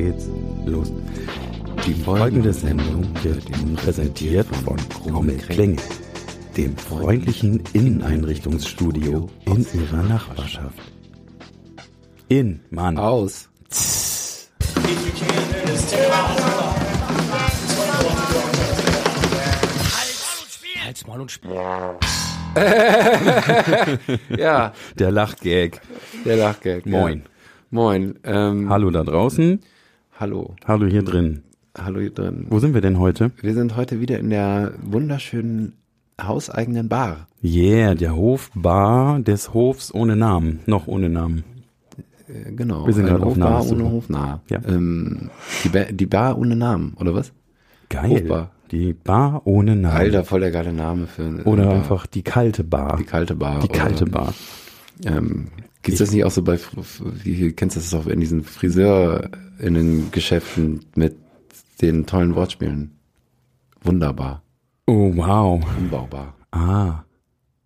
geht's los. Die folgende Sendung wird Ihnen präsentiert von Krummel Klinge, dem freundlichen Inneneinrichtungsstudio in Ihrer Nachbarschaft. In, Mann. Aus. Halt's Maul und Spiel. Ja, Der Lachgag. der Lachgag. Moin. Ja. Moin. Ähm, Hallo da draußen. Hallo. Hallo hier drin. Hallo hier drin. Wo sind wir denn heute? Wir sind heute wieder in der wunderschönen hauseigenen Bar. Yeah, der Hofbar des Hofs ohne Namen. Noch ohne Namen. Äh, genau. Wir sind gerade auf Hofbar Namenssuche. ohne Hofnah. Ja. Ähm, die, ba die Bar ohne Namen, oder was? Geil. Hofbar. Die Bar ohne Namen. Alter, voll der geile Name für eine Oder Bar. einfach die kalte Bar. die kalte Bar. Die kalte Bar. Ähm, gibt's das nicht auch so bei, wie kennst du das auch in diesen Friseurinnen-Geschäften mit den tollen Wortspielen? Wunderbar. Oh, wow. Umbaubar. Ah,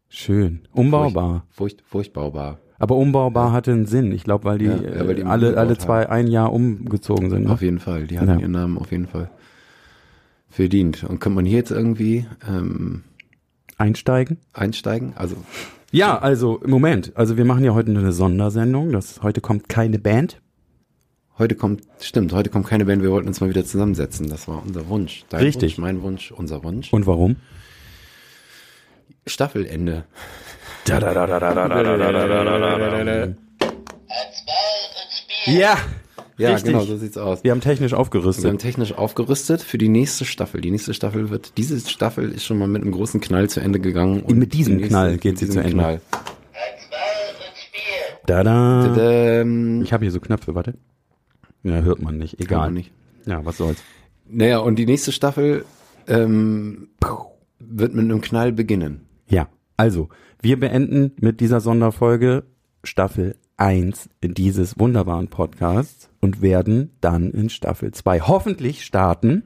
schön. Umbaubar. Furcht, furchtbaubar. Aber umbaubar hatte einen Sinn. Ich glaube, weil die, Ja, ja, weil die äh, alle, alle zwei ein Jahr umgezogen sind. Ne? Auf jeden Fall. Die hatten ihren Namen auf jeden Fall verdient. Und könnte man hier jetzt irgendwie ähm, Einsteigen? einsteigen? Also Ja, also Moment. Also wir machen ja heute eine Sondersendung. Das, heute kommt keine Band. heute kommt, stimmt, heute kommt keine Band, wir wollten uns mal wieder zusammensetzen. Das war unser Wunsch. Dein Richtig. Wunsch, mein Wunsch, unser Wunsch. Und warum? Staffelende. Ja, Ja, Richtig. genau, so sieht's aus. wir haben technisch Wir aufgerüstet. haben technisch aufgerüstet für die nächste Staffel. Die nächste Staffel wird, diese Staffel ist schon mal mit einem großen Knall zu Ende gegangen. Und Mit diesem die nächste- Knall geht sie zu Ende. Knall. Tada. Ähm, Ich habe hier so Knöpfe, warte. Ja, hört man nicht. Egal. man nicht. Ja, was soll's. Naja, und die nächste Staffel ähm, wird mit einem Knall beginnen. Ja, also, wir beenden mit dieser Sonderfolge Staffel 1 dieses wunderbaren Podcasts und werden dann in Staffel 2 hoffentlich starten,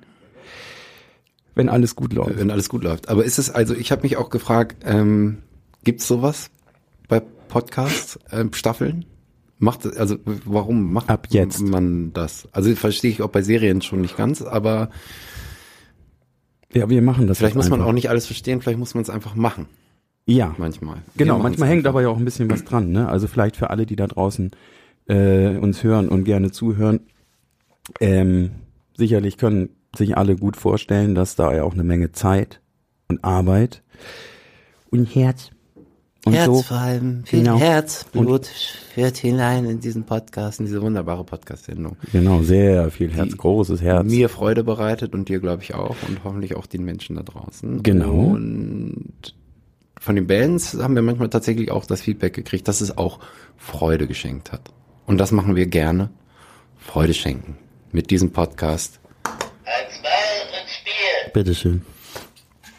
wenn alles gut läuft. wenn alles gut läuft. Aber ist es, also ich habe mich auch gefragt, ähm, gibt's sowas bei Podcasts, ähm, Staffeln? Macht also warum macht Ab jetzt. man das? Also verstehe ich auch bei Serien schon nicht ganz, aber Ja, wir machen das vielleicht muss man einfach. auch nicht alles verstehen, vielleicht muss man es einfach machen. Ja, Manchmal. Genau. Manchmal hängt einfach. aber ja auch ein bisschen was dran. Ne? Also vielleicht für alle, die da draußen äh, uns hören und gerne zuhören. Ähm, sicherlich können sich alle gut vorstellen, dass da ja auch eine Menge Zeit und Arbeit und Herz und Herz so vor allem, viel Genau. Herzblut führt hinein in diesen Podcast, in diese wunderbare Podcast-Sendung. Genau, sehr viel Herz, Die großes Herz. Mir Freude bereitet und dir, glaube ich, auch und hoffentlich auch den Menschen da draußen. Genau. Und von den Bands haben wir manchmal tatsächlich auch das Feedback gekriegt, dass es auch Freude geschenkt hat. Und das machen wir gerne. Freude schenken. Mit diesem Podcast. Bitteschön.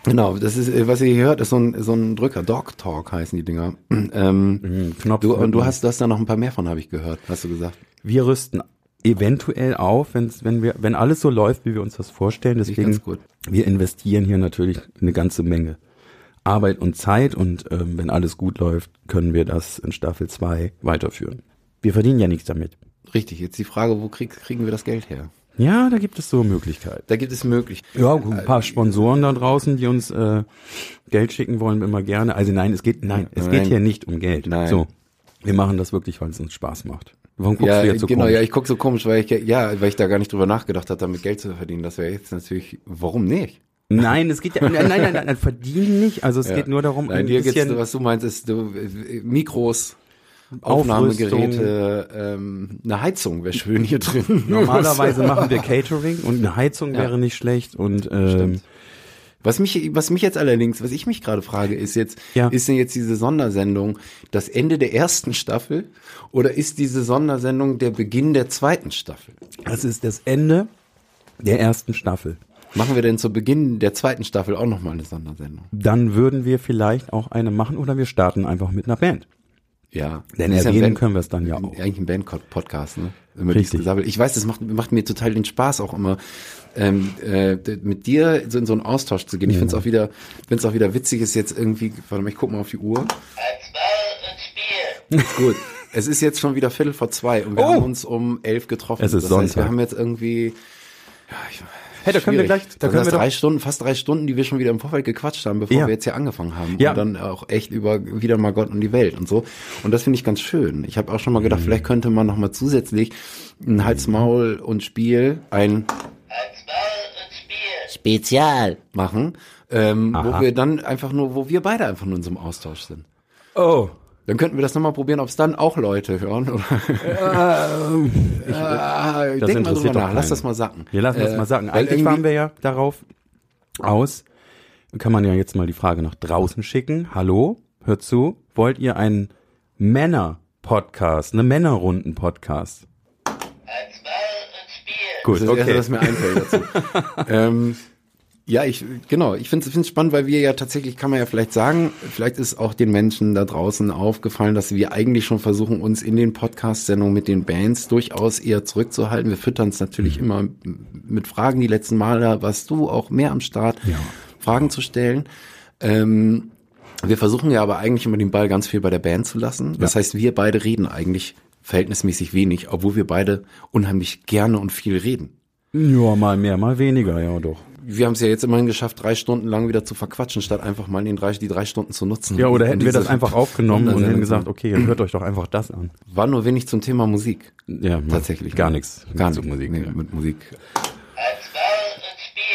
Genau, das ist, was ihr hier hört, ist so ein, so ein Drücker. Dog Talk heißen die Dinger. Ähm, Mhm, Knopf. du, und du hast, du hast da noch ein paar mehr von, habe ich gehört, hast du gesagt. wir rüsten eventuell auf, wenn's, wenn wir, wenn alles so läuft, wie wir uns das vorstellen. Deswegen, ganz gut. wir investieren hier natürlich eine ganze Menge Arbeit und Zeit und ähm, wenn alles gut läuft, können wir das in Staffel 2 weiterführen. Wir verdienen ja nichts damit. Richtig, jetzt die Frage, wo krieg, kriegen wir das Geld her? Ja, da gibt es so Möglichkeiten. Da gibt es Möglichkeiten. Ja, ein paar Sponsoren da draußen, die uns äh, Geld schicken wollen, immer gerne. Also nein, es geht nein, es Nein. geht hier nicht um Geld. Nein. So, wir machen das wirklich, weil es uns Spaß macht. Warum guckst Ja, du jetzt so genau, komisch? ja, ich guck so komisch, weil ich ja, weil ich da gar nicht drüber nachgedacht hatte, damit Geld zu verdienen. Das wäre jetzt natürlich, warum nicht? Nein, es geht ja, nein, nein, nein, nein, verdienen nicht. Also es Ja. geht nur darum, Nein, ein dir geht's, bisschen was du meinst, ist du, äh, Mikros. Aufnahmegeräte, ähm, eine Heizung wäre schön hier drin. Normalerweise machen wir Catering und eine Heizung Ja. wäre nicht schlecht und ähm, Stimmt. Was mich, was mich jetzt allerdings, was ich mich gerade frage, ist jetzt, Ja. ist denn jetzt diese Sondersendung das Ende der ersten Staffel oder ist diese Sondersendung der Beginn der zweiten Staffel? das ist das Ende der ersten Staffel. Machen wir denn zu Beginn der zweiten Staffel auch nochmal eine Sondersendung? Dann würden wir vielleicht auch eine machen oder wir starten einfach mit einer Band. Ja. Denn ja erwähnen Band- können wir es dann ja auch. Eigentlich ein Band-Podcast, ne? Immer Richtig. Ich weiß, das macht, macht mir total den Spaß auch immer, ähm, äh, mit dir so in so einen Austausch zu gehen. Ich finde es auch wieder, finde es auch wieder witzig, ist jetzt irgendwie, warte mal, ich guck mal auf die Uhr. Gut. Es ist jetzt schon wieder Viertel vor zwei und wir Oh. haben uns um elf getroffen. Es ist das heißt, wir Sonntag. haben jetzt irgendwie. Ja, ich, Hey, da können wir gleich- da Das können sind wir drei doch- Stunden, fast drei Stunden, die wir schon wieder im Vorfeld gequatscht haben, bevor Ja. wir jetzt hier angefangen haben. Ja. Und dann auch echt über wieder mal Gott und die Welt und so. Und das finde ich ganz schön. Ich habe auch schon mal Mhm. gedacht, vielleicht könnte man noch mal zusätzlich ein Hals, Maul und Spiel ein Spezial. machen, ähm, Aha. wo wir dann einfach nur, wo wir beide einfach nur in so einem Austausch sind. Oh. Dann könnten wir das nochmal probieren, ob es dann auch Leute hören. Oder? Ah, Das denk mal drüber nach, lass das mal sacken. Wir lassen das Äh, mal sagen. weil Eigentlich waren wir ja darauf aus. Kann man ja jetzt mal die Frage nach draußen schicken. Hallo, hört zu. Wollt ihr einen Männer-Podcast, eine Männerrunden-Podcast? Gut, Das ist das Erste, okay. was mir einfällt dazu. ähm, ja, ich, genau, ich finde es spannend, weil wir ja tatsächlich, kann man ja vielleicht sagen, vielleicht ist auch den Menschen da draußen aufgefallen, dass wir eigentlich schon versuchen, uns in den Podcast-Sendungen mit den Bands durchaus eher zurückzuhalten. Wir füttern es natürlich immer mit Fragen. Die letzten Male warst du auch mehr am Start, Fragen zu stellen. Ähm, wir versuchen ja aber eigentlich immer den Ball ganz viel bei der Band zu lassen. Das heißt, wir beide reden eigentlich verhältnismäßig wenig, obwohl wir beide unheimlich gerne und viel reden. Ja, mal mehr, mal weniger, ja doch. Wir haben es ja jetzt immerhin geschafft, drei Stunden lang wieder zu verquatschen, statt einfach mal in den drei, die drei Stunden zu nutzen. Ja, oder hätten wir das einfach aufgenommen und hätten gesagt, okay, dann hört euch doch einfach das an. War nur wenig zum Thema Musik. Ja, Tatsächlich. Gar nichts. Gar zu nicht. Musik. Nee, ja. mit Musik.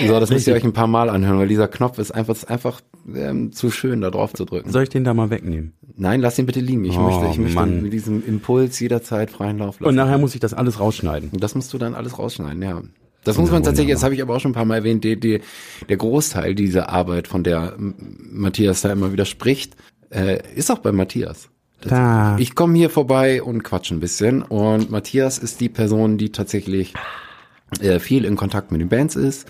So, das müsst ihr euch ein paar Mal anhören, weil dieser Knopf ist einfach, ist einfach ähm, zu schön, da drauf zu drücken. Soll ich den da mal wegnehmen? Nein, lass ihn bitte liegen. Ich Oh, möchte, ich möchte Mann. mit diesem Impuls jederzeit freien Lauf lassen. Und nachher muss ich das alles rausschneiden. Und das musst du dann alles rausschneiden, ja. Das muss man tatsächlich, das habe ich aber auch schon ein paar Mal erwähnt, die, die, der Großteil dieser Arbeit, von der Matthias da immer wieder spricht, äh, ist auch bei Matthias. Da. Ich komme hier vorbei und quatsch ein bisschen und Matthias ist die Person, die tatsächlich äh, viel in Kontakt mit den Bands ist.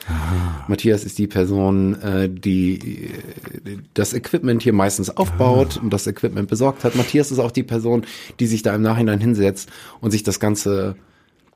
Matthias ist die Person, äh, die äh, das Equipment hier meistens aufbaut und das Equipment besorgt hat. Matthias ist auch die Person, die sich da im Nachhinein hinsetzt und sich das Ganze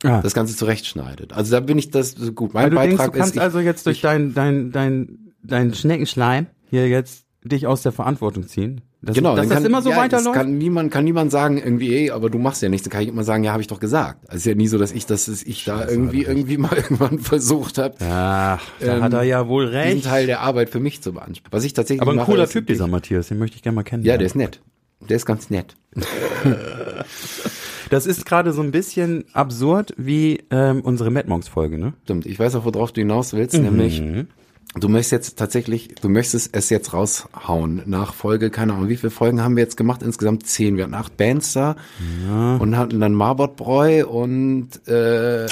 Ah. das Ganze zurechtschneidet. Also da bin ich das gut. Mein du denkst, Beitrag du kannst ist, ich, also jetzt durch dein, dein, dein, dein Schneckenschleim hier jetzt dich aus der Verantwortung ziehen. Das, genau, dass dann das immer so ja, weiterläuft. Kann niemand, kann niemand sagen irgendwie, ey, aber du machst ja nichts. Dann kann ich immer sagen, ja, habe ich doch gesagt. Also es ist ja nie so, dass ich, dass ich da irgendwie, irgendwie mal irgendwann versucht habe, Ach, da Ähm, hat er ja wohl diesen recht. Teil der Arbeit für mich zu beanspruchen. Was ich tatsächlich Aber ein mache, cooler Typ, dieser Matthias, den möchte ich gerne mal kennen. Ja, der ist nett. Der ist ganz nett. Das ist gerade so ein bisschen absurd wie ähm, unsere Mad Monks Folge, ne? Stimmt. Ich weiß auch, worauf du hinaus willst, Mhm. nämlich du möchtest jetzt tatsächlich, du möchtest es jetzt raushauen nach Folge, keine Ahnung, wie viele Folgen haben wir jetzt gemacht? Insgesamt zehn. Wir hatten acht Bands da und hatten dann Marbot-Bräu und äh,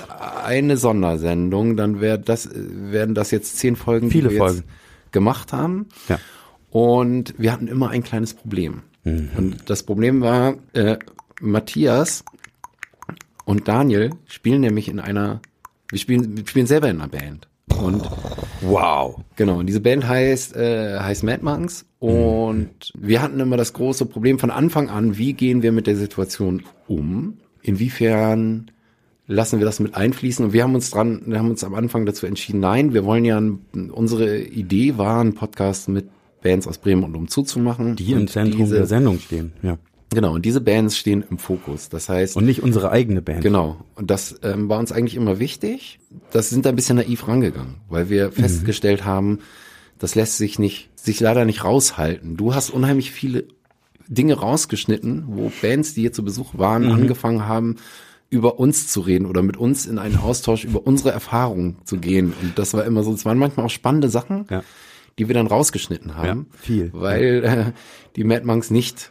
eine Sondersendung. Dann wär das, werden das jetzt zehn Folgen, Viele die wir Folgen. jetzt gemacht haben. Ja. Und wir hatten immer ein kleines Problem. Und das Problem war, äh, Matthias und Daniel spielen nämlich in einer, wir spielen, wir spielen selber in einer Band. Und Wow. genau, und diese Band heißt, äh, heißt Mad Monks. Und wir hatten immer das große Problem von Anfang an, wie gehen wir mit der Situation um? Inwiefern lassen wir das mit einfließen? Und wir haben uns dran, wir haben uns am Anfang dazu entschieden, nein, wir wollen ja, unsere Idee war, einen Podcast mit Bands aus Bremen und umzu zu machen. Die im Zentrum diese, der Sendung stehen, ja. Genau, und diese Bands stehen im Fokus. Das heißt, Und nicht unsere eigene Band. Genau. Und das ähm, war uns eigentlich immer wichtig. Das sind da ein bisschen naiv rangegangen, weil wir festgestellt haben, das lässt sich nicht, sich leider nicht raushalten. Du hast unheimlich viele Dinge rausgeschnitten, wo Bands, die hier zu Besuch waren, angefangen haben, über uns zu reden oder mit uns in einen Austausch über unsere Erfahrungen zu gehen. Und das war immer so, es waren manchmal auch spannende Sachen, Ja. die wir dann rausgeschnitten haben. Ja, viel. Weil äh, die Mad Monks nicht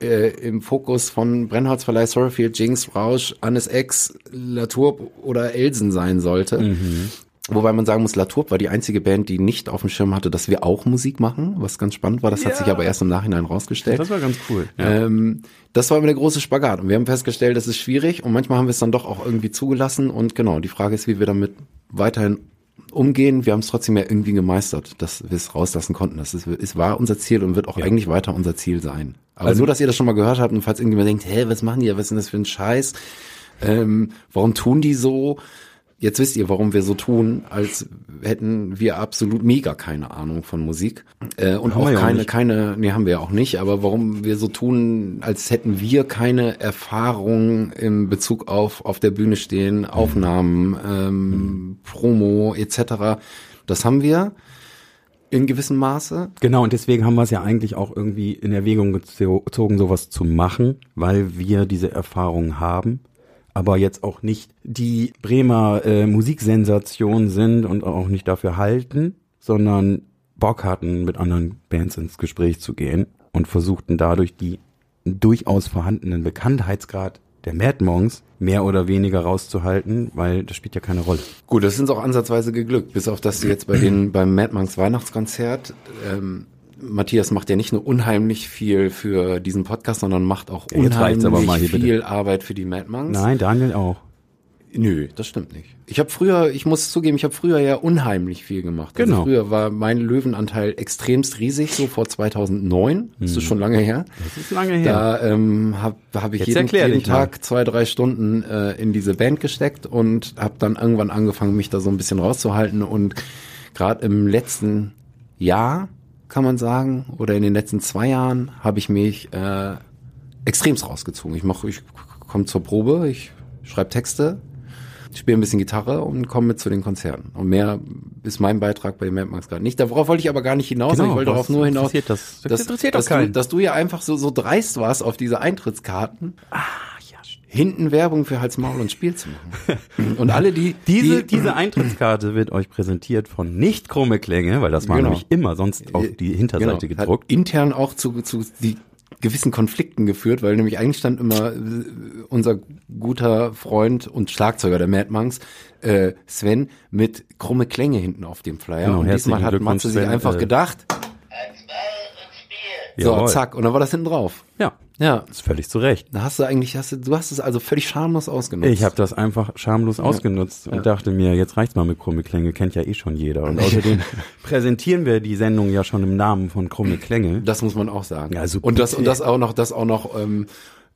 äh, im Fokus von Brennholzverleih, Sorrowfield, Jinx, Rausch, Annes X, Latour oder Elsen sein sollte. Mhm. Wobei man sagen muss, Latour war die einzige Band, die nicht auf dem Schirm hatte, dass wir auch Musik machen, was ganz spannend war. Das hat sich aber erst im Nachhinein rausgestellt. Das war ganz cool. Ja. Ähm, das war immer der große Spagat. Und wir haben festgestellt, das ist schwierig und manchmal haben wir es dann doch auch irgendwie zugelassen. Und genau, die Frage ist, wie wir damit weiterhin umgehen. Wir haben es trotzdem ja irgendwie gemeistert, dass wir es rauslassen konnten. Das ist, es war unser Ziel und wird auch eigentlich weiter unser Ziel sein. Aber Also- nur, dass ihr das schon mal gehört habt und falls irgendjemand denkt, hä, was machen die, was ist denn das für ein Scheiß? Ähm, warum tun die so? Jetzt wisst ihr, warum wir so tun, als hätten wir absolut mega keine Ahnung von Musik. Äh, und Haben auch ja auch keine, keine, nee, haben wir ja auch nicht, aber warum wir so tun, als hätten wir keine Erfahrung im Bezug auf auf der Bühne stehen, Aufnahmen, ähm, Promo etc. Das haben wir in gewissem Maße. Genau, und deswegen haben wir es ja eigentlich auch irgendwie in Erwägung gezo- gezogen, sowas zu machen, weil wir diese Erfahrung haben, aber jetzt auch nicht die Bremer äh, Musiksensation sind und auch nicht dafür halten, sondern Bock hatten, mit anderen Bands ins Gespräch zu gehen und versuchten dadurch die durchaus vorhandenen Bekanntheitsgrad der Mad Monks mehr oder weniger rauszuhalten, weil das spielt ja keine Rolle. Gut, das ist uns auch ansatzweise geglückt, bis auf dass du jetzt bei den beim Mad Monks Weihnachtskonzert ähm, Matthias macht ja nicht nur unheimlich viel für diesen Podcast, sondern macht auch Ja, unheimlich bitte. viel Arbeit für die Mad Monks. Nein, Daniel auch. Nö, das stimmt nicht. Ich habe früher, ich muss zugeben, ich habe früher ja unheimlich viel gemacht. Also Genau. früher war mein Löwenanteil extremst riesig, so vor 2009. Das ist schon lange her. Das ist lange her. Da ähm, habe hab ich Jetzt jeden, jeden dich mal. Tag zwei, drei Stunden äh, in diese Band gesteckt und habe dann irgendwann angefangen, mich da so ein bisschen rauszuhalten. Und gerade im letzten Jahr, kann man sagen, oder in den letzten zwei Jahren, habe ich mich äh, extremst rausgezogen. Ich mache, ich komme zur Probe, ich schreibe Texte, spiele ein bisschen Gitarre und komme mit zu den Konzerten. Und mehr ist mein Beitrag bei den Mad Monks gerade nicht. Darauf wollte ich aber gar nicht hinaus. Genau, ich wollte darauf nur hinaus, interessiert das? Das dass, interessiert doch dass, du, keinen. dass du ja einfach so, so dreist warst auf diese Eintrittskarten, ah. Hinten Werbung für Hals, Maul und Spiel zu machen. Und alle, die, Diese, die, diese Eintrittskarte wird euch präsentiert von nicht krumme Klänge, weil das war Genau. nämlich immer sonst auf die Hinterseite genau, gedruckt. Hat intern auch zu, zu die gewissen Konflikten geführt, weil nämlich eigentlich stand immer äh, unser guter Freund und Schlagzeuger der Mad Monks, äh, Sven, mit krumme Klänge hinten auf dem Flyer. Genau, und diesmal hat Matze sich einfach äh, gedacht, so, Jawohl. zack, und dann war das hinten drauf. Ja, Ja. ist völlig zu Recht. Da hast du eigentlich, hast du, du hast es also völlig schamlos ausgenutzt. Ich habe das einfach schamlos ausgenutzt und dachte mir, jetzt reicht's mal mit krumme Klänge, kennt ja eh schon jeder. Und außerdem präsentieren wir die Sendung ja schon im Namen von krumme Klänge. Das muss man auch sagen. Ja, also und das und das auch noch, das auch noch ähm,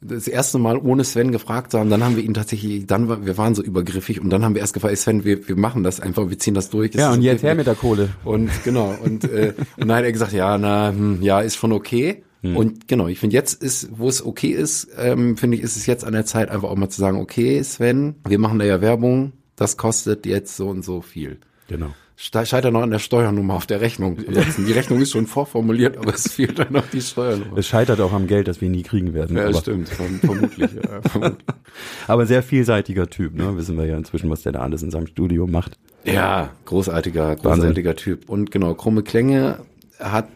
das erste Mal ohne Sven gefragt zu haben, dann haben wir ihn tatsächlich, dann war, wir waren so übergriffig und dann haben wir erst gefragt, Sven, wir, wir machen das einfach, wir ziehen das durch. Ja, und okay. jetzt her mit der Kohle. Und genau, und, äh, und dann hat er gesagt, ja, na, hm, ja, ist schon okay. Hm. Und genau, ich finde jetzt ist, wo es okay ist, ähm, finde ich, ist es jetzt an der Zeit, einfach auch mal zu sagen, okay, Sven, wir machen da ja Werbung, das kostet jetzt so und so viel. Genau. Scheitert noch an der Steuernummer auf der Rechnung. Ansonsten, die Rechnung ist schon vorformuliert, aber es fehlt dann noch die Steuernummer. Es scheitert auch am Geld, das wir nie kriegen werden. Ja, aber, stimmt, verm- vermutlich. Ja, vermutlich. aber sehr vielseitiger Typ, ne? Wissen wir ja inzwischen, was der da alles in seinem Studio macht. ja großartiger, großartiger Typ. Und genau, Krumme Klänge hat,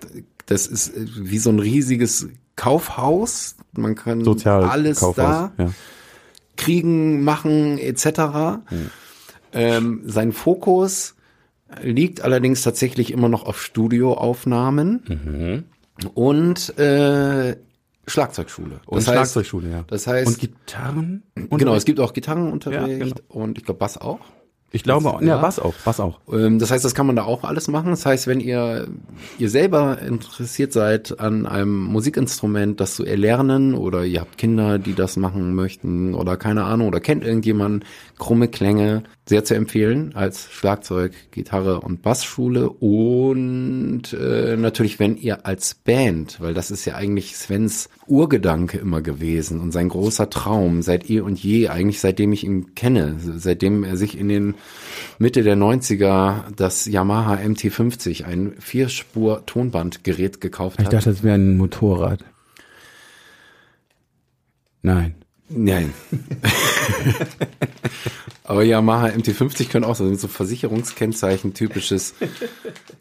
das ist äh, wie so ein riesiges Kaufhaus. Man kann Sozial alles Kaufhaus, da Ja. kriegen, machen etc. Ähm, sein Fokus liegt allerdings tatsächlich immer noch auf Studioaufnahmen und äh, Schlagzeugschule. Und Das heißt- Schlagzeugschule, ja. Das heißt, und Gitarren? Und genau, es gibt auch Gitarrenunterricht Ja, genau. und ich glaube Bass auch. Ich glaube, auch, ja, Bass auch, Bass auch. Ähm, Das heißt, das kann man da auch alles machen. Das heißt, wenn ihr, ihr selber interessiert seid an einem Musikinstrument, das zu erlernen oder ihr habt Kinder, die das machen möchten oder keine Ahnung oder kennt irgendjemanden, krumme Klänge, sehr zu empfehlen als Schlagzeug, Gitarre und Bassschule und äh, natürlich, wenn ihr als Band, weil das ist ja eigentlich Svens Urgedanke immer gewesen und sein großer Traum seit eh und je, eigentlich seitdem ich ihn kenne, seitdem er sich in den Mitte der 90er das Yamaha MT50, ein Vierspur-Tonbandgerät gekauft Ich hat. dachte, das wäre ein Motorrad. Nein. Nein. Aber Yamaha MT50 können auch so, so Versicherungskennzeichen, typisches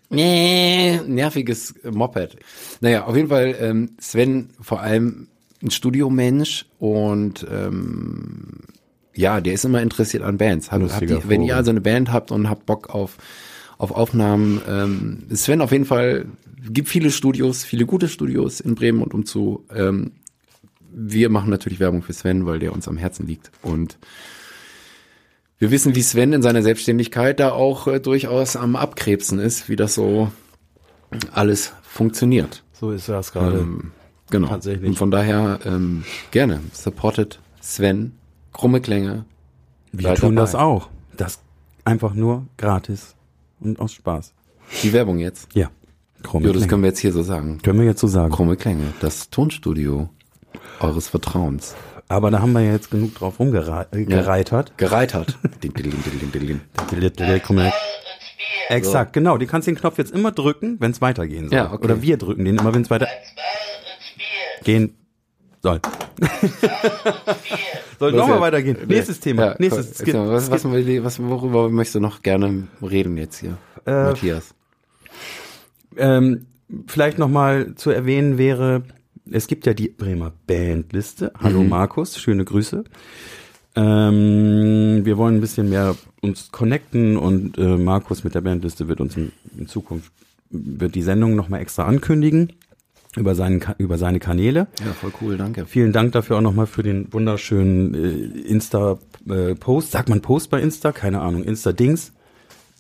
nee, nerviges Moped. Naja, auf jeden Fall ähm, Sven vor allem ein Studiomensch und ähm, ja, der ist immer interessiert an Bands. Hat Lustiger die, wenn ihr also eine Band habt und habt Bock auf auf Aufnahmen, ähm, Sven auf jeden Fall gibt viele Studios, viele gute Studios in Bremen und umzu. Ähm, wir machen natürlich Werbung für Sven, weil der uns am Herzen liegt. Und wir wissen, wie Sven in seiner Selbstständigkeit da auch äh, durchaus am Abkrebsen ist, wie das so alles funktioniert. So ist das gerade. Ähm, genau. Tatsächlich. Und von daher ähm, gerne supportet Sven, krumme Klänge. Wir tun dabei. das auch. Das Einfach nur gratis und aus Spaß. Die Werbung jetzt. Ja. Krumme Ja, das Klänge. können wir jetzt hier so sagen. können wir jetzt so sagen. Krumme Klänge, das Tonstudio eures Vertrauens. Aber da haben wir ja jetzt genug drauf rumgereitert. Gereitert. Exakt, genau. Du kannst den Knopf jetzt immer drücken, wenn es weitergehen soll. Ja, okay. Oder wir drücken den immer, wenn es weiter gehen soll. soll nochmal jetzt? weitergehen. Nee. Nächstes Thema. Ja, Nächstes. komm, was, was, was, was, worüber möchtest du noch gerne reden jetzt hier, Äh, Matthias? Ähm, vielleicht nochmal zu erwähnen wäre, es gibt ja die Bremer Bandliste. Hallo Markus, schöne Grüße. Ähm, wir wollen ein bisschen mehr uns connecten und äh, Markus mit der Bandliste wird uns in, in Zukunft wird die Sendung nochmal extra ankündigen über seinen über seine Kanäle. Ja, voll cool, danke. Vielen Dank dafür auch nochmal für den wunderschönen äh, Insta-Post. Sagt man Post bei Insta? Keine Ahnung. Insta-Dings,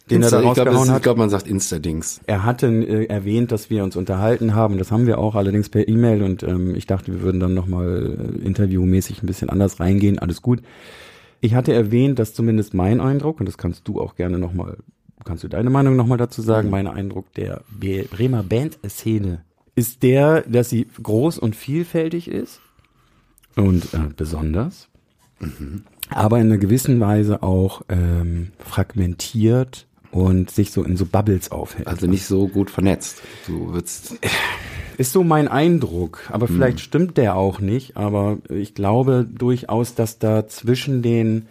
den Insta, er da ich glaube, rausgehauen ich hat. glaube, man sagt Insta-Dings. Er hatte äh, erwähnt, dass wir uns unterhalten haben. Das haben wir auch allerdings per E-Mail und ähm, ich dachte, wir würden dann nochmal äh, interviewmäßig ein bisschen anders reingehen. Alles gut. Ich hatte erwähnt, dass zumindest mein Eindruck, und das kannst du auch gerne nochmal, kannst du deine Meinung nochmal dazu sagen, mein Eindruck der Bremer Bandszene ist der, dass sie groß und vielfältig ist und äh, besonders, aber in einer gewissen Weise auch ähm, fragmentiert und sich so in so Bubbles aufhält. Also nicht so gut vernetzt. Du würdest, Ist so mein Eindruck, aber vielleicht stimmt der auch nicht, aber ich glaube durchaus, dass da zwischen den,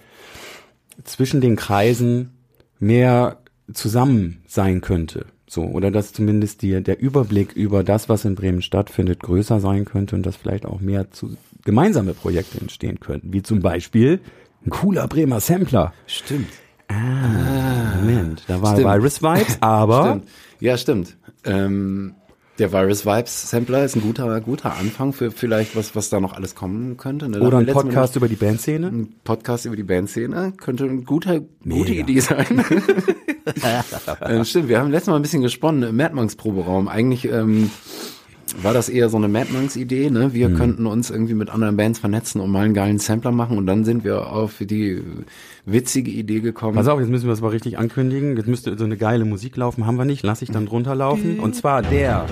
zwischen den Kreisen mehr zusammen sein könnte. So, oder dass zumindest die, der Überblick über das, was in Bremen stattfindet, größer sein könnte und dass vielleicht auch mehr zu, gemeinsame Projekte entstehen könnten, wie zum Beispiel ein cooler Bremer Sampler. stimmt. Ah, Moment, da war Stimmt. Virus Vibes, aber Stimmt. Ja, stimmt. Ähm, der Virus Vibes Sampler ist ein guter, guter Anfang für vielleicht was, was da noch alles kommen könnte. Ne? Oder ein Podcast über die Bandszene. Ein Podcast über die Bandszene könnte eine gute, gute. Idee sein. ähm, stimmt, wir haben letztes Mal ein bisschen gesponnen im Mad Monks Proberaum. Eigentlich ähm, war das eher so eine Mad Monks Idee. Ne? Wir könnten uns irgendwie mit anderen Bands vernetzen und mal einen geilen Sampler machen. Und dann sind wir auf die witzige Idee gekommen. Pass auf, jetzt müssen wir das mal richtig ankündigen. Jetzt müsste so eine geile Musik laufen, haben wir nicht. Lass ich dann drunter laufen. Und zwar der.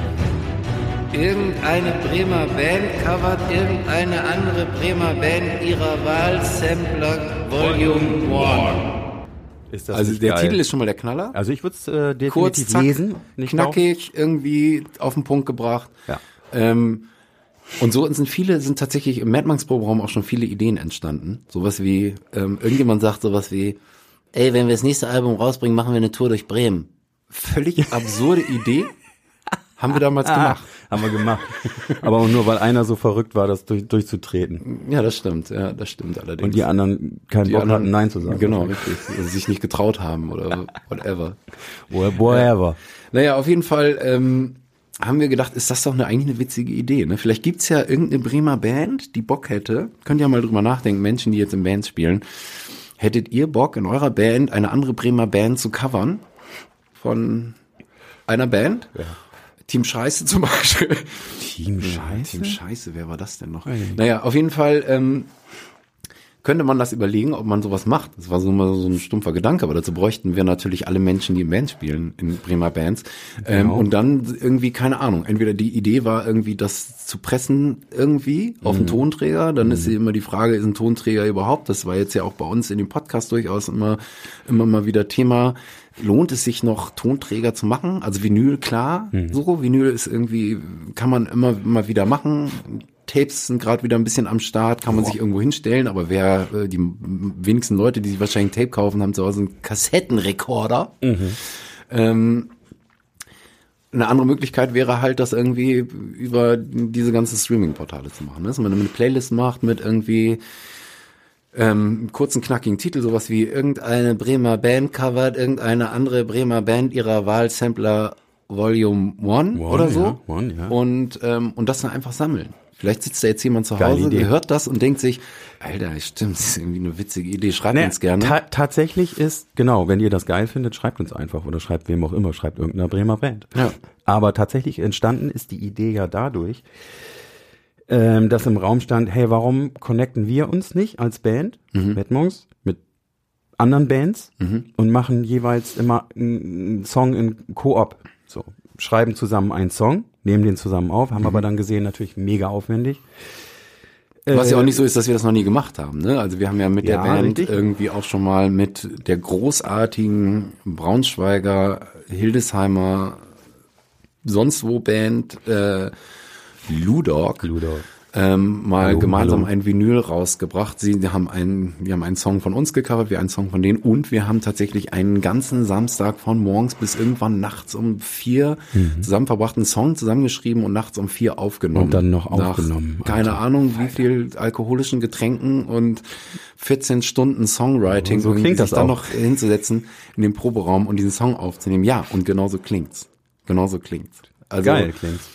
Irgendeine Bremer Band covert irgendeine andere Bremer Band ihrer Wahl, Sampler Volume 1. Also der geil? Titel ist schon mal der Knaller. Also ich würde es äh, definitiv Kurz, zack, lesen. Nicht knackig, irgendwie auf den Punkt gebracht. Ja. Ähm, und so sind viele, sind tatsächlich im Mad Monks Proberaum auch schon viele Ideen entstanden. Sowas wie, ähm, irgendjemand sagt sowas wie, Ey, wenn wir das nächste Album rausbringen, machen wir eine Tour durch Bremen. völlig absurde Idee, haben wir damals gemacht. Ah, haben wir gemacht. Aber auch nur, weil einer so verrückt war, das durch, durchzutreten. Ja, das stimmt, ja, das stimmt allerdings. Und die anderen keinen Die Bock anderen- hatten, Nein zu sagen. Genau, richtig. Also sich nicht getraut haben oder whatever. Wha- Whatever. Naja, auf jeden Fall ähm, haben wir gedacht, ist das doch eine, eigentlich eine witzige Idee. Ne? Vielleicht gibt's ja irgendeine Bremer Band, die Bock hätte. Könnt ihr mal drüber nachdenken, Menschen, die jetzt in Bands spielen. Hättet ihr Bock, in eurer Band eine andere Bremer Band zu covern? Von einer Band? Team Scheiße zum Beispiel. Team Scheiße? Team Scheiße, wer war das denn noch? Naja, auf jeden Fall ähm, könnte man das überlegen, ob man sowas macht. Das war so mal so ein stumpfer Gedanke, aber dazu bräuchten wir natürlich alle Menschen, die in Bands spielen, in Bremer Bands. Ähm, Genau. und dann irgendwie, keine Ahnung, entweder die Idee war irgendwie, das zu pressen irgendwie auf Mhm. einen Tonträger. Dann ist immer die Frage, ist ein Tonträger überhaupt? Das war jetzt ja auch bei uns in dem Podcast durchaus immer, immer mal wieder Thema. Lohnt es sich noch Tonträger zu machen? Also Vinyl, klar, Mhm. so. Vinyl ist irgendwie, kann man immer mal wieder machen. Tapes sind gerade wieder ein bisschen am Start, kann man sich irgendwo hinstellen, aber wer, äh, die wenigsten Leute, die sich wahrscheinlich ein Tape kaufen, haben zu Hause einen Kassettenrekorder. Ähm, eine andere Möglichkeit wäre halt, das irgendwie über diese ganzen Streaming-Portale zu machen. ne? Dass man eine Playlist macht mit irgendwie ähm, kurzen, knackigen Titel, sowas wie irgendeine Bremer Band covert, irgendeine andere Bremer Band ihrer Wahl, Sampler Volume 1 One, oder so. ja, one, ja. Und, ähm, und das dann einfach sammeln. Vielleicht sitzt da jetzt jemand zu Geile Hause, Idee. der hört das und denkt sich, Alter, stimmt, das ist irgendwie eine witzige Idee, schreibt Nee, uns gerne. ta tatsächlich ist, genau, wenn ihr das geil findet, schreibt uns einfach oder schreibt wem auch immer, schreibt irgendeiner Bremer Band. Ja. Aber tatsächlich entstanden ist die Idee ja dadurch, ähm, dass im Raum stand, hey, warum connecten wir uns nicht als Band, Mhm. Mit anderen Bands und machen jeweils immer einen Song in Koop. So, schreiben zusammen einen Song, nehmen den zusammen auf, haben aber dann gesehen, natürlich mega aufwendig. Was ja Äh, auch nicht so ist, dass wir das noch nie gemacht haben. Ne? Also wir haben ja mit Ja, der Band richtig. irgendwie auch schon mal mit der großartigen Braunschweiger, Hildesheimer, sonst wo Band äh, Ludog, Ludog. Ähm, mal Hallo, gemeinsam hallo. ein Vinyl rausgebracht. Sie haben einen, wir haben einen Song von uns gecovert, wir einen Song von denen und wir haben tatsächlich einen ganzen Samstag von morgens bis irgendwann nachts um vier zusammen verbracht, einen Song zusammengeschrieben und nachts um vier aufgenommen. Mhm. Und dann noch Nach aufgenommen, Keine Alter. Ahnung, wie viel alkoholischen Getränken und 14 Stunden Songwriting, So irgendwie klingt sich das dann noch hinzusetzen in den Proberaum und diesen Song aufzunehmen. Ja, und genauso klingt's. Genauso klingt's. Also, Geil klingt's.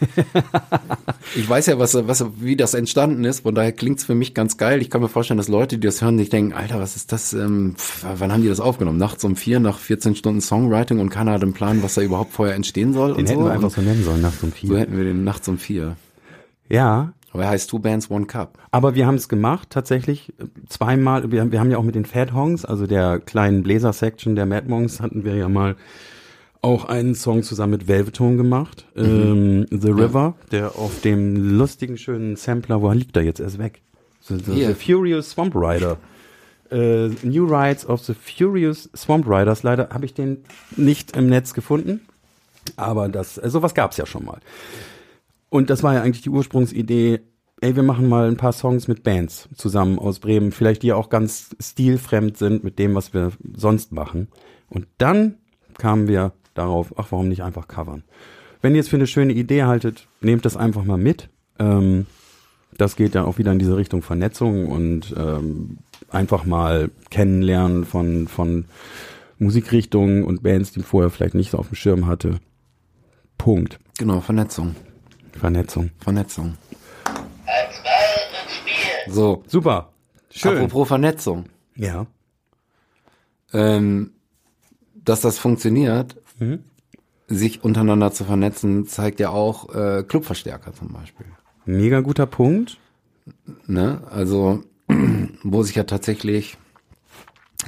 ich weiß ja, was, was, wie das entstanden ist. Von daher klingt's für mich ganz geil. Ich kann mir vorstellen, dass Leute, die das hören, sich denken, Alter, was ist das? Ähm, pf, wann haben die das aufgenommen? Nachts um vier, nach 14 Stunden Songwriting und keiner hat einen Plan, was da überhaupt vorher entstehen soll. Den hätten so. wir einfach so nennen sollen, nachts um so vier. hätten wir den nachts um vier. Ja, Aber er heißt Two Bands, One Cup. aber wir haben es gemacht, tatsächlich zweimal. Wir, haben- wir haben ja auch mit den Fat Hongs, also der kleinen Bläser-Section der Mad Monks, hatten wir ja mal auch einen Song zusammen mit Velvetone gemacht. Ähm, The River, der auf dem lustigen, schönen Sampler, wo liegt er jetzt erst weg? The, the, Hier. the Furious Swamp Rider. Äh, New Rides of the Furious Swamp Riders. Leider habe ich den nicht im Netz gefunden. Aber das, äh, sowas gab's ja schon mal. Und das war ja eigentlich die Ursprungsidee, ey, wir machen mal ein paar Songs mit Bands zusammen aus Bremen, vielleicht die auch ganz stilfremd sind mit dem, was wir sonst machen. Und dann kamen wir darauf, ach, warum nicht einfach covern? Wenn ihr es für eine schöne Idee haltet, nehmt das einfach mal mit. Ähm, das geht ja auch wieder in diese Richtung Vernetzung und ähm, einfach mal kennenlernen von, von Musikrichtungen und Bands, die man vorher vielleicht nicht so auf dem Schirm hatte. Punkt. Genau, Vernetzung. Vernetzung. Vernetzung. So, Super. Schön. apropos Vernetzung. Ja. Ähm, dass das funktioniert, Mhm. sich untereinander zu vernetzen, zeigt ja auch äh, Clubverstärker zum Beispiel. Mega guter Punkt. Ne? Also, wo sich ja tatsächlich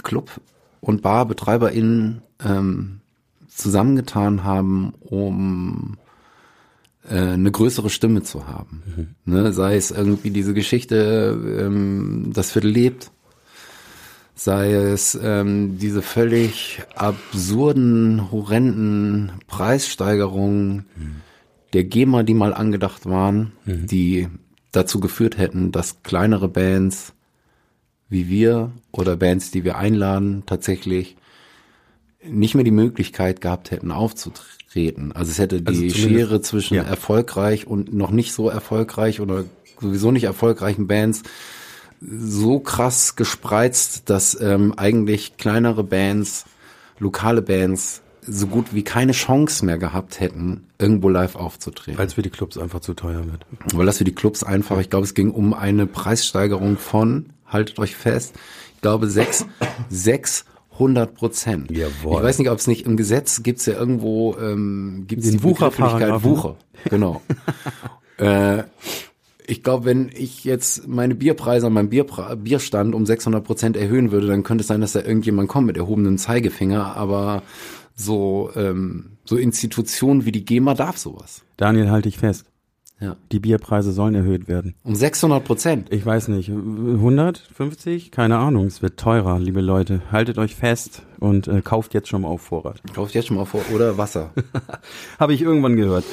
Club- und BarbetreiberInnen ähm, zusammengetan haben, um äh, eine größere Stimme zu haben. Ne? Sei es irgendwie diese Geschichte, ähm, das Viertel lebt, sei es ähm, diese völlig absurden, horrenden Preissteigerungen der GEMA, die mal angedacht waren, die dazu geführt hätten, dass kleinere Bands wie wir oder Bands, die wir einladen, tatsächlich nicht mehr die Möglichkeit gehabt hätten, aufzutreten. Also es hätte die Also Schere zwischen ja. erfolgreich und noch nicht so erfolgreich oder sowieso nicht erfolgreichen Bands so krass gespreizt, dass ähm, eigentlich kleinere Bands, lokale Bands so gut wie keine Chance mehr gehabt hätten, irgendwo live aufzutreten. Weil es für die Clubs einfach zu teuer wird. Weil das für die Clubs einfach, ich glaube, es ging um eine Preissteigerung von, haltet euch fest, ich glaube, sechs, 600 Prozent. Jawohl. Ich weiß nicht, ob es nicht im Gesetz gibt's ja irgendwo, ähm, gibt es Den die Wucherparagraphen. Wucher. Genau. äh, ich glaube, wenn ich jetzt meine Bierpreise an meinem Bierpra Bierstand um 600 Prozent erhöhen würde, dann könnte es sein, dass da irgendjemand kommt mit erhobenem Zeigefinger, aber so, ähm, so Institutionen wie die GEMA darf sowas. Daniel, halte ich fest. Ja. Die Bierpreise sollen erhöht werden. Um 600 Prozent. Ich weiß nicht, 150? Keine Ahnung, es wird teurer, liebe Leute. Haltet euch fest und äh, kauft jetzt schon mal auf Vorrat. Kauft jetzt schon mal vor. Oder Wasser. Habe ich irgendwann gehört.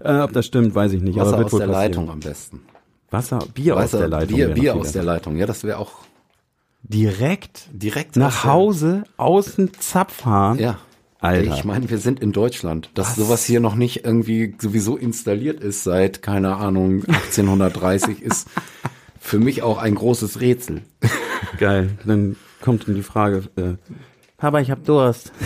Äh, ob das stimmt, weiß ich nicht. Wasser aber wird aus wohl der passieren. Leitung am besten. Wasser, Bier aus Wasser, der Leitung. Bier, Bier aus der. Leitung. Ja, das wäre auch Direkt direkt nach aus Hause, außen Zapfhahn. Ja. Alter. Ich meine, wir sind in Deutschland. Dass sowas hier noch nicht irgendwie sowieso installiert ist seit, keine Ahnung, 1830 ist für mich auch ein großes Rätsel. Geil. Dann kommt dann die Frage, äh, Papa, ich hab Durst.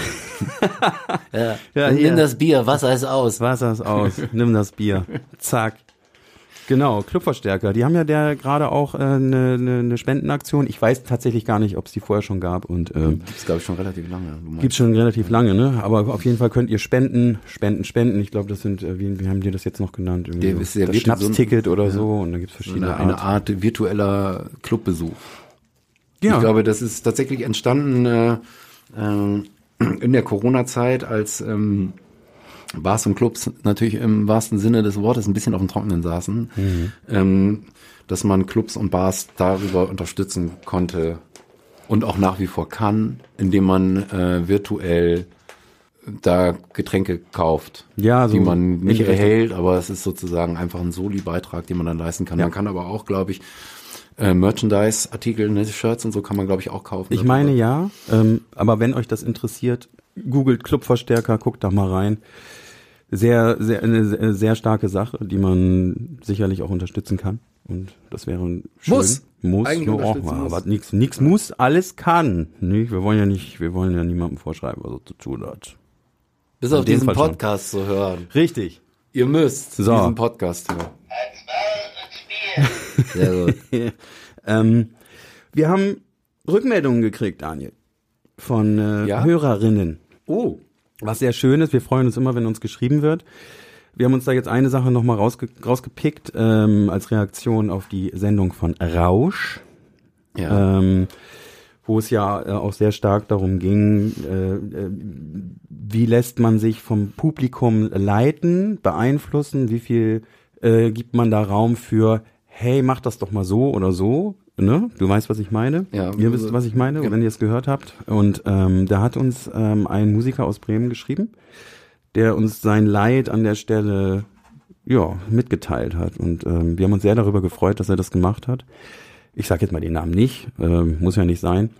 Ja. Ja, Nimm das Bier, Wasser ist aus. Wasser ist aus. Nimm das Bier. Zack. Genau, Clubverstärker. Die haben ja der gerade auch eine äh, ne, ne, ne Spendenaktion. Ich weiß tatsächlich gar nicht, ob es die vorher schon gab und ähm, Gibt's glaube ich schon relativ lange. Gibt's schon relativ lange, ne? Aber auf jeden Fall könnt ihr spenden, spenden, spenden. Ich glaube, das sind, äh, wie, wie haben die das jetzt noch genannt? Irgendwie Der so ist- der das wird so ein- Schnapsticket oder so und dann gibt's verschiedene eine, eine Art. Art virtueller Clubbesuch. Ja. Ich glaube, das ist tatsächlich entstanden äh, äh, in der Corona-Zeit, als ähm, Bars und Clubs natürlich im wahrsten Sinne des Wortes ein bisschen auf dem Trockenen saßen, ähm, dass man Clubs und Bars darüber unterstützen konnte und auch nach wie vor kann, indem man äh, virtuell da Getränke kauft, Ja, so die man nicht erhält, aber es ist sozusagen einfach ein Soli-Beitrag, den man dann leisten kann. Man kann aber auch, glaube ich, äh, Merchandise-Artikel, ne, Shirts und so kann man, glaube ich, auch kaufen. Ich meine ja, ähm, aber wenn euch das interessiert, googelt Clubverstärker, guckt da mal rein. Sehr, sehr, eine sehr, starke Sache, die man sicherlich auch unterstützen kann. Und das wäre schön. Muss. Muss. Eigentlich ja, auch, mal, muss. aber nix, nix muss, alles kann. Nicht? Wir wollen ja nicht, wir wollen ja niemandem vorschreiben, was er zu tun hat. Bis auf dem diesen Fall schon. Podcast zu hören. Richtig. Ihr müsst So. diesen Podcast hören. Sehr gut. ähm, wir haben Rückmeldungen gekriegt, Daniel, von äh, Ja? Hörerinnen. Oh, Was sehr schön ist, wir freuen uns immer, wenn uns geschrieben wird. Wir haben uns da jetzt eine Sache nochmal rausge rausgepickt, ähm, als Reaktion auf die Sendung von Rausch, ja. ähm, wo es ja äh, auch sehr stark darum ging, äh, äh, wie lässt man sich vom Publikum leiten, beeinflussen, wie viel äh, gibt man da Raum für, hey, mach das doch mal so oder so. Ne? Du weißt, was ich meine? Ja, Ihr wisst, was ich meine, Ja. wenn ihr es gehört habt. Und ähm, da hat uns ähm, ein Musiker aus Bremen geschrieben, der uns sein Leid an der Stelle ja mitgeteilt hat. Und ähm, wir haben uns sehr darüber gefreut, dass er das gemacht hat. Ich sage jetzt mal den Namen nicht, ähm, muss ja nicht sein.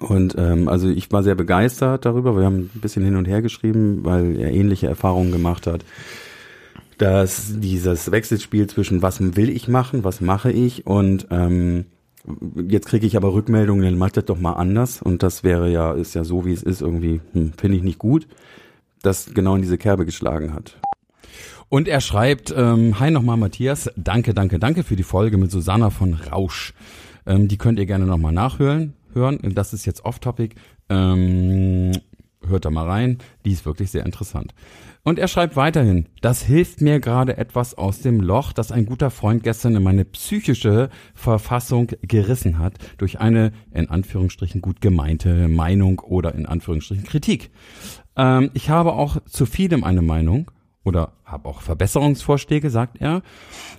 Und ähm, also ich war sehr begeistert darüber. Wir haben ein bisschen hin und her geschrieben, weil er ähnliche Erfahrungen gemacht hat. Dass dieses Wechselspiel zwischen was will ich machen, was mache ich und ähm, jetzt kriege ich aber Rückmeldungen, dann macht das doch mal anders. Und das wäre ja, ist ja so, wie es ist, irgendwie, hm, finde ich nicht gut, das genau in diese Kerbe geschlagen hat. Und er schreibt, ähm, hi nochmal Matthias, danke, danke, danke für die Folge mit Susanna von Rausch. Ähm, die könnt ihr gerne nochmal nachhören. Hören. Das ist jetzt off-topic. Ähm, hört da mal rein. Die ist wirklich sehr interessant. Und er schreibt weiterhin, das hilft mir gerade etwas aus dem Loch, das ein guter Freund gestern in meine psychische Verfassung gerissen hat, durch eine in Anführungsstrichen gut gemeinte Meinung oder in Anführungsstrichen Kritik. Ähm, ich habe auch zu vielem eine Meinung oder habe auch Verbesserungsvorschläge, sagt er.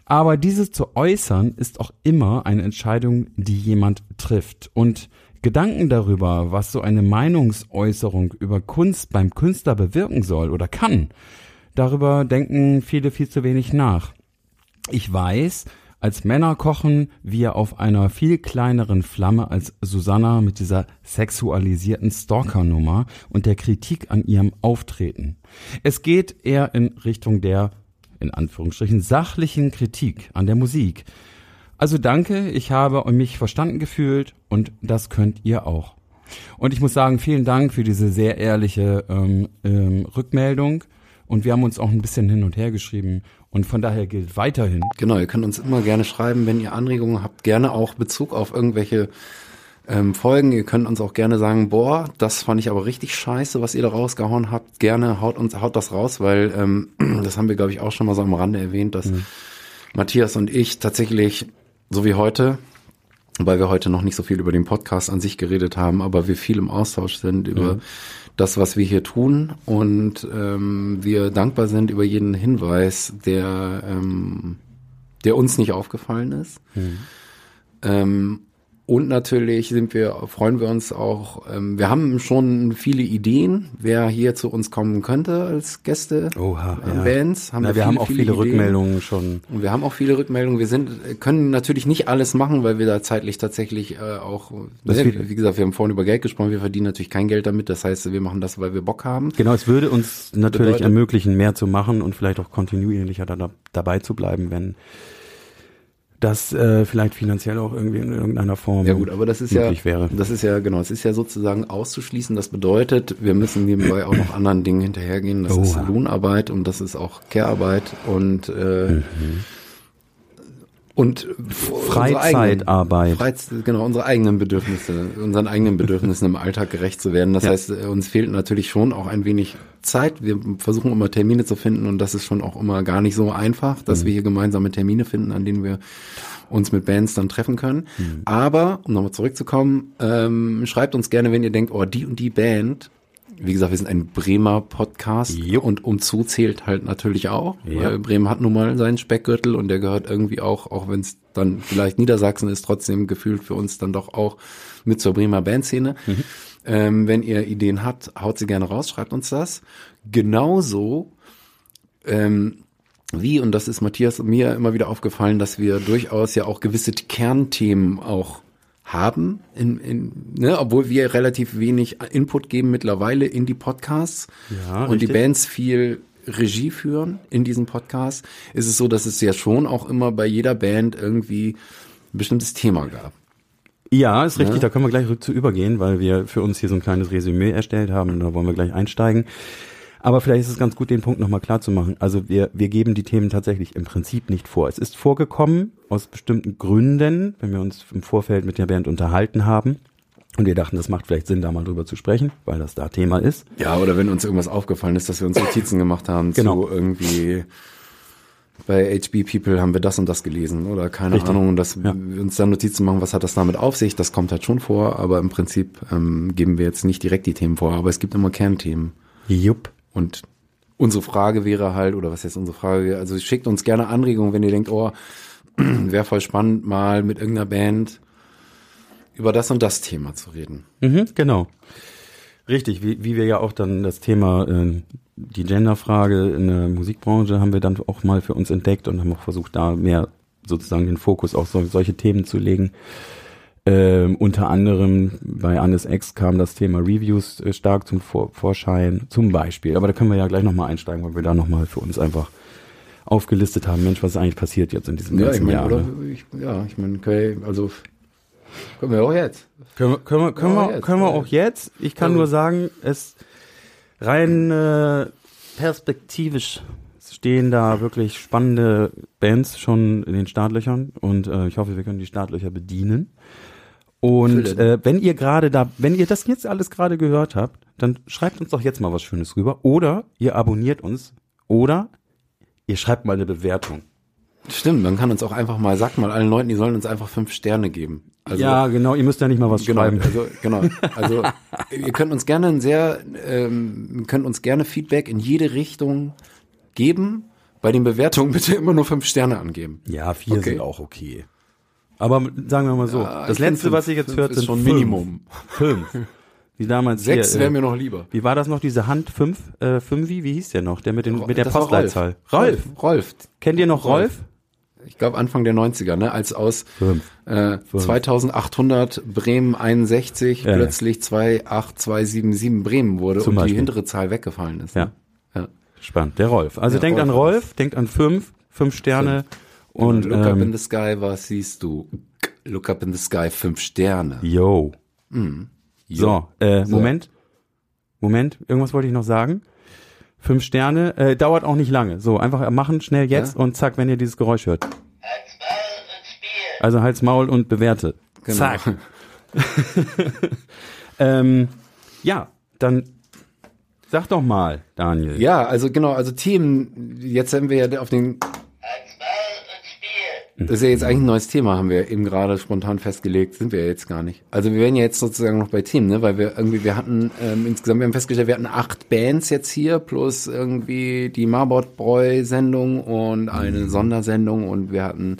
Aber diese zu äußern ist auch immer eine Entscheidung, die jemand trifft. Und Gedanken darüber, was so eine Meinungsäußerung über Kunst beim Künstler bewirken soll oder kann, darüber denken viele viel zu wenig nach. Ich weiß, als Männer kochen wir auf einer viel kleineren Flamme als Susanna mit dieser sexualisierten Stalker-Nummer und der Kritik an ihrem Auftreten. Es geht eher in Richtung der, in Anführungsstrichen, sachlichen Kritik an der Musik. Also danke, ich habe mich verstanden gefühlt und das könnt ihr auch. Und ich muss sagen, vielen Dank für diese sehr ehrliche ähm, ähm, Rückmeldung. Und wir haben uns auch ein bisschen hin und her geschrieben. Und von daher gilt weiterhin, Genau, ihr könnt uns immer gerne schreiben, wenn ihr Anregungen habt, gerne auch Bezug auf irgendwelche ähm, Folgen. Ihr könnt uns auch gerne sagen, boah, das fand ich aber richtig scheiße, was ihr da rausgehauen habt. Gerne haut uns, haut das raus, weil ähm, das haben wir, glaube ich, auch schon mal so am Rande erwähnt, dass Matthias und ich tatsächlich, so wie heute, weil wir heute noch nicht so viel über den Podcast an sich geredet haben, aber wir viel im Austausch sind über das, was wir hier tun und ähm, wir dankbar sind über jeden Hinweis, der, ähm, der uns nicht aufgefallen ist. Ähm, und natürlich sind wir, freuen wir uns auch, ähm, wir haben schon viele Ideen, wer hier zu uns kommen könnte als Gäste. Oha, äh, ja. Bands. Haben Na, wir, wir haben auch viele Ideen. Rückmeldungen schon. Und wir haben auch viele Rückmeldungen. Wir sind, können natürlich nicht alles machen, weil wir da zeitlich tatsächlich äh, auch, ne, wie gesagt, wir haben vorhin über Geld gesprochen, wir verdienen natürlich kein Geld damit. Das heißt, wir machen das, weil wir Bock haben. Genau, es würde uns natürlich Bedeutet- ermöglichen, mehr zu machen und vielleicht auch kontinuierlicher da, dabei zu bleiben, wenn das äh, vielleicht finanziell auch irgendwie in irgendeiner Form Ja gut, aber das ist ja, wäre. das ist ja genau, es ist ja sozusagen auszuschließen. Das bedeutet, wir müssen nebenbei auch noch anderen Dingen hinterhergehen. Das ist Oha. Lohnarbeit und das ist auch Care-Arbeit und äh, Mhm. Und Freizeitarbeit. Freiz genau, unsere eigenen Bedürfnisse, unseren eigenen Bedürfnissen im Alltag gerecht zu werden. Das Ja. heißt, uns fehlt natürlich schon auch ein wenig Zeit. Wir versuchen immer Termine zu finden und das ist schon auch immer gar nicht so einfach, dass wir hier gemeinsame Termine finden, an denen wir uns mit Bands dann treffen können. Aber, um nochmal zurückzukommen, ähm, schreibt uns gerne, wenn ihr denkt, oh, die und die Band, wie gesagt, wir sind ein Bremer Podcast Jupp. und umzu zählt halt natürlich auch, Ja. weil Bremen hat nun mal seinen Speckgürtel und der gehört irgendwie auch, auch wenn es dann vielleicht Niedersachsen ist, trotzdem gefühlt für uns dann doch auch mit zur Bremer Bandszene. Ähm, wenn ihr Ideen habt, haut sie gerne raus, schreibt uns das. Genauso ähm, wie, und das ist Matthias und mir immer wieder aufgefallen, dass wir durchaus ja auch gewisse Kernthemen auch haben, in, in, ne, obwohl wir relativ wenig Input geben mittlerweile in die Podcasts Ja, und die richtig. Bands viel Regie führen in diesen Podcasts, ist es so, dass es ja schon auch immer bei jeder Band irgendwie ein bestimmtes Thema gab. Ja, ist richtig, da können wir gleich zu übergehen, weil wir für uns hier so ein kleines Resümee erstellt haben und da wollen wir gleich einsteigen. Aber vielleicht ist es ganz gut, den Punkt nochmal klar zu machen. Also wir, wir geben die Themen tatsächlich im Prinzip nicht vor. Es ist vorgekommen aus bestimmten Gründen, wenn wir uns im Vorfeld mit der Band unterhalten haben und wir dachten, das macht vielleicht Sinn, da mal drüber zu sprechen, weil das da Thema ist. Ja, oder wenn uns irgendwas aufgefallen ist, dass wir uns Notizen gemacht haben Genau. zu irgendwie bei HB People haben wir das und das gelesen oder keine Richtig. Ahnung, dass Ja. wir uns dann Notizen machen, was hat das damit auf sich, das kommt halt schon vor, aber im Prinzip ähm, geben wir jetzt nicht direkt die Themen vor, aber es gibt immer Kernthemen Jupp. Und unsere Frage wäre halt, oder was jetzt unsere Frage, also schickt uns gerne Anregungen, wenn ihr denkt, oh, wäre voll spannend, mal mit irgendeiner Band über das und das Thema zu reden. Mhm, genau. Richtig, wie, wie wir ja auch dann das Thema, äh, die Genderfrage in der Musikbranche haben wir dann auch mal für uns entdeckt und haben auch versucht, da mehr sozusagen den Fokus auf so, solche Themen zu legen. Ähm, unter anderem bei Annes Ex kam das Thema Reviews äh, stark zum Vor Vorschein, zum Beispiel. Aber da können wir ja gleich nochmal einsteigen, weil wir da nochmal für uns einfach aufgelistet haben, Mensch, was ist eigentlich passiert jetzt in diesem Ja, ich ganzen meine, Jahr. oder? ne? Ich, ja, ich meine, okay, also können wir auch jetzt. Können wir, können wir, können Ja, wir, jetzt, können wir auch jetzt? Ich kann Also- nur sagen, es rein äh, perspektivisch stehen da wirklich spannende Bands schon in den Startlöchern und äh, ich hoffe, wir können die Startlöcher bedienen. Und Füllen. äh, wenn ihr gerade da, wenn ihr das jetzt alles gerade gehört habt, dann schreibt uns doch jetzt mal was Schönes rüber oder ihr abonniert uns oder ihr schreibt mal eine Bewertung. Stimmt, man kann uns auch einfach mal, sagt mal allen Leuten, die sollen uns einfach fünf Sterne geben. Also, ja, genau, ihr müsst ja nicht mal was genau, schreiben. also genau. Also ihr könnt uns gerne ein sehr, ähm, könnt uns gerne Feedback in jede Richtung geben. Bei den Bewertungen bitte immer nur fünf Sterne angeben. Ja, vier Okay. sind auch okay. Aber sagen wir mal so, Ja, das letzte, fünf- was ich jetzt fünf hörte, ist sind schon fünf. Minimum. Fünf. Wie damals Sechs wäre äh, mir noch lieber. Wie war das noch, diese Hand fünf, äh, fünfi, wie hieß der noch? Der mit, den, mit der Das Postleitzahl. Rolf. Rolf. Kennt ihr noch Rolf? Ich glaube Anfang der 90er, ne? Als aus Fünf. äh, 2800 Bremen 61 Ja. plötzlich 28277 Bremen wurde und Beispiel. die hintere Zahl weggefallen ist. Ja. Ne? Ja. Spannend. Der Rolf. Also Ja, denkt an Rolf. Rolf, denkt an fünf, fünf Sterne. Und, Look up in ähm, the sky, was siehst du? Look up in the sky, fünf Sterne. yo. So, äh, So. Moment. Moment, irgendwas wollte ich noch sagen. Fünf Sterne, äh, dauert auch nicht lange. So, einfach machen, schnell jetzt Ja. und zack, wenn ihr dieses Geräusch hört. Also Hals, Maul und bewerte. Genau. Zack. ähm, ja, dann sag doch mal, Daniel. Ja, also genau, also Themen, jetzt sind wir ja auf den Das ist ja jetzt eigentlich ein neues Thema, haben wir eben gerade spontan festgelegt, sind wir ja jetzt gar nicht. Also wir wären ja jetzt sozusagen noch bei Themen, ne? Weil wir irgendwie, wir hatten ähm, insgesamt, wir haben festgestellt, wir hatten acht Bands jetzt hier, plus irgendwie die Marbot Bräu Sendung und eine Sondersendung und wir hatten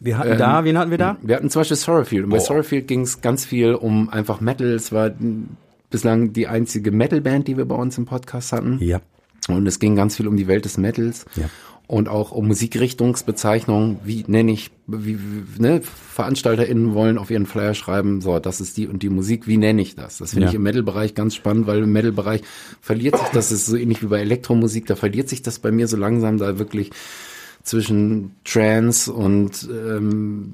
Wir hatten da, wen hatten wir da? Wir hatten zum Beispiel Sorrowfield. Und bei Sorrowfield ging es ganz viel um einfach Metal. Es war bislang die einzige Metal-Band, die wir bei uns im Podcast hatten. Ja. Und es ging ganz viel um die Welt des Metals. Ja. Und auch um Musikrichtungsbezeichnungen. Wie nenne ich, wie, wie ne, VeranstalterInnen wollen auf ihren Flyer schreiben, so, das ist die und die Musik. Wie nenne ich das? Das finde Ja. ich im Metal-Bereich ganz spannend, weil im Metal-Bereich verliert sich das, ist so ähnlich wie bei Elektromusik, da verliert sich das bei mir so langsam, da wirklich zwischen Trance und ähm,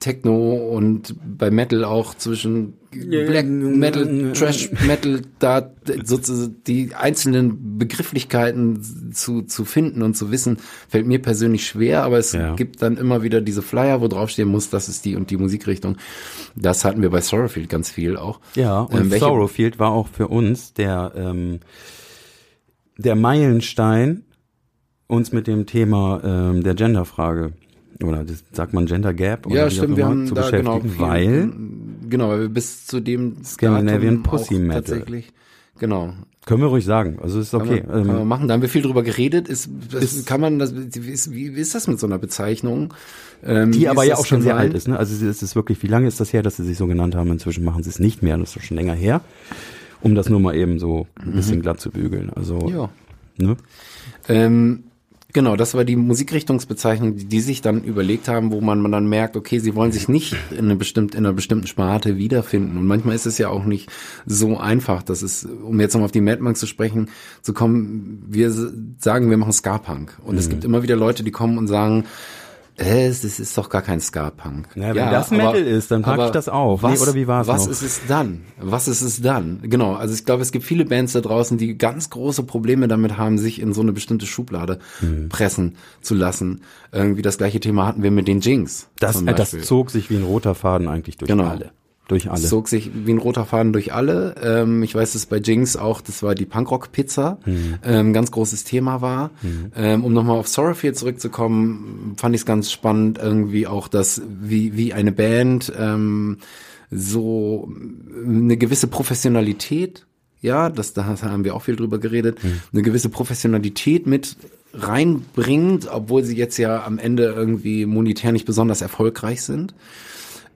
Techno und bei Metal auch zwischen Black Metal, Trash Metal, da sozusagen die einzelnen Begrifflichkeiten zu, zu finden und zu wissen, fällt mir persönlich schwer, aber es Ja. gibt dann immer wieder diese Flyer, wo draufstehen muss, das ist die und die Musikrichtung. Das hatten wir bei Sorrowfield ganz viel auch. Ja, und Ähm, Sorrowfield war auch für uns der, ähm, der Meilenstein, uns mit dem Thema ähm, der Genderfrage oder das, sagt man Gender Gap oder Ja, stimmt, wir haben zu da genau beschäftigen, viel, weil genau, weil wir bis zu dem Scandinavian Pussy Metal. tatsächlich genau können wir ruhig sagen, also ist Kann okay. man, kann man ähm, machen. Da haben wir viel drüber geredet. Ist, das, kann man das, wie ist, wie ist das mit so einer Bezeichnung? Ähm, die aber ist ja auch schon sehr alt ist. Ne? Also es ist wirklich, wie lange ist das her, dass sie sich so genannt haben? Inzwischen machen sie es nicht mehr, das ist schon länger her. Um das nur mal eben so ein bisschen glatt zu bügeln. Also, Mhm. Ja. ne? Ähm, genau, das war die Musikrichtungsbezeichnung, die, die sich dann überlegt haben, wo man, man dann merkt, okay, sie wollen sich nicht in, eine bestimmt, in einer bestimmten Sparte wiederfinden. Und manchmal ist es ja auch nicht so einfach, dass es, um jetzt nochmal auf die Mad Monks zu sprechen, zu kommen, wir sagen, wir machen Ska-Punk. Und es gibt immer wieder Leute, die kommen und sagen, äh, es es ist doch gar kein Ska-Punk. Ja, wenn das Metal ist, dann pack ich aber das auf. Nee, Was, oder wie war's Was noch? ist es dann? Was ist es dann? Genau, also ich glaube, es gibt viele Bands da draußen, die ganz große Probleme damit haben, sich in so eine bestimmte Schublade Mhm. pressen zu lassen. Irgendwie das gleiche Thema hatten wir mit den Jinx. Das, äh, das zog sich wie ein roter Faden eigentlich durch Genau. alle. Durch alle. zog sich wie ein roter Faden durch alle. Ähm, ich weiß, dass bei Jinx auch, das war die Punkrock-Pizza, Mhm. ähm, ganz großes Thema war. Ähm, um nochmal auf Sorrowfield zurückzukommen, fand ich es ganz spannend, irgendwie auch, dass wie, wie eine Band ähm, so eine gewisse Professionalität, ja, das, da haben wir auch viel drüber geredet, Mhm. eine gewisse Professionalität mit reinbringt, obwohl sie jetzt ja am Ende irgendwie monetär nicht besonders erfolgreich sind.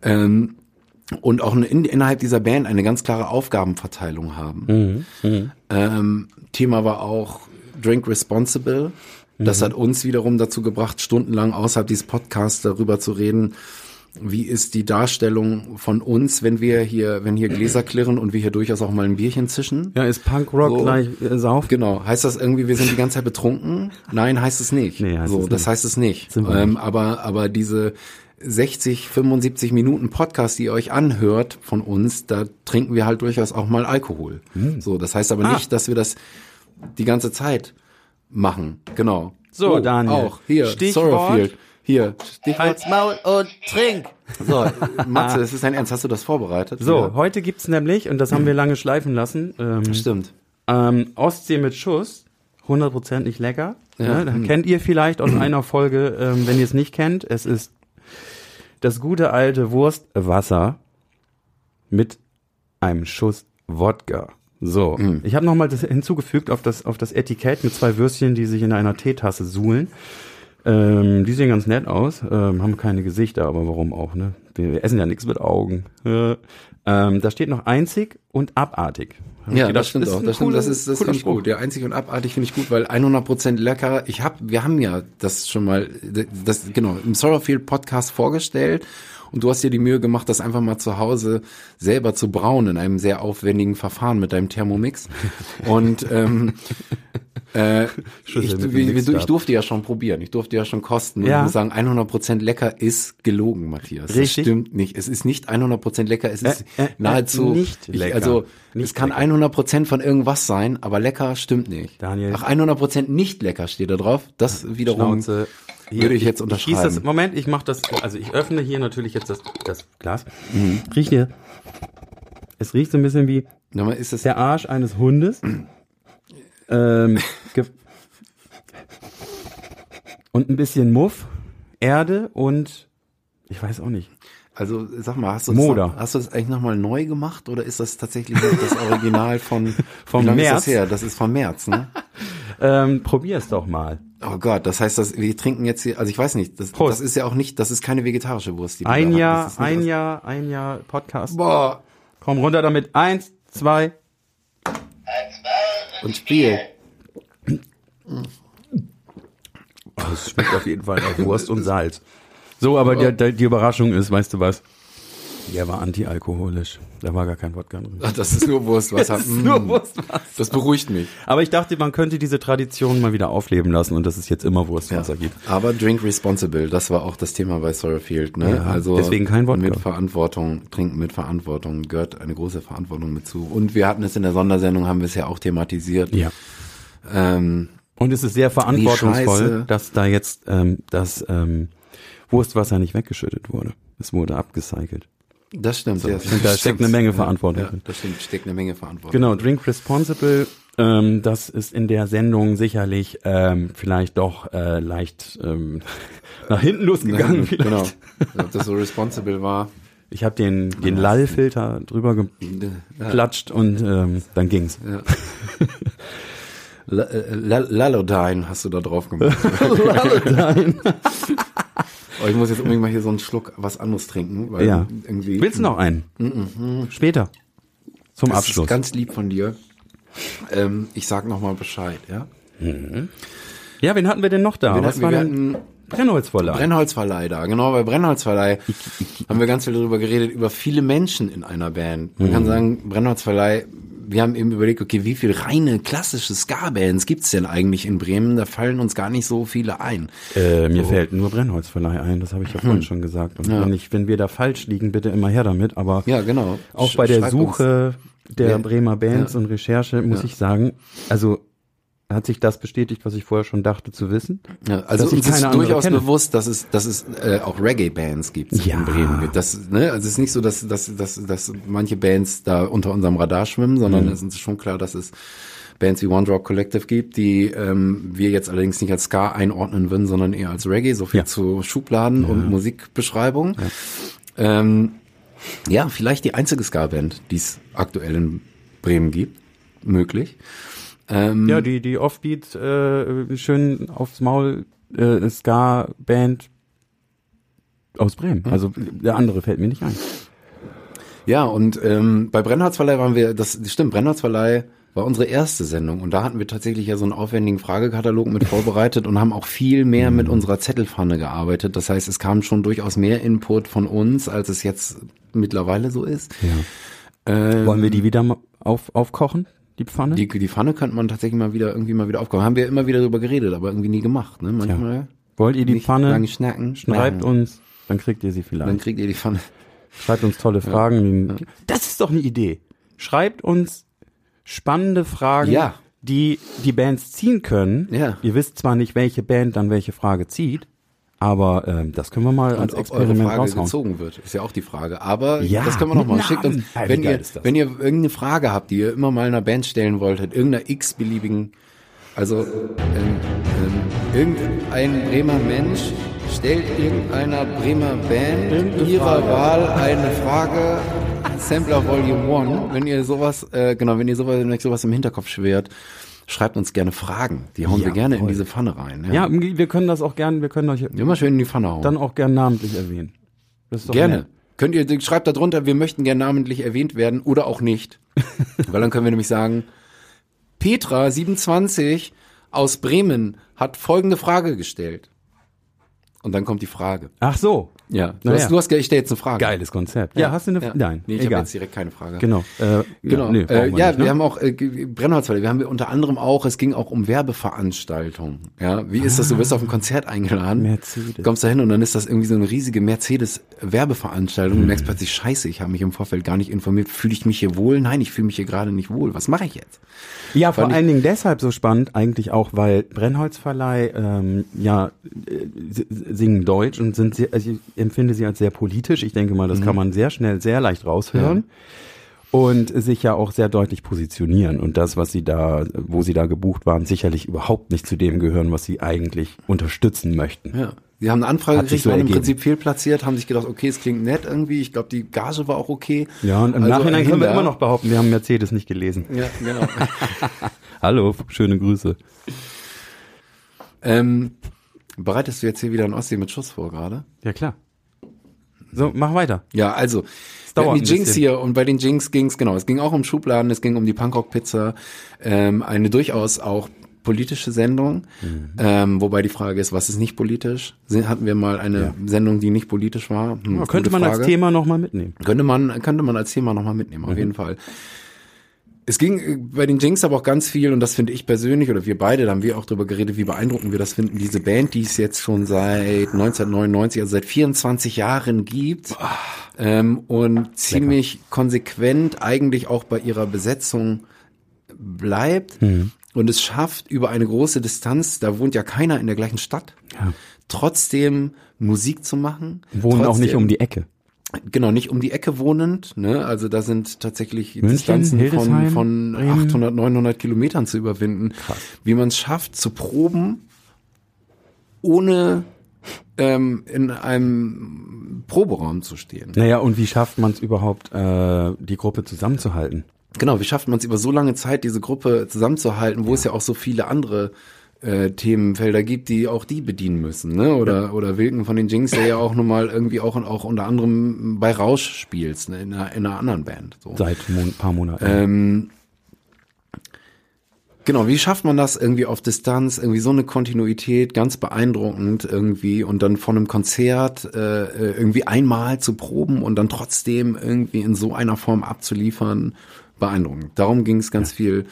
Ähm, und auch in, innerhalb dieser Band eine ganz klare Aufgabenverteilung haben. Ähm, Thema war auch Drink Responsible. Das hat uns wiederum dazu gebracht, stundenlang außerhalb dieses Podcasts darüber zu reden, wie ist die Darstellung von uns, wenn wir hier, wenn hier Gläser klirren und wir hier durchaus auch mal ein Bierchen zischen. Ja, ist Punkrock So. gleich äh, Sauf? Genau. Heißt das irgendwie, wir sind die ganze Zeit betrunken? Nein, heißt es nicht. Nee, heißt so, es das nicht. heißt es nicht. Ähm, aber, aber diese 60, 75 Minuten Podcast, die ihr euch anhört von uns, da trinken wir halt durchaus auch mal Alkohol. Hm. So, das heißt aber Ah. nicht, dass wir das die ganze Zeit machen. Genau. So, Daniel. Auch hier, Stichwort. Sorrowfield. Hier, Stichwort. Halt's Maul und trink. So, Matze, es ist dein Ernst. Hast du das vorbereitet? So, Ja. heute gibt's nämlich, und das haben wir lange schleifen lassen, ähm, Stimmt. ähm, Ostsee mit Schuss. 100% nicht lecker. Ja. Ja. kennt ihr vielleicht aus einer Folge, ähm, wenn ihr es nicht kennt. Es ist das gute alte Wurstwasser mit einem Schuss Wodka. So, ich habe nochmal das hinzugefügt auf das, auf das Etikett mit zwei Würstchen, die sich in einer Teetasse suhlen. Ähm, die sehen ganz nett aus, ähm, haben keine Gesichter, aber warum auch, ne? Wir, wir essen ja nichts mit Augen. Äh, ähm, da steht noch einzig und abartig. Ja, gedacht, das stimmt auch. Das, stimmt, cooler- das ist das finde ich gut. Ja, einzig und abartig finde ich gut, weil 100% lecker. Ich hab, wir haben ja das schon mal, das genau im Sorrowfield Podcast vorgestellt und du hast dir die Mühe gemacht, das einfach mal zu Hause selber zu brauen in einem sehr aufwendigen Verfahren mit deinem Thermomix. Und ähm, äh, ich, Mixstab. ich durfte ja schon probieren, ich durfte ja schon kosten und Ja. ich muss sagen, 100% lecker ist gelogen, Matthias. Das Richtig. stimmt nicht. Es ist nicht 100% lecker, es ist Äh, äh, nahezu nicht ich, lecker. Also Nicht es kann lecker. 100% von irgendwas sein, aber lecker stimmt nicht. Daniel. Ach, 100% nicht lecker steht da drauf. Das wiederum Schnauze. Würde ich jetzt unterschreiben. das, Moment, ich mache das, also ich öffne hier natürlich jetzt das, das Glas. Mhm. Riecht hier. Es riecht so ein bisschen wie Na, ist das der Arsch eines Hundes. ähm, und ein bisschen Muff, Erde und ich weiß auch nicht. also sag mal, hast du Moder. das, hast du das eigentlich nochmal neu gemacht oder ist das tatsächlich das Original von lange März? ist das her? Das ist vom März, ne? Ähm, probier es doch mal. Oh Gott, das heißt, dass wir trinken jetzt hier, also ich weiß nicht, das, das ist ja auch nicht, das ist keine vegetarische Wurst, die wir Ein. Jahr, ein aus- Jahr, ein Jahr Podcast. Boah, Komm runter damit. Eins, zwei. und Spiel. Es schmeckt auf jeden Fall nach Wurst und Salz. So, aber der, die Überraschung ist, weißt du was? Der war antialkoholisch. Da war gar kein Wodka drin. Ach, Das ist nur Wurstwasser. Das ist nur Mm. Wurstwasser. Das beruhigt mich. Aber ich dachte, man könnte diese Tradition mal wieder aufleben lassen und dass es jetzt immer Wurstwasser gibt. Aber drink responsible, das war auch das Thema bei Sorrowfield. Ne? Ja, also deswegen kein Wodka. Mit Verantwortung, trinken mit Verantwortung, gehört eine große Verantwortung mit zu. Und wir hatten es in der Sondersendung, haben wir es ja auch thematisiert. Ja. Ähm, Und es ist sehr verantwortungsvoll, dass da jetzt ähm, das ähm, Wurstwasser nicht weggeschüttet wurde. Es wurde abgecycelt. Das stimmt. ja, das da steckt eine Menge Verantwortung Ja, drin. das stimmt, steckt eine Menge Verantwortung. Genau, Drink Responsible, ähm, das ist in der Sendung sicherlich ähm, vielleicht doch äh, leicht ähm, nach hinten losgegangen. vielleicht. Genau. Ob das so responsible war. Ich habe den, den Lall-Filter drüber geklatscht und ähm, dann ging's. L- äh, L- Lallodine hast du da drauf gemacht. oh, ich muss jetzt unbedingt mal hier so einen Schluck was anderes trinken, weil Ja. irgendwie. Willst du noch einen? Später. Zum Das Abschluss. ist ganz lieb von dir. Ähm, ich sag noch mal Bescheid, ja? ja, wen hatten wir denn noch da? Wir Was hatten- war wir hatten Brennholzverleih. Brennholzverleih da, genau, bei Brennholzverleih haben wir ganz viel darüber geredet, über viele Menschen in einer Band. Man Mhm. kann sagen, Brennholzverleih, wir haben eben überlegt, okay, wie viele reine klassische Ska-Bands gibt's denn eigentlich in Bremen? Da fallen uns gar nicht so viele ein. Äh, mir fällt nur Brennholzverleih ein, das habe ich ja vorhin schon gesagt. Und wenn, ich, wenn wir da falsch liegen, bitte immer her damit. Aber Ja, genau. auch bei der schreibt uns. Suche der Ja. Bremer Bands Ja. und Recherche muss ich sagen, also hat sich das bestätigt, was ich vorher schon dachte zu wissen. Ja, also ich uns ist durchaus kenne. bewusst, dass es, dass es äh, auch Reggae-Bands gibt Ja. in Bremen. Das, ne, also es ist nicht so, dass, dass, dass, dass manche Bands da unter unserem Radar schwimmen, sondern es ist schon klar, dass es Bands wie One Drop Collective gibt, die ähm, wir jetzt allerdings nicht als Ska einordnen würden, sondern eher als Reggae, so viel Ja. zu Schubladen und Musikbeschreibung. Ja. Ähm, ja, vielleicht die einzige Ska-Band, die es aktuell in Bremen gibt, möglich. Ähm, Ja, die, die Offbeat, äh, schön aufs Maul, äh, Ska-Band aus Bremen. Also der andere fällt mir nicht ein. Ja, und ähm, bei Brennholzverleih waren wir, das stimmt, Brennholzverleih war unsere erste Sendung und da hatten wir tatsächlich ja so einen aufwendigen Fragekatalog mit vorbereitet und haben auch viel mehr mit unserer Zettelpfanne gearbeitet. Das heißt, es kam schon durchaus mehr Input von uns, als es jetzt mittlerweile so ist. Ähm, Wollen wir die wieder auf, aufkochen, die Pfanne? die, die Pfanne könnte man tatsächlich mal wieder irgendwie mal wieder aufkommen. Haben wir immer wieder drüber geredet, aber irgendwie nie gemacht. Ne? Manchmal Wollt ihr die Pfanne? lange schnacken. Schreibt Ja. uns, dann kriegt ihr sie Dann vielleicht. kriegt ihr die Pfanne. Schreibt uns tolle Fragen. Das ist doch eine Idee. Schreibt uns spannende Fragen, Ja. die die Bands ziehen können. Ja. Ihr wisst zwar nicht, welche Band dann welche Frage zieht, aber ähm, das können wir mal als Und ob eure Experiment Frage raushauen. gezogen wird, ist ja auch die Frage. Aber Ja, das können wir noch mal. Schickt uns, wenn ihr, wenn ihr irgendeine Frage habt, die ihr immer mal einer Band stellen wolltet, irgendeiner x-beliebigen, also ähm, ähm, irgendein Bremer Mensch stellt irgendeiner Bremer Band ihrer Wahl eine Frage. Sampler Volume 1. Wenn ihr sowas, äh, genau, wenn ihr sowas, wenn euch sowas im Hinterkopf schwert, schreibt uns gerne Fragen. Die hauen wir gerne in diese Pfanne rein. Ja, wir können das auch gerne, wir können euch Immer schön in die Pfanne hauen. dann auch gern namentlich erwähnen. Gerne. nett. Könnt ihr, schreibt da drunter, wir möchten gerne namentlich erwähnt werden oder auch nicht. Weil dann können wir nämlich sagen, Petra, 27, aus Bremen, hat folgende Frage gestellt. Und dann kommt die Frage. Ach so. Ja. Du, Naja. hast, du hast, ich stelle jetzt eine Frage. Geiles Konzept. Ja, hast du eine, Ja. nein, Nee, ich habe jetzt direkt keine Frage. Genau. Äh, Genau. Ja, nee, äh, brauchen wir ja, nicht, ne? wir haben auch äh, Brennholzwelle. Wir haben unter anderem auch, es ging auch um Werbeveranstaltungen. Ja, wie ist das? Du wirst auf ein Konzert eingeladen, Mercedes. kommst da hin und dann ist das irgendwie so eine riesige Mercedes-Werbeveranstaltung. Du merkst plötzlich, Scheiße, ich habe mich im Vorfeld gar nicht informiert. Fühle ich mich hier wohl? Nein, ich fühle mich hier gerade nicht wohl. Was mache ich jetzt? Ja, vor Fand ich- allen Dingen deshalb so spannend, eigentlich auch, weil Brennholzverleih ähm, ja äh, singen Deutsch und sind sehr, also empfinde sie als sehr politisch. Ich denke mal, das Mhm. kann man sehr schnell, sehr leicht raushören. Und sich ja auch sehr deutlich positionieren. Und das, was sie da, wo sie da gebucht waren, sicherlich überhaupt nicht zu dem gehören, was sie eigentlich unterstützen möchten. Ja. Sie haben eine Anfrage Hat gekriegt, so waren im ergeben. Prinzip fehlplatziert, haben sich gedacht, okay, es klingt nett irgendwie. Ich glaube, die Gage war auch okay. Ja, und im Also Nachhinein ein können wir immer noch behaupten, wir haben Mercedes nicht gelesen. Ja, genau. Hallo, schöne Grüße. ähm, bereitest du jetzt hier wieder einen Ostsee mit Schuss vor gerade? Ja, klar. So, mach weiter. Ja, also wir dauert die Jinx hier und bei den Jinx ging's genau, es ging auch um Schubladen, es ging um die Punkrock Pizza, ähm, eine durchaus auch politische Sendung, ähm, wobei die Frage ist, was ist nicht politisch? Hatten wir mal eine Sendung, die nicht politisch war? Hm, Ja, könnte man als Frage. Thema nochmal mitnehmen. Könnte man, könnte man als Thema nochmal mitnehmen, auf jeden Fall. Es ging äh, bei den Jinx aber auch ganz viel, und das finde ich persönlich, oder wir beide, da haben wir auch drüber geredet, wie beeindruckend wir das finden, diese Band, die es jetzt schon seit 1999, also seit 24 Jahren gibt, ähm, und ziemlich konsequent eigentlich auch bei ihrer Besetzung bleibt und es schafft über eine große Distanz, da wohnt ja keiner in der gleichen Stadt, trotzdem Musik zu machen. Wohnen auch nicht trotzdem- um die Ecke. Genau, nicht um die Ecke wohnend, ne? Also da sind tatsächlich München, Distanzen von, Hildesheim, von Bremen. 800, 900 Kilometern zu überwinden. Wie man es schafft, zu proben, ohne ähm, in einem Proberaum zu stehen. Naja, und wie schafft man es überhaupt, äh, die Gruppe zusammenzuhalten? Genau, wie schafft man es über so lange Zeit, diese Gruppe zusammenzuhalten, wo es ja auch so viele andere äh, Themenfelder gibt, die auch die bedienen müssen, ne? Oder oder Wilken von den Jinx, der ja auch nun mal irgendwie auch auch unter anderem bei Rausch spielst, ne? in, einer, in einer anderen Band. So. Seit ein paar Monaten. Ähm, genau, wie schafft man das irgendwie auf Distanz, irgendwie so eine Kontinuität, ganz beeindruckend irgendwie und dann von einem Konzert äh, äh, irgendwie einmal zu proben und dann trotzdem irgendwie in so einer Form abzuliefern, beeindruckend. Darum ging es ganz viel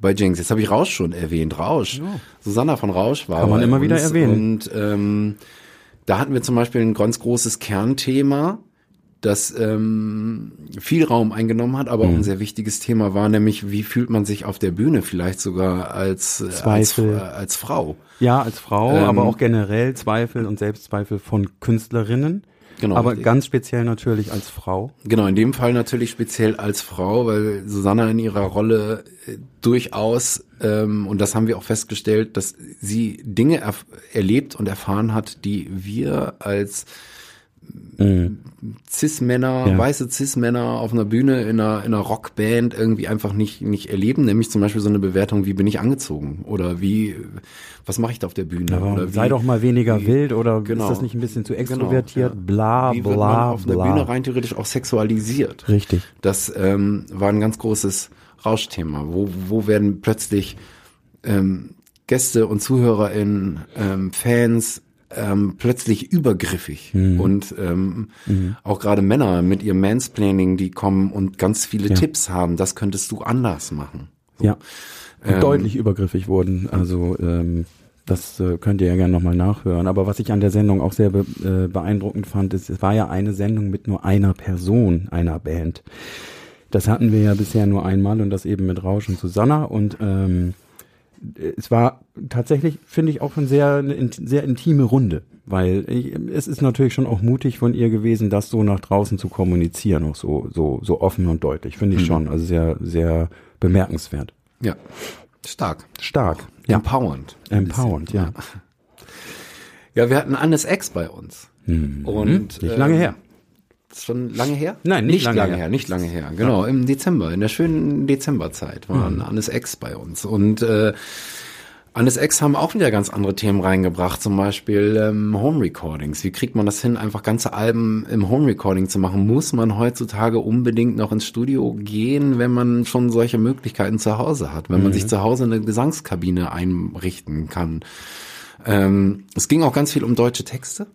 bei Jinx. Jetzt habe ich Rausch schon erwähnt, Rausch. Susanna von Rausch war Kann man immer wieder erwähnen. Und ähm, da hatten wir zum Beispiel ein ganz großes Kernthema, das ähm, viel Raum eingenommen hat, aber auch Mhm. ein sehr wichtiges Thema war, nämlich wie fühlt man sich auf der Bühne vielleicht sogar als, äh, als, Zweifel. äh, als Frau. ja, als Frau, ähm, aber auch generell Zweifel und Selbstzweifel von Künstlerinnen. Genau, Aber richtig. ganz speziell natürlich als Frau. Genau, in dem Fall natürlich speziell als Frau, weil Susanna in ihrer Rolle äh, durchaus, ähm, und das haben wir auch festgestellt, dass sie Dinge erlebt und erfahren hat, die wir als Cis-Männer, Ja. weiße Cis-Männer auf einer Bühne in einer, in einer Rockband irgendwie einfach nicht, nicht erleben, nämlich zum Beispiel so eine Bewertung, wie bin ich angezogen oder wie, was mache ich da auf der Bühne? Aber oder sei wie, doch mal weniger wie- wild oder genau. ist das nicht ein bisschen zu Genau, extrovertiert? ja. Bla, wie wird bla, man auf bla. einer Bühne rein theoretisch auch sexualisiert? Richtig. Das ähm, war ein ganz großes Rauschthema. Wo, wo werden plötzlich ähm, Gäste und ZuhörerInnen, ähm, Fans ähm, plötzlich übergriffig Mhm. und ähm, auch gerade Männer mit ihrem Mansplaining, die kommen und ganz viele Tipps haben, das könntest du anders machen. So. Ja. Ähm, deutlich übergriffig wurden. Also ähm, das äh, könnt ihr ja gerne nochmal nachhören. Aber was ich an der Sendung auch sehr be äh, beeindruckend fand, ist, es war ja eine Sendung mit nur einer Person, einer Band. Das hatten wir ja bisher nur einmal und das eben mit Rausch und Susanna. Und ähm, es war tatsächlich, finde ich, auch eine sehr, eine sehr intime Runde. Weil ich, es ist natürlich schon auch mutig von ihr gewesen, das so nach draußen zu kommunizieren, auch so, so, so offen und deutlich, finde ich schon. Also sehr, sehr bemerkenswert. Ja, stark. Stark. Ja. Empowernd. Empowernd, ja. Ja, wir hatten Annes Ex bei uns. Und Mhm. Nicht lange ähm, her. Ist schon lange her? Nein, nicht lange her. her. Nicht lange her. Genau, im Dezember, in der schönen Dezemberzeit waren Mhm. Annes Ex bei uns. Und äh, Annes Ex haben auch wieder ganz andere Themen reingebracht, zum Beispiel ähm, Home Recordings. Wie kriegt man das hin, einfach ganze Alben im Home Recording zu machen? Muss man heutzutage unbedingt noch ins Studio gehen, wenn man schon solche Möglichkeiten zu Hause hat, wenn man Mhm. sich zu Hause eine Gesangskabine einrichten kann? Ähm, es ging auch ganz viel um deutsche Texte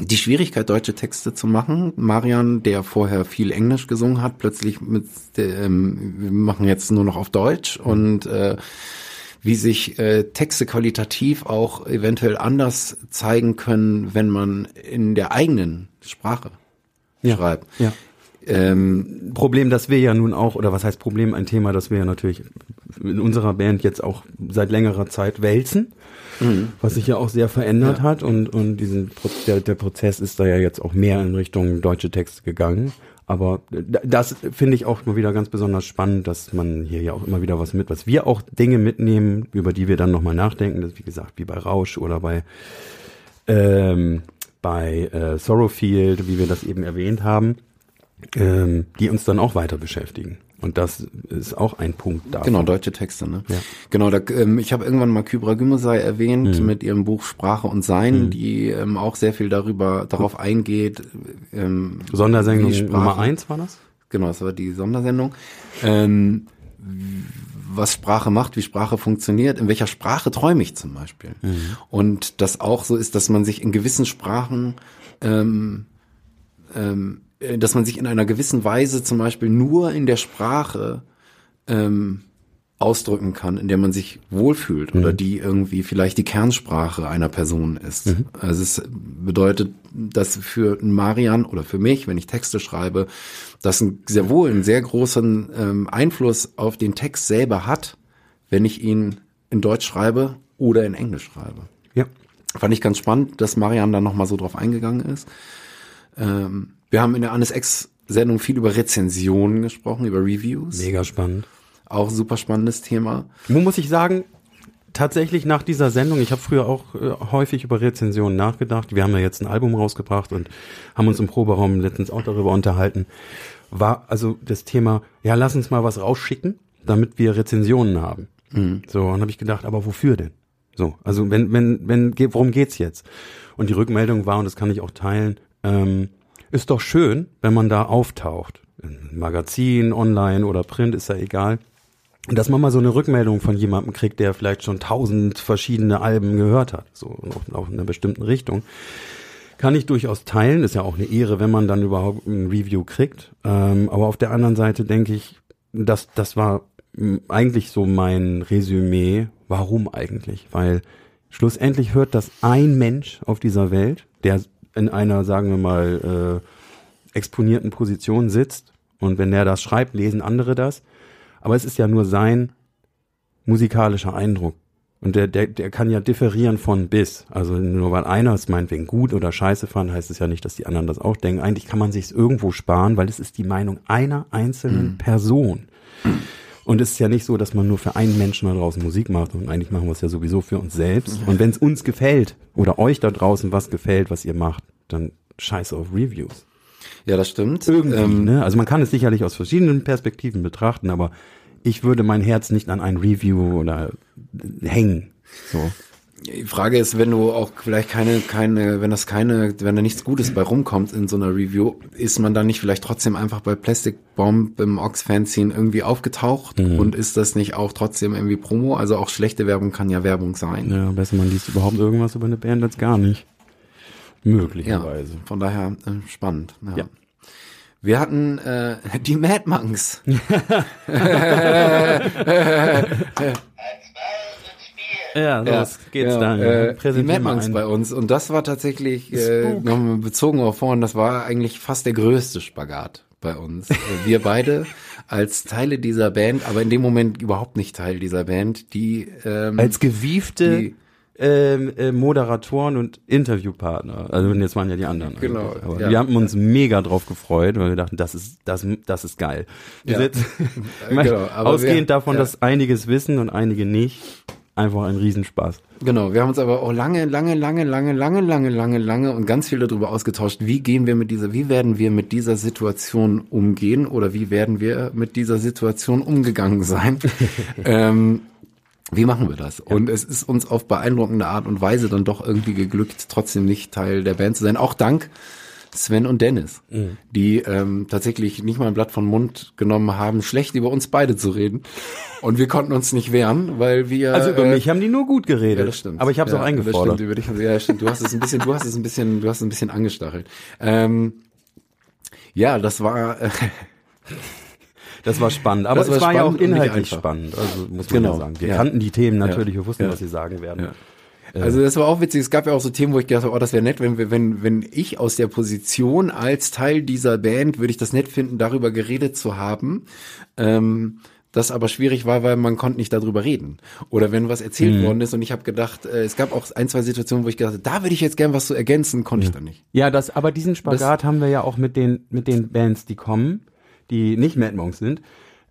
die Schwierigkeit, deutsche Texte zu machen. Marian, der vorher viel Englisch gesungen hat, plötzlich mit, ähm, wir machen jetzt nur noch auf Deutsch und äh, wie sich äh, Texte qualitativ auch eventuell anders zeigen können, wenn man in der eigenen Sprache Ja. schreibt. Ja. Ähm, Problem, das wir ja nun auch, oder was heißt Problem, ein Thema, das wir ja natürlich in unserer Band jetzt auch seit längerer Zeit wälzen, was sich ja auch sehr verändert hat und, und diesen, der, der Prozess ist da ja jetzt auch mehr in Richtung deutsche Texte gegangen. Aber das finde ich auch mal wieder ganz besonders spannend, dass man hier ja auch immer wieder was mit, was wir auch Dinge mitnehmen, über die wir dann nochmal nachdenken, das wie gesagt, wie bei Rausch oder bei ähm, bei äh, Sorrowfield, wie wir das eben erwähnt haben, ähm, die uns dann auch weiter beschäftigen. Und das ist auch ein Punkt da. Genau, deutsche Texte, ne? Ja. Genau, da, ähm, ich habe irgendwann mal Kybra Gümesei erwähnt mit ihrem Buch Sprache und Sein, die ähm, auch sehr viel darüber darauf eingeht. Ähm, Sondersendung Nummer eins war das? Genau, das war die Sondersendung. Ähm, was Sprache macht, wie Sprache funktioniert, in welcher Sprache träume ich zum Beispiel. Und das auch so ist, dass man sich in gewissen Sprachen, ähm, ähm, äh, dass man sich in einer gewissen Weise zum Beispiel nur in der Sprache ähm, ausdrücken kann, in der man sich wohlfühlt oder die irgendwie vielleicht die Kernsprache einer Person ist. Also es bedeutet, dass für Marian oder für mich, wenn ich Texte schreibe, das ein, sehr wohl einen sehr großen ähm, Einfluss auf den Text selber hat, wenn ich ihn in Deutsch schreibe oder in Englisch schreibe. Ja. Fand ich ganz spannend, dass Marian da nochmal so drauf eingegangen ist. Ähm, wir haben in der Annes X Sendung viel über Rezensionen gesprochen, über Reviews. Mega spannend. Auch super spannendes Thema. Nun muss ich sagen, tatsächlich nach dieser Sendung, ich habe früher auch äh, häufig über Rezensionen nachgedacht. Wir haben ja jetzt ein Album rausgebracht und haben uns im Proberaum letztens auch darüber unterhalten. War also das Thema, ja, lass uns mal was rausschicken, damit wir Rezensionen haben. So, und habe ich gedacht, aber wofür denn? So, also wenn, wenn, wenn, worum geht's jetzt? Und die Rückmeldung war, und das kann ich auch teilen, ähm, ist doch schön, wenn man da auftaucht. Im Magazin, online oder Print, ist ja egal. Dass man mal so eine Rückmeldung von jemandem kriegt, der vielleicht schon tausend verschiedene Alben gehört hat, so auch, in einer bestimmten Richtung, kann ich durchaus teilen. Ist ja auch eine Ehre, wenn man dann überhaupt ein Review kriegt. Ähm, aber auf der anderen Seite denke ich, das, das war mh, eigentlich so mein Resümee. Warum eigentlich? Weil schlussendlich hört das ein Mensch auf dieser Welt, der in einer, sagen wir mal, äh, exponierten Position sitzt. Und wenn der das schreibt, lesen andere das. Aber es ist ja nur sein musikalischer Eindruck. Und der, der, der kann ja differieren von bis. Also nur weil einer es meinetwegen gut oder scheiße fand, heißt es ja nicht, dass die anderen das auch denken. Eigentlich kann man sich irgendwo sparen, weil es ist die Meinung einer einzelnen Person. Und es ist ja nicht so, dass man nur für einen Menschen da draußen Musik macht. Und eigentlich machen wir es ja sowieso für uns selbst. Und wenn es uns gefällt oder euch da draußen was gefällt, was ihr macht, dann scheiße auf Reviews. Ja, das stimmt. Irgendwie, Ähm, ne? Also man kann es sicherlich aus verschiedenen Perspektiven betrachten, aber ich würde mein Herz nicht an ein Review oder hängen. So. Die Frage ist, wenn du auch vielleicht keine, keine, wenn das keine, wenn da nichts Gutes bei rumkommt in so einer Review, ist man dann nicht vielleicht trotzdem einfach bei Plastic Bomb im Ox Fanzine irgendwie aufgetaucht und ist das nicht auch trotzdem irgendwie Promo? Also auch schlechte Werbung kann ja Werbung sein. Ja, besser man liest überhaupt irgendwas über eine Band als gar nicht. Ja, Möglicherweise. von daher äh, spannend. Ja. Ja. Wir hatten äh, die Mad Monks. Ja, los geht's ja, dann. Äh, die Mad Monks bei uns. Und das war tatsächlich, äh, nochmal bezogen auf vorhin, das war eigentlich fast der größte Spagat bei uns. Äh, Wir beide als Teile dieser Band, aber in dem Moment überhaupt nicht Teil dieser Band, die ähm, Als gewiefte die- ähm, äh, Moderatoren und Interviewpartner. Also jetzt waren ja die anderen. Genau, ja. wir haben uns mega drauf gefreut, weil wir dachten, das ist das das ist geil. Ja. sitzen, Genau, ausgehend wir- davon, ja. dass einiges wissen und einige nicht, einfach ein Riesenspaß. Genau, wir haben uns aber auch lange, lange, lange, lange, lange, lange, lange, lange und ganz viel darüber ausgetauscht, wie gehen wir mit dieser, wie werden wir mit dieser Situation umgehen oder wie werden wir mit dieser Situation umgegangen sein. ähm, wie machen wir das? Und es ist uns auf beeindruckende Art und Weise dann doch irgendwie geglückt, trotzdem nicht Teil der Band zu sein. Auch dank Sven und Dennis, die ähm, tatsächlich nicht mal ein Blatt vom Mund genommen haben, schlecht über uns beide zu reden. Und wir konnten uns nicht wehren, weil wir Also über äh, mich haben die nur gut geredet. ja, das stimmt. Aber ich habe es ja, auch eingefordert. Das stimmt, über dich, haben sie- ja, stimmt. Du hast es ein bisschen, du hast es ein bisschen, du hast es ein bisschen angestachelt. Ähm, ja, das war äh, Das war spannend. Aber Das es war war ja auch inhaltlich spannend. Also muss man Genau, ja sagen. Wir kannten die Themen natürlich, wir wussten, was sie sagen werden. Also das war auch witzig. Es gab ja auch so Themen, wo ich gedacht habe, oh, das wäre nett, wenn wir, wenn, wenn ich aus der Position als Teil dieser Band, würde ich das nett finden, darüber geredet zu haben. Ähm, das aber schwierig war, weil man konnte nicht darüber reden. Oder wenn was erzählt Mhm. worden ist und ich habe gedacht, äh, es gab auch ein, zwei Situationen, wo ich gedacht habe, da würde ich jetzt gern was zu ergänzen, konnte ich dann nicht. Ja, das, aber diesen Spagat haben wir ja auch mit den, mit den Bands, die kommen, die nicht Mad Monks sind.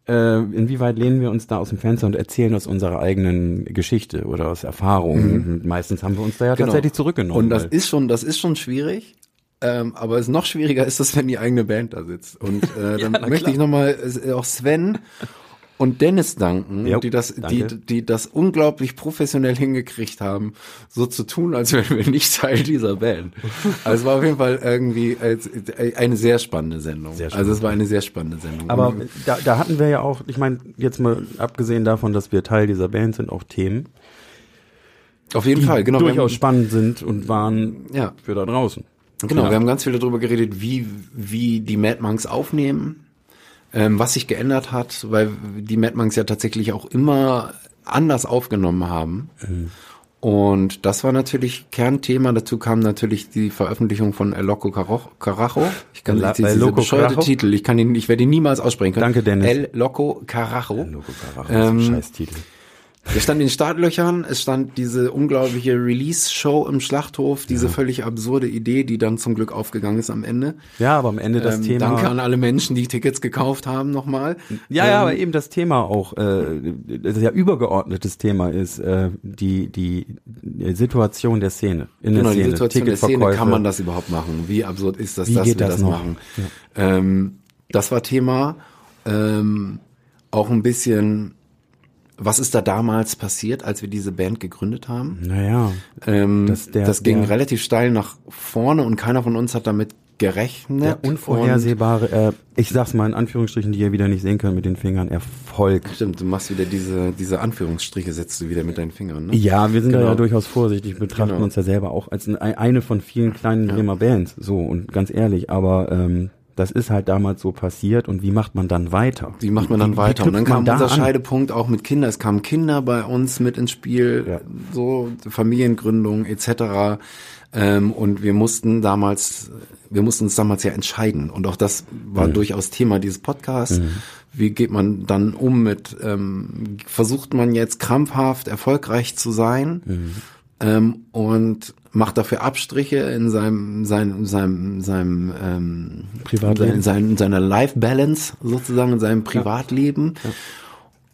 Äh, inwieweit lehnen wir uns da aus dem Fenster und erzählen aus unserer eigenen Geschichte oder aus Erfahrungen? Meistens haben wir uns da ja Genau. tatsächlich zurückgenommen. Und das ist schon, das ist schon schwierig. Ähm, aber es noch schwieriger ist es, wenn die eigene Band da sitzt. Und äh, dann na möchte klar. ich nochmal auch Sven und Dennis danken, Jo, die das, die, danke. die das unglaublich professionell hingekriegt haben, so zu tun, als wären wir nicht Teil dieser Band. Also es war auf jeden Fall irgendwie äh, eine sehr spannende Sendung. Sehr also es war eine sehr spannende Sendung. Aber da, da hatten wir ja auch, ich meine, jetzt mal abgesehen davon, dass wir Teil dieser Band sind, auch Themen, auf jeden Fall, genau. wir durchaus haben- spannend sind und waren Ja. für da draußen. Genau, Ja. wir haben ganz viel darüber geredet, wie, wie die Mad Monks aufnehmen, ähm, was sich geändert hat, weil die Mad Monks ja tatsächlich auch immer anders aufgenommen haben. Mhm. Und das war natürlich Kernthema. Dazu kam natürlich die Veröffentlichung von El Loco Carajo. Ich kann La- El Loco bescheuerte? Titel. Ich kann ihn, ich werde ihn niemals aussprechen können. Danke, Dennis. El Loco Carajo. Loco Carajo, das ist ein Ähm, Scheißtitel. Wir standen in den Startlöchern, es stand diese unglaubliche Release-Show im Schlachthof, diese völlig absurde Idee, die dann zum Glück aufgegangen ist am Ende. Ja, aber am Ende das Ähm, Thema. Danke an alle Menschen, die Tickets gekauft haben nochmal. Ja, Ähm, ja, aber eben das Thema auch, äh, das ja übergeordnetes Thema ist, äh, die, die, die Situation der Szene. In Genau, der die Szene. Situation der Szene, kann man das überhaupt machen? Wie absurd ist das, Wie dass geht wir das das, machen? Ähm, das war Thema. Ähm, auch ein bisschen, was ist da damals passiert, als wir diese Band gegründet haben? Naja, Ähm, Das- der- das ging der- relativ steil nach vorne und keiner von uns hat damit gerechnet. der unvorhersehbare, äh, ich sag's mal in Anführungsstrichen, die ihr wieder nicht sehen könnt mit den Fingern, Erfolg. Stimmt, du machst wieder diese, diese Anführungsstriche, setzt du wieder mit deinen Fingern. Ne? Ja, wir sind da Genau. ja durchaus vorsichtig, betrachten Genau. uns ja selber auch als ein- eine von vielen kleinen Bremer Bands, so und ganz ehrlich, aber ähm, das ist halt damals so passiert und wie macht man dann weiter? Wie macht man dann Wie- wie weiter? Und dann kam da unser an? Scheidepunkt auch mit Kindern. Es kamen Kinder bei uns mit ins Spiel, Ja. so Familiengründung etc. Ähm, und wir mussten damals, wir mussten uns damals ja entscheiden. Und auch das war Mhm. durchaus Thema dieses Podcasts. Wie geht man dann um mit, ähm, versucht man jetzt krampfhaft erfolgreich zu sein? Mhm. Ähm, und macht dafür Abstriche in seinem, seinem, seinem, seinem ähm, Privatleben. in, sein, in seiner Life Balance sozusagen, in seinem Privatleben.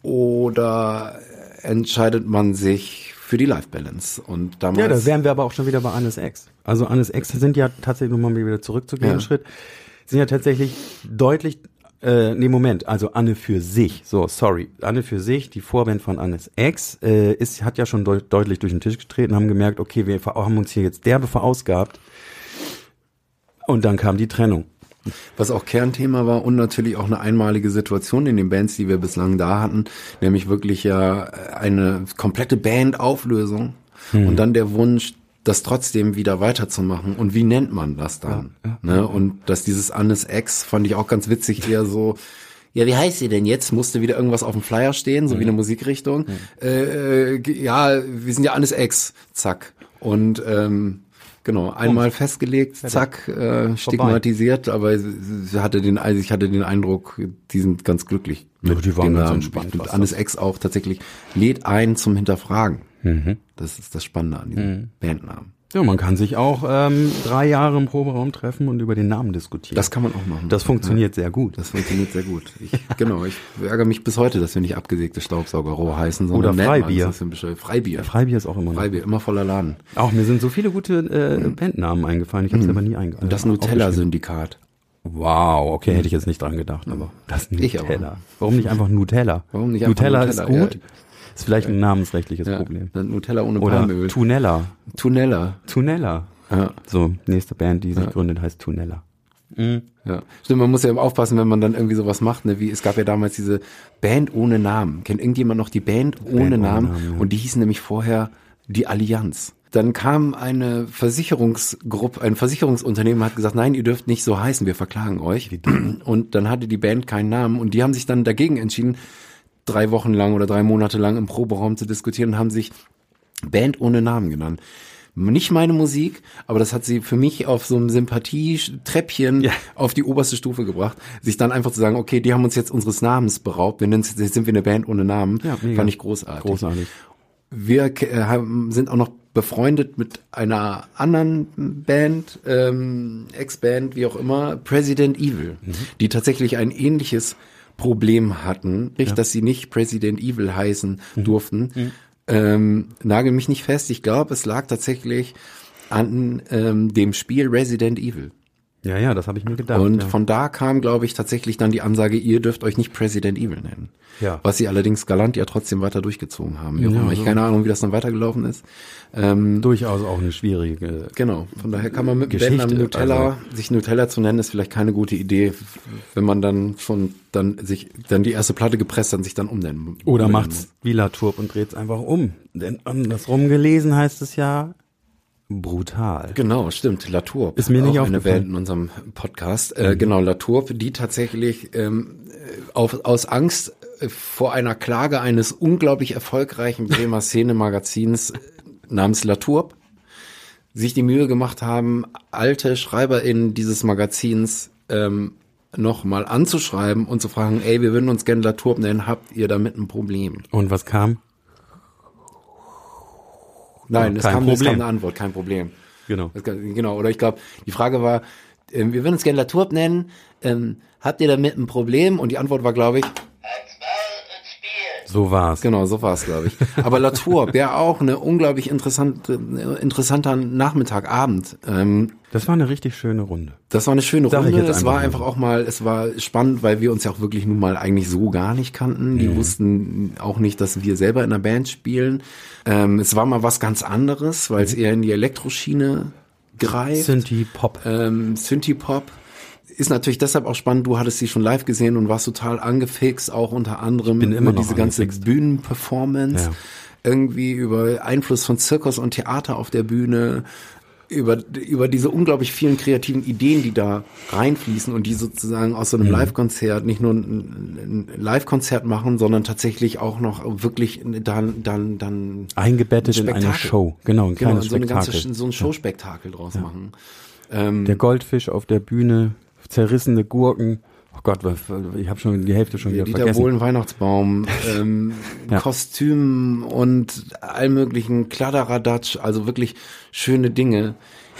Oder entscheidet man sich für die Life Balance? Und damals. Ja, da wären wir aber auch schon wieder bei Annes Ex. Also Annes Ex sind ja tatsächlich, um mal wieder zurückzugehen, Ja. Schritt, sind ja tatsächlich deutlich, äh, nee, Moment, also Anne für sich, so, sorry, Anne für sich, die Vorband von Annes Ex, äh, ist, hat ja schon deut deutlich durch den Tisch getreten, haben gemerkt, okay, wir haben uns hier jetzt derbe verausgabt. Und dann kam die Trennung. Was auch Kernthema war und natürlich auch eine einmalige Situation in den Bands, die wir bislang da hatten, nämlich wirklich ja eine komplette Bandauflösung und dann der Wunsch, das trotzdem wieder weiterzumachen. Und wie nennt man das dann? ne? Und dass dieses Annes Ex fand ich auch ganz witzig, eher so, ja, wie heißt sie denn jetzt? Musste wieder irgendwas auf dem Flyer stehen, so wie eine Musikrichtung. Äh, äh, ja, wir sind ja Annes Ex, zack. Und ähm, genau, einmal festgelegt, zack, äh, stigmatisiert, aber sie hatte den, also ich hatte den Eindruck, die sind ganz glücklich. Ja, die waren ganz entspannt, Und Annes Ex auch tatsächlich lädt ein zum Hinterfragen. Das ist das Spannende an diesem Bandnamen. Ja, man kann sich auch ähm, drei Jahre im Proberaum treffen und über den Namen diskutieren. Das kann man auch machen. das funktioniert sehr gut. Das funktioniert sehr gut. Ich, genau, ich ärgere mich bis heute, dass wir nicht abgesägte Staubsaugerrohr heißen, sondern Oder Freibier. Das sind bestimmt Freibier. Freibier ist auch immer noch. Freibier, immer voller Laden. Auch mir sind so viele gute äh, Bandnamen eingefallen. Ich habe selber nie eingefallen. Und das Nutella-Syndikat. Wow, okay, hätte ich jetzt nicht dran gedacht, aber das Ich Nutella. aber. Warum nicht einfach Nutella? Warum nicht einfach Nutella, Nutella? ist gut. Ja. Ist vielleicht ein namensrechtliches Ja, Problem. Nutella ohne Oder Palmöl. Tunella. Tunella. Tunella. Ja. So, nächste Band, die sich gründet, heißt Tunella. Ja, stimmt, man muss ja aufpassen, wenn man dann irgendwie sowas macht, ne, wie es gab ja damals diese Band ohne Namen. Kennt irgendjemand noch die Band ohne ohne Namen? Namen, ja. Und die hießen nämlich vorher die Allianz. Dann kam eine Versicherungsgruppe, ein Versicherungsunternehmen hat gesagt, nein, ihr dürft nicht so heißen, wir verklagen euch. Und dann hatte die Band keinen Namen und die haben sich dann dagegen entschieden, drei Wochen lang oder drei Monate lang im Proberaum zu diskutieren und haben sich Band ohne Namen genannt. Nicht meine Musik, aber das hat sie für mich auf so einem Sympathietreppchen Ja. auf die oberste Stufe gebracht, sich dann einfach zu sagen, okay, die haben uns jetzt unseres Namens beraubt, wir nennen uns, jetzt sind wir eine Band ohne Namen, Ja, mega. fand ich großartig. Großartig. Wir äh, sind auch noch befreundet mit einer anderen Band, ähm, Ex-Band, wie auch immer, President Evil, Mhm. die tatsächlich ein ähnliches Problem hatten, nicht, dass sie nicht President Evil heißen Mhm. durften. Ähm, nagel mich nicht fest, ich glaube, es lag tatsächlich an ähm, dem Spiel Resident Evil. Ja, ja, das habe ich mir gedacht. Und ja. von da kam, glaube ich, tatsächlich dann die Ansage, ihr dürft euch nicht President Evil nennen. Ja. Was sie allerdings galant ja trotzdem weiter durchgezogen haben. Ja. Ich so. keine Ahnung, wie das dann weitergelaufen ist. Ähm, durchaus auch eine schwierige. genau. Von daher kann man mit Geschichte, Bandnamen Nutella, also- sich Nutella zu nennen, ist vielleicht keine gute Idee, wenn man dann schon dann sich dann die erste Platte gepresst hat und sich dann umnennen. Oder macht's wie Latour und dreht's einfach um. Denn andersrum gelesen heißt es ja brutal. Genau, stimmt. Latour. Ist mir nicht auch eine. Band in unserem Podcast. Äh, genau, Latour, die tatsächlich ähm, auf, aus Angst äh, vor einer Klage eines unglaublich erfolgreichen Bremer Szene-Magazins äh, namens Latour sich die Mühe gemacht haben, alte SchreiberInnen dieses Magazins ähm, noch mal anzuschreiben und zu fragen, ey, wir würden uns gerne Latour nennen, habt ihr damit ein Problem? Und was kam? Nein, es kam, es kam eine Antwort, kein Problem. Genau. Kann- Genau, oder ich glaube, die Frage war, ähm, wir würden uns gerne Latour nennen, ähm, habt ihr damit ein Problem? Und die Antwort war, glaube ich, So war's. genau, so war es, glaube ich. Aber Latour wäre auch eine unglaublich interessante, interessanter Nachmittag, Abend. Ähm, Das war eine richtig schöne Runde. das war eine schöne Sag Runde. Es war einfach auch mal, es war spannend, weil wir uns ja auch wirklich nun mal eigentlich so gar nicht kannten. Mhm. Die wussten auch nicht, dass wir selber in einer Band spielen. Ähm, es war mal was ganz anderes, weil es eher in die Elektroschiene greift. Synthie Pop. ähm, Synthie-Pop. Ist natürlich deshalb auch spannend, du hattest sie schon live gesehen und warst total angefixt, auch unter anderem über diese ganze. Bühnenperformance, Ja. irgendwie über Einfluss von Zirkus und Theater auf der Bühne, über, über diese unglaublich vielen kreativen Ideen, die da reinfließen und die sozusagen aus so Mhm. einem Live-Konzert nicht nur ein, ein Live-Konzert machen, sondern tatsächlich auch noch wirklich dann, dann, dann Eingebettet in eine. Show. Genau, ein genau, kleines so, eine Spektakel. ganze, so ein Showspektakel draus machen. Ähm, Der Goldfisch auf der Bühne, zerrissene Gurken. Oh Gott, ich habe schon die Hälfte schon wieder Dieter vergessen. Bohlen Weihnachtsbaum, ähm, Ja. Kostüm und all möglichen Kladderadatsch, also wirklich schöne Dinge,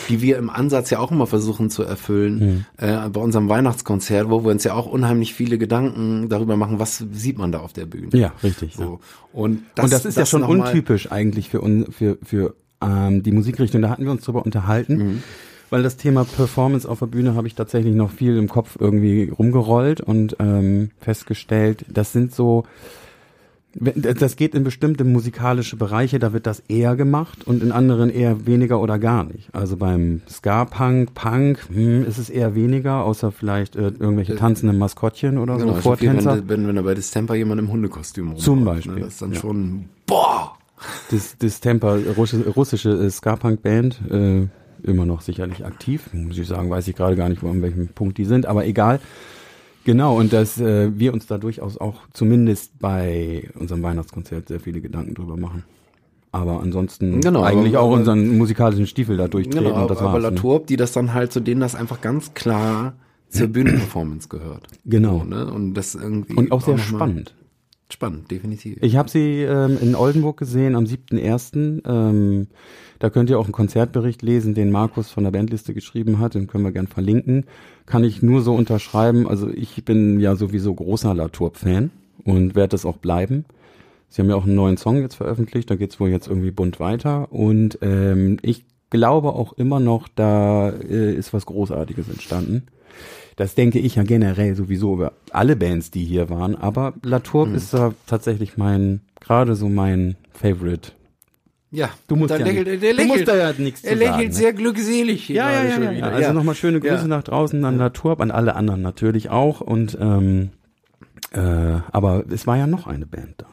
die wir im Ansatz ja auch immer versuchen zu erfüllen, Mhm. äh, bei unserem Weihnachtskonzert, wo wir uns ja auch unheimlich viele Gedanken darüber machen, was sieht man da auf der Bühne. Ja, richtig. Ja. So. Und, das, und das ist ja schon untypisch eigentlich für, un, für, für ähm, die Musikrichtung. Da hatten wir uns drüber unterhalten. Mhm. Weil das Thema Performance auf der Bühne habe ich tatsächlich noch viel im Kopf irgendwie rumgerollt und ähm, festgestellt, das sind so, wenn- das geht in bestimmte musikalische Bereiche, da wird das eher gemacht und in anderen eher weniger oder gar nicht. Also beim Ska-Punk, Punk, hm, ist es eher weniger, außer vielleicht äh, irgendwelche tanzenden Maskottchen oder Genau, so, viel, Vortänzer. wenn, wenn, wenn da bei Distemper jemand im Hundekostüm rumläuft, Zum Beispiel, Ne, das ist dann ja. schon, boah! Dis, Distemper, russische, russische äh, Ska-Punk-Band, äh, immer noch sicherlich aktiv. Muss ich sagen, weiß ich gerade gar nicht, wo an welchem Punkt die sind, aber egal. Genau, und dass äh, wir uns da durchaus auch zumindest bei unserem Weihnachtskonzert sehr viele Gedanken drüber machen. Aber ansonsten Genau, eigentlich aber- auch aber- unseren musikalischen Stiefel da durchtreten Genau, und das aber war's. ne? Latour, die das dann halt, zu denen das einfach ganz klar zur Bühnenperformance gehört. Genau. So, ne? Und das irgendwie. Und auch sehr mal- spannend. Spannend, definitiv. Ich habe sie ähm, in Oldenburg gesehen am 7.1. Ähm, da könnt ihr auch einen Konzertbericht lesen, den Markus von der Bandliste geschrieben hat. Den können wir gern verlinken. Kann ich nur so unterschreiben. Also ich bin ja sowieso großer Latour-Fan und werde es auch bleiben. Sie haben ja auch einen neuen Song jetzt veröffentlicht. Da geht's wohl jetzt irgendwie bunt weiter. Und ähm, ich glaube auch immer noch, da äh, ist was Großartiges entstanden. Das denke ich ja generell sowieso über alle Bands, die hier waren. Aber Latour Mhm. ist da tatsächlich mein, gerade so mein Favorite. ja, Du musst ja lächelt, nicht- der du lächelt, musst da ja nichts Er zu lächelt sagen, ne? sehr glückselig. hier Ja, ja, ja, ja, wieder. ja. Also nochmal schöne Grüße Ja. nach draußen an Latour, an alle anderen natürlich auch. Und ähm, äh, aber es war ja noch eine Band da.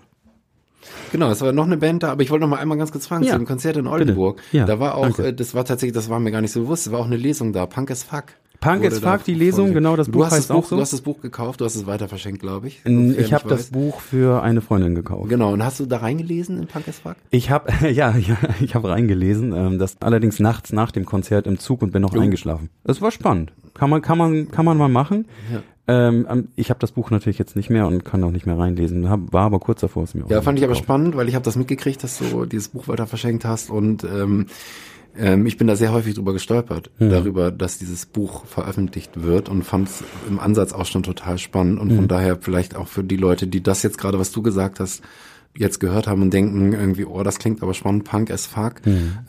Genau, es war noch eine Band da, aber ich wollte noch mal einmal ganz kurz fragen Ja, zu dem Konzert in Oldenburg. Ja, da war auch, danke. äh, das war tatsächlich, das war mir gar nicht so bewusst, es war auch eine Lesung da, Punk as Fuck. Punk da Fuck, die Lesung, genau, das du Buch hast das heißt Buch, auch so. Du hast das Buch gekauft, du hast es weiter verschenkt, glaube ich. Ich habe das. Buch für eine Freundin gekauft. Genau, und hast du da reingelesen in Punk as Fuck? Ich habe ja, ja, ich habe reingelesen, ähm, das allerdings nachts nach dem Konzert im Zug und bin noch Oh. eingeschlafen. Es war spannend. Kann man, kann man, kann man mal machen. Ähm, ähm, ich habe das Buch natürlich jetzt nicht mehr und kann auch nicht mehr reinlesen. Hab, war aber kurz davor, es mir auch Ja, fand ich aber spannend, weil ich habe das mitgekriegt, dass du dieses Buch weiter verschenkt hast und ähm, ähm, ich bin da sehr häufig drüber gestolpert, darüber, dass dieses Buch veröffentlicht wird und fand es im Ansatz auch schon total spannend. Und von daher vielleicht auch für die Leute, die das jetzt gerade, was du gesagt hast, jetzt gehört haben und denken irgendwie, oh, das klingt aber spannend, Punk as fuck,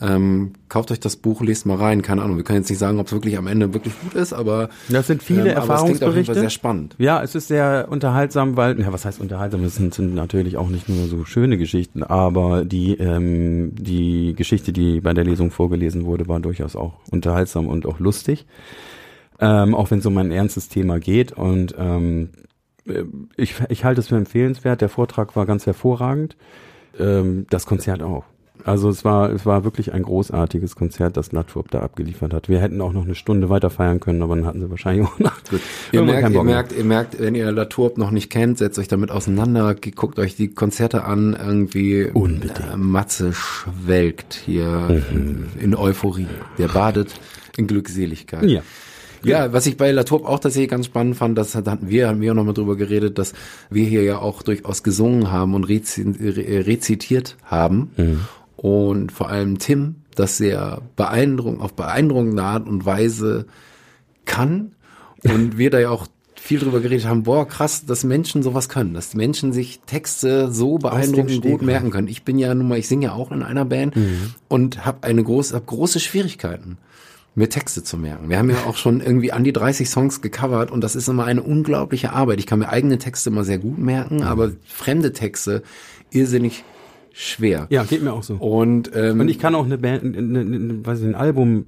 ähm, kauft euch das Buch, lest mal rein, keine Ahnung. Wir können jetzt nicht sagen, ob es wirklich am Ende wirklich gut ist, aber Das sind viele ähm, aber es klingt auf jeden Fall Erfahrungsberichte. sehr spannend. Ja, es ist sehr unterhaltsam, weil, ja, was heißt unterhaltsam? Es sind, sind natürlich auch nicht nur so schöne Geschichten, aber die, ähm, die Geschichte, die bei der Lesung vorgelesen wurde, war durchaus auch unterhaltsam und auch lustig. Ähm, auch wenn es um ein ernstes Thema geht und ähm, äh, ich, ich halte es für empfehlenswert. Der Vortrag war ganz hervorragend. Ähm, das Konzert auch. Also es war, es war wirklich ein großartiges Konzert, das Latwurp da abgeliefert hat. Wir hätten auch noch eine Stunde weiter feiern können, aber dann hatten sie wahrscheinlich auch nach. Ihr merkt, ihr merkt, ihr merkt, wenn ihr Laturb noch nicht kennt, setzt euch damit auseinander, guckt euch die Konzerte an, irgendwie. Unbedingt. Äh, Matze schwelgt hier äh, in Euphorie. Der badet in Glückseligkeit. Ja. Ja, was ich bei Laturb auch tatsächlich ganz spannend fand, das hat- hatten wir, haben wir auch nochmal drüber geredet, dass wir hier ja auch durchaus gesungen haben und rezi re rezitiert haben. Und vor allem Tim das sehr beeindruckend, auf beeindruckende Art und Weise kann. Und wir da ja auch viel drüber geredet haben, boah, krass, dass Menschen sowas können, dass Menschen sich Texte so beeindruckend gut merken können. Ich bin ja nun mal, ich singe ja auch in einer Band und habe eine große, hab große Schwierigkeiten mir Texte zu merken. Wir haben ja auch schon irgendwie an die 30 Songs gecovert und das ist immer eine unglaubliche Arbeit. Ich kann mir eigene Texte immer sehr gut merken, aber fremde Texte irrsinnig schwer. Ja, geht mir auch so. Und, ähm, Und ich kann auch eine Band, eine, eine, eine, weiß ich, ein Album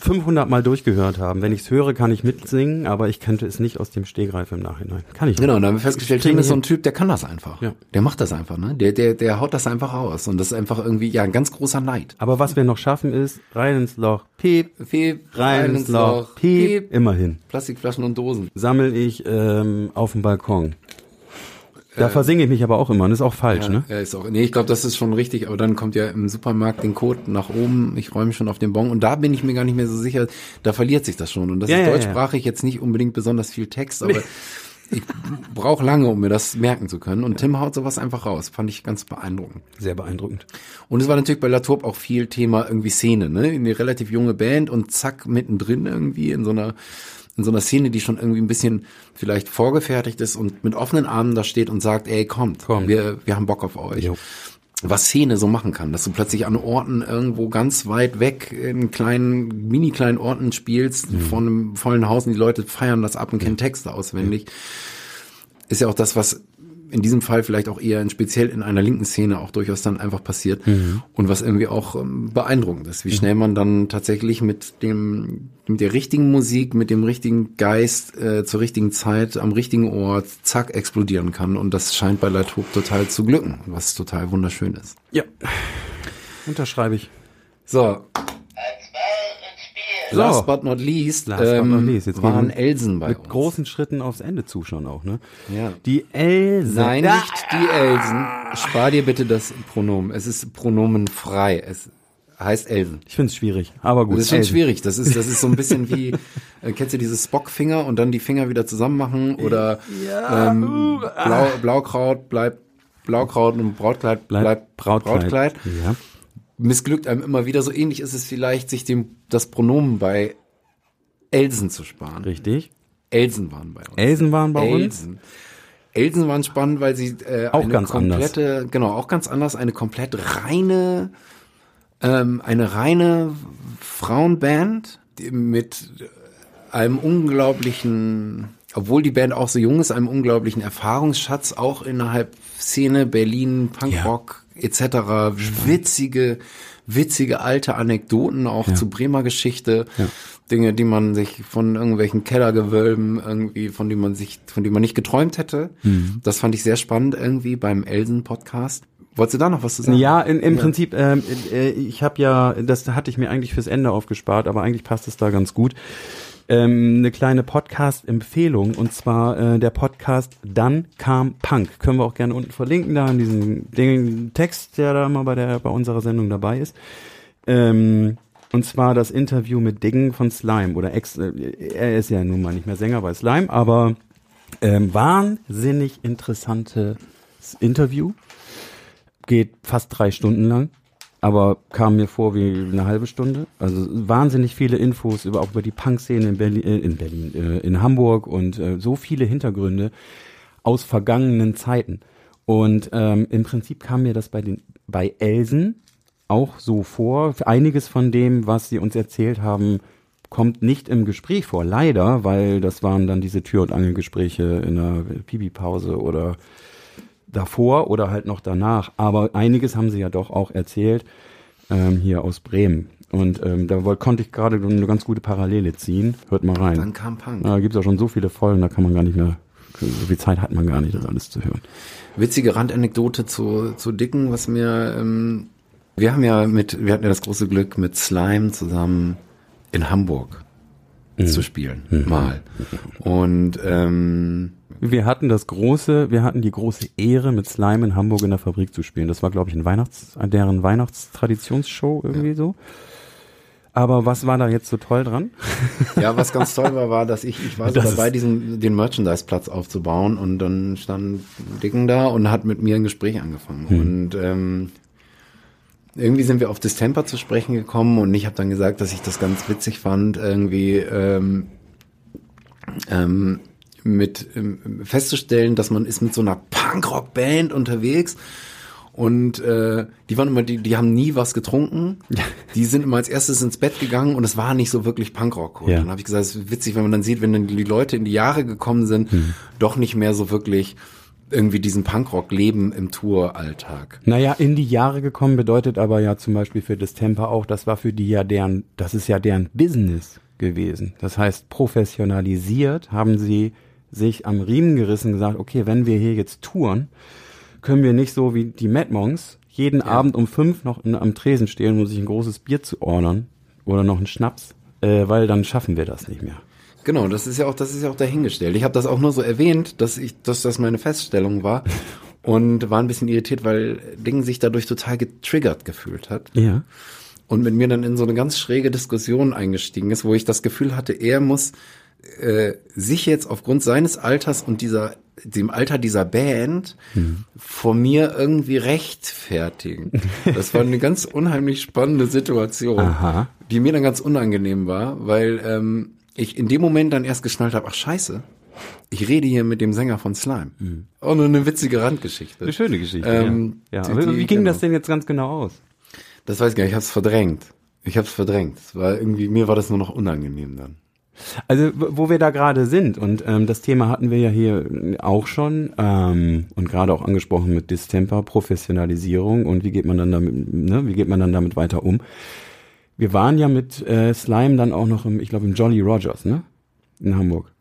500 Mal durchgehört haben. Wenn ich es höre, kann ich mitsingen, aber ich könnte es nicht aus dem Stegreif im Nachhinein. Kann ich nicht. Genau, und dann haben wir festgestellt, Tim ist so ein Typ, der kann das einfach. Ja. Der macht das einfach, ne? Der, der, der haut das einfach raus. Und das ist einfach irgendwie, ja, ein ganz großer Neid. Aber was wir noch schaffen ist, rein ins Loch, piep, Piep, rein ins Loch, piep, immerhin. Plastikflaschen und Dosen. Sammel ich ähm, auf dem Balkon. Da versinge ich mich aber auch immer, und das ist auch falsch, ne? Ja, ist auch, nee, ich glaube, das ist schon richtig, aber dann kommt ja im Supermarkt den Code nach oben, ich räume schon auf den Bon und da bin ich mir gar nicht mehr so sicher, da verliert sich das schon. Und das Ja, ist ja, ja. deutschsprachig jetzt nicht unbedingt besonders viel Text, aber ich brauche lange, um mir das merken zu können. Und Tim haut sowas einfach raus. Fand ich ganz beeindruckend. Sehr beeindruckend. Und es war natürlich bei Laturb auch viel Thema irgendwie Szene, ne? Eine relativ junge Band und zack, mittendrin irgendwie in so einer, in so einer Szene, die schon irgendwie ein bisschen vielleicht vorgefertigt ist und mit offenen Armen da steht und sagt, ey, kommt, Kommt. Wir, wir haben Bock auf euch. Jo. Was Szene so machen kann, dass du plötzlich an Orten irgendwo ganz weit weg in kleinen, mini kleinen Orten spielst, vor einem vollen Haus und die Leute feiern das ab und kennen Texte auswendig. Ist ja auch das, was in diesem Fall vielleicht auch eher in, speziell in einer linken Szene auch durchaus dann einfach passiert und was irgendwie auch ähm, beeindruckend ist, wie schnell man dann tatsächlich mit dem mit der richtigen Musik, mit dem richtigen Geist äh, zur richtigen Zeit am richtigen Ort zack explodieren kann und das scheint bei Latrobe total zu glücken, was total wunderschön ist. Ja. Unterschreibe ich. So, So. last but not least, Last but ähm, not least. Jetzt waren Elsen bei Mit uns. großen Schritten aufs Ende zu schon auch, ne? Ja. Die Else. Nein, Ja. nicht die Elsen. Spar dir bitte das Pronomen. Es ist pronomenfrei. Es heißt Elsen. Ich find's schwierig, aber gut. Das ist schon Elsen. schwierig. Das ist, das ist so ein bisschen wie, äh, kennst du dieses Spockfinger und dann die Finger wieder zusammen machen oder ähm, Blau, Blaukraut bleibt Blaukraut und Brautkleid Bleib bleibt Brautkleid. Brautkleid. Ja. Missglückt einem immer wieder. So ähnlich ist es vielleicht, sich dem das Pronomen bei Elsen zu sparen. Richtig. Elsen waren bei uns. Elsen waren bei uns. Elsen. Elsen waren spannend, weil sie äh, Auch eine ganz anders. komplette, genau, auch ganz anders, eine komplett reine, ähm, eine reine Frauenband mit einem unglaublichen, obwohl die Band auch so jung ist, einem unglaublichen Erfahrungsschatz auch innerhalb Szene Berlin, Punkrock etc. Witzige, witzige alte Anekdoten auch zu Bremer Geschichte. Dinge, die man sich von irgendwelchen Kellergewölben irgendwie, von denen man sich, von denen man nicht geträumt hätte. Mhm. Das fand ich sehr spannend irgendwie beim Elsen-Podcast. Wolltest du da noch was zu sagen? Ja, in, im Prinzip, ähm, äh, ich habe ja, das hatte ich mir eigentlich fürs Ende aufgespart, aber eigentlich passt es da ganz gut. Ähm, eine kleine Podcast-Empfehlung und zwar äh, der Podcast Dann kam Punk. Können wir auch gerne unten verlinken, da in diesem den Text, der da immer bei der bei unserer Sendung dabei ist. Ähm, und zwar das Interview mit Diggen von Slime oder ex, äh, er ist ja nun mal nicht mehr Sänger bei Slime, aber ähm, wahnsinnig interessantes Interview geht fast drei Stunden lang, aber kam mir vor wie eine halbe Stunde. Also wahnsinnig viele Infos über auch über die Punk-Szene in Berlin, äh, in Berlin, äh, in Hamburg und äh, so viele Hintergründe aus vergangenen Zeiten. Und ähm, im Prinzip kam mir das bei den bei Elsen auch so vor. Einiges von dem, was sie uns erzählt haben, kommt nicht im Gespräch vor, leider, weil das waren dann diese Tür- und Angelgespräche in der Pipi-Pause oder davor oder halt noch danach. Aber einiges haben sie ja doch auch erzählt ähm, hier aus Bremen. Und ähm, da woll- konnte ich gerade eine ganz gute Parallele ziehen. Hört mal rein. Dann kam Punk. Da gibt's auch schon so viele Folgen, da kann man gar nicht mehr, so viel Zeit hat man gar nicht, das alles zu hören. Witzige Randanekdote zu, zu Dicken, was mir, ähm, wir haben ja mit, wir hatten ja das große Glück, mit Slime zusammen in Hamburg zu spielen, mal. Und ähm, Wir hatten das große, wir hatten die große Ehre, mit Slime in Hamburg in der Fabrik zu spielen. Das war, glaube ich, ein Weihnachts, deren Weihnachtstradtionsshow irgendwie so. Aber was war da jetzt so toll dran? ja, was ganz toll war, war, dass ich, ich war so Das dabei, diesen, den Merchandise-Platz aufzubauen und dann stand Dicken da und hat mit mir ein Gespräch angefangen. Und ähm, irgendwie sind wir auf Distemper zu sprechen gekommen und ich habe dann gesagt, dass ich das ganz witzig fand, irgendwie ähm, ähm, mit ähm, festzustellen, dass man ist mit so einer Punkrock-Band unterwegs und äh, die waren immer, die, die haben nie was getrunken. Die sind immer als erstes ins Bett gegangen und es war nicht so wirklich Punkrock. Und Ja. dann habe ich gesagt, es ist witzig, wenn man dann sieht, wenn dann die Leute in die Jahre gekommen sind, doch nicht mehr so wirklich irgendwie diesen Punkrock leben im Touralltag. Naja, in die Jahre gekommen bedeutet aber ja zum Beispiel für Distemper auch, das war für die ja deren, das ist ja deren Business gewesen. Das heißt, professionalisiert haben sie sich am Riemen gerissen und gesagt, okay, wenn wir hier jetzt touren, können wir nicht so wie die Mad Monks jeden Abend um fünf noch in, am Tresen stehen, um sich ein großes Bier zu ordern oder noch einen Schnaps, äh, weil dann schaffen wir das nicht mehr. Genau, das ist ja auch, das ist ja auch dahingestellt. Ich habe das auch nur so erwähnt, dass ich, dass das meine Feststellung war und war ein bisschen irritiert, weil Ding sich dadurch total getriggert gefühlt hat Ja. und mit mir dann in so eine ganz schräge Diskussion eingestiegen ist, wo ich das Gefühl hatte, er muss äh, sich jetzt aufgrund seines Alters und dieser dem Alter dieser Band vor mir irgendwie rechtfertigen. Das war eine ganz unheimlich spannende Situation, Aha. die mir dann ganz unangenehm war, weil ähm, ich in dem Moment dann erst geschnallt habe, ach scheiße, ich rede hier mit dem Sänger von Slime. Auch nur eine witzige Randgeschichte. Eine schöne Geschichte. Ähm, ja. ja. die- die- wie ging das genau. denn jetzt ganz genau aus? Das weiß ich gar nicht, ich habe es verdrängt. Ich habe es verdrängt. Es war irgendwie, mir war das nur noch unangenehm dann. Also wo wir da gerade sind und ähm, das Thema hatten wir ja hier auch schon ähm, und gerade auch angesprochen mit Distemper, Professionalisierung und wie geht man dann damit, ne, wie geht man dann damit weiter um? Wir waren ja mit äh, Slime dann auch noch im, ich glaube im Jolly Rogers, ne, in Hamburg.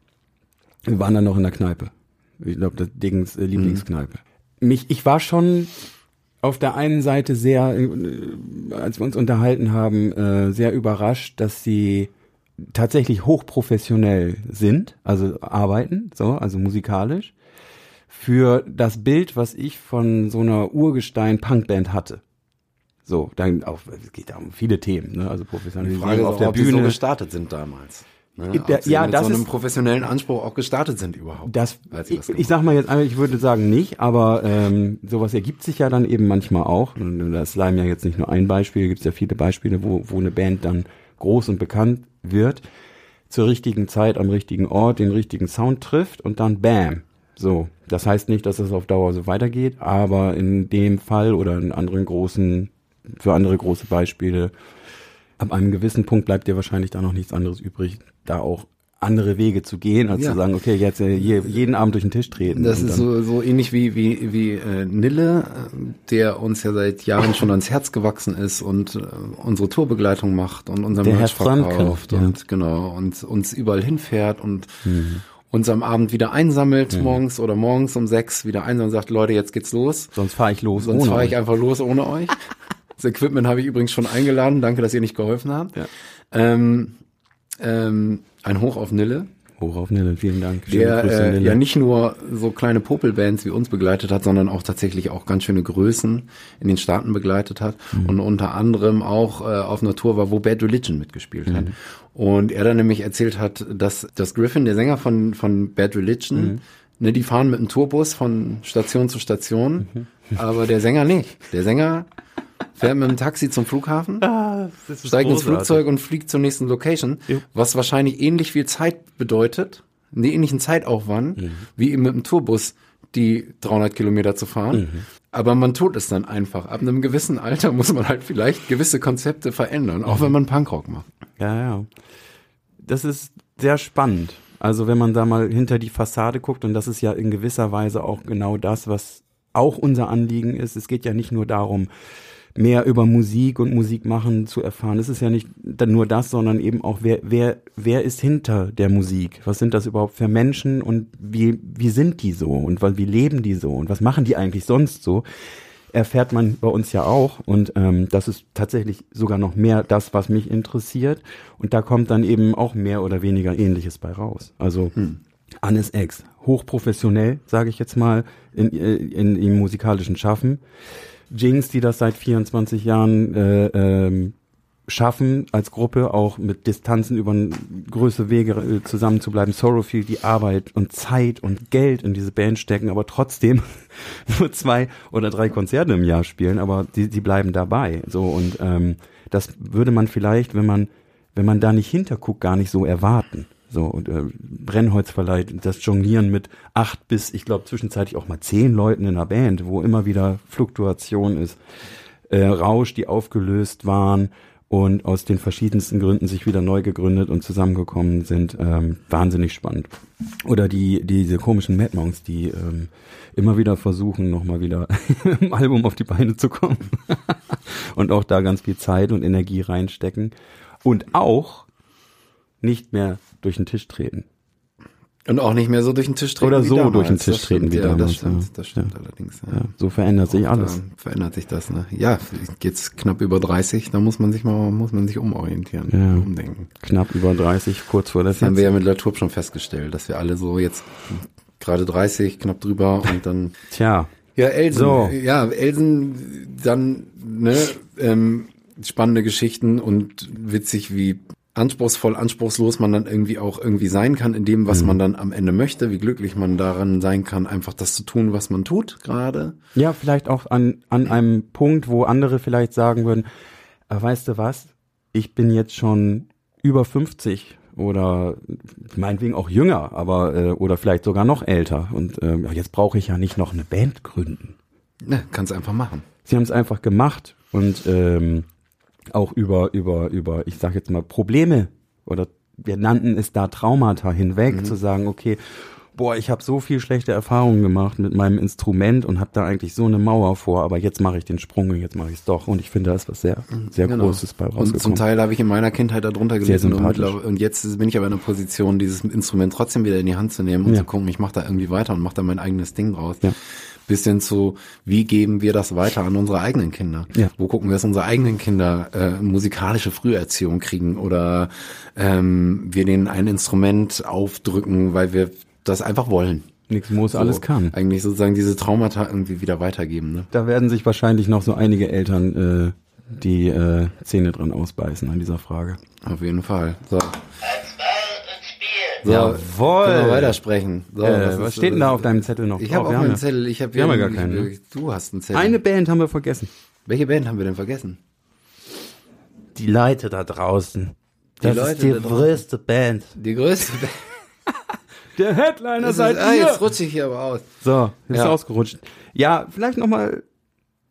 Wir waren dann noch in der Kneipe. Ich glaube, das Dings äh, Lieblingskneipe. Mich, ich war schon auf der einen Seite sehr, äh, als wir uns unterhalten haben, äh, sehr überrascht, dass sie tatsächlich hochprofessionell sind, also arbeiten, so, also musikalisch, für das Bild, was ich von so einer Urgestein-Punkband hatte. So, dann auch, es geht da um viele Themen, ne? also Die Professionalisierung Frage auf der ob die so Bühne. gestartet sind damals. Ne? Ob sie ja, mit das so einem ist- professionellen Anspruch auch gestartet sind überhaupt. Das, ich, das ich gemacht sag mal jetzt, einmal, ich würde sagen nicht, aber ähm, sowas ergibt sich ja dann eben manchmal auch. Und da ist Slime ja jetzt nicht nur ein Beispiel, gibt es ja viele Beispiele, wo, wo eine Band dann groß und bekannt wird, zur richtigen Zeit am richtigen Ort den richtigen Sound trifft und dann Bam. So, das heißt nicht, dass es auf Dauer so weitergeht, aber in dem Fall oder in anderen großen, für andere große Beispiele, ab einem gewissen Punkt bleibt dir wahrscheinlich da noch nichts anderes übrig, da auch andere Wege zu gehen, als Ja. zu sagen, okay, jetzt äh, je, jeden Abend durch den Tisch treten. Das ist so, so ähnlich wie, wie, wie äh, Nille, äh, der uns ja seit Jahren schon ans Herz gewachsen ist und äh, unsere Tourbegleitung macht und unser Der Merch verkauft ja. und genau und uns überall hinfährt und uns am Abend wieder einsammelt morgens oder morgens um sechs wieder einsammelt und sagt, Leute, jetzt geht's los. Sonst fahre ich los Sonst fahre ich einfach los ohne euch. Das Equipment habe ich übrigens schon eingeladen. Danke, dass ihr nicht geholfen habt. Ja. Ähm, ähm, ein Hoch auf Nille, Hoch auf Nille, vielen Dank. Schöne der Grüße, äh, Nille. ja nicht nur so kleine Popelbands wie uns begleitet hat, sondern auch tatsächlich auch ganz schöne Größen in den Staaten begleitet hat Mhm. und unter anderem auch äh, auf einer Tour war, wo Bad Religion mitgespielt hat. Mhm. Und er dann nämlich erzählt hat, dass, dass Griffin, der Sänger von, von Bad Religion, Mhm. ne, die fahren mit einem Tourbus von Station zu Station, Mhm. aber der Sänger nicht. Der Sänger fährt mit dem Taxi zum Flughafen, Ah, steigt ins Flugzeug und fliegt zur nächsten Location, was wahrscheinlich ähnlich viel Zeit bedeutet, einen ähnlichen Zeitaufwand, Mhm. wie eben mit dem Tourbus die 300 Kilometer zu fahren. Aber man tut es dann einfach. Ab einem gewissen Alter muss man halt vielleicht gewisse Konzepte verändern, auch wenn man Punkrock macht. Ja, ja. Das ist sehr spannend. Also wenn man da mal hinter die Fassade guckt, und das ist ja in gewisser Weise auch genau das, was auch unser Anliegen ist. Es geht ja nicht nur darum, mehr über Musik und Musik machen zu erfahren. Es ist ja nicht nur das, sondern eben auch, wer, wer, wer ist hinter der Musik? Was sind das überhaupt für Menschen und wie, wie sind die so und wie leben die so und was machen die eigentlich sonst so? Erfährt man bei uns ja auch und ähm, das ist tatsächlich sogar noch mehr das, was mich interessiert und da kommt dann eben auch mehr oder weniger Ähnliches bei raus. Also Annes Ex, hochprofessionell, sage ich jetzt mal, in, äh, in, im musikalischen Schaffen. Jinx, die das seit 24 Jahren äh, ähm, schaffen, als Gruppe auch mit Distanzen über größere Wege äh, zusammen zu bleiben. Sorrowfield, die Arbeit und Zeit und Geld in diese Band stecken, aber trotzdem nur zwei oder drei Konzerte im Jahr spielen, aber die, die bleiben dabei. So und ähm, das würde man vielleicht, wenn man wenn man da nicht hinterguckt, gar nicht so erwarten. So, und äh, Brennholzverleih, das Jonglieren mit acht bis, ich glaube, zwischenzeitlich auch mal zehn Leuten in einer Band, wo immer wieder Fluktuation ist. Äh, Rausch, die aufgelöst waren und aus den verschiedensten Gründen sich wieder neu gegründet und zusammengekommen sind, ähm, wahnsinnig spannend. Oder die diese komischen Mad Monks, die ähm, immer wieder versuchen, nochmal wieder im Album auf die Beine zu kommen und auch da ganz viel Zeit und Energie reinstecken und auch nicht mehr durch den Tisch treten. Und auch nicht mehr so durch den Tisch treten. Oder so damals. durch den Tisch treten stimmt, wie ja, damals, Das stimmt, ja. das stimmt Ja. allerdings. Ja. So verändert sich alles. Verändert sich das, ne? Ja, geht's knapp über 30, da muss man sich mal, muss man sich umorientieren, Ja. umdenken. Knapp über 30, kurz vor der Das haben wir ja 40. mit Latour schon festgestellt, dass wir alle so jetzt gerade 30, knapp drüber und dann Tja, Ja, Elsen. So. Ja, Elsen, dann, ne, ähm, spannende Geschichten und witzig, wie anspruchsvoll, anspruchslos man dann irgendwie auch irgendwie sein kann in dem, Mhm. was man dann am Ende möchte, wie glücklich man daran sein kann, einfach das zu tun, was man tut gerade. ja, vielleicht auch an, an einem Punkt, wo andere vielleicht sagen würden, äh, weißt du was, ich bin jetzt schon über 50 oder meinetwegen auch jünger, aber äh, oder vielleicht sogar noch älter und äh, jetzt brauche ich ja nicht noch eine Band gründen. Ne, kannst einfach machen. Sie haben es einfach gemacht und ähm, auch über, über, über, ich sag jetzt mal, Probleme oder wir nannten es da Traumata hinweg, zu sagen, okay, boah, ich habe so viel schlechte Erfahrungen gemacht mit meinem Instrument und habe da eigentlich so eine Mauer vor, aber jetzt mache ich den Sprung und jetzt mache ich es doch. Und ich finde, da ist was sehr, sehr Genau. Großes bei Und zum rausgekommen. Teil habe ich in meiner Kindheit darunter gelitten und, und jetzt bin ich aber in der Position, dieses Instrument trotzdem wieder in die Hand zu nehmen und Ja. zu gucken, ich mache da irgendwie weiter und mache da mein eigenes Ding draus. Ja. Bis hin zu, wie geben wir das weiter an unsere eigenen Kinder? Ja. Wo gucken wir, dass unsere eigenen Kinder äh, musikalische Früherziehung kriegen oder ähm, wir denen ein Instrument aufdrücken, weil wir das einfach wollen. Nichts muss, alles So, kann. Eigentlich sozusagen diese Traumata irgendwie wieder weitergeben. Ne? Da werden sich wahrscheinlich noch so einige Eltern äh, die äh, Zähne dran ausbeißen an dieser Frage. Auf jeden Fall. So. So, Jawohl. Können wir weitersprechen. So, Äh, was ist- steht denn da auf deinem Zettel noch? Ich habe auch Wir haben einen ja- Zettel. Ich habe wir haben ja gar keinen, ne? Du hast einen Zettel. Eine Band haben wir vergessen. Welche Band haben wir denn vergessen? Die Leute da draußen. Das Leute ist die größte Band. Die größte Band. Der Headliner Das seid ist, ah, ihr. jetzt rutsche ich hier aber aus. So, ist Ja. ausgerutscht. Ja, vielleicht noch mal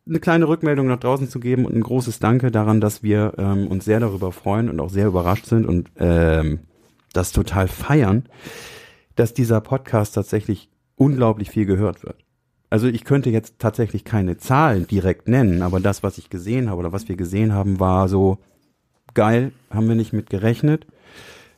eine kleine Rückmeldung nach draußen zu geben und ein großes Danke daran, dass wir ähm, uns sehr darüber freuen und auch sehr überrascht sind und ähm, das total feiern, dass dieser Podcast tatsächlich unglaublich viel gehört wird. Also ich könnte jetzt tatsächlich keine Zahlen direkt nennen, aber das, was ich gesehen habe oder was wir gesehen haben, war so geil, haben wir nicht mit gerechnet.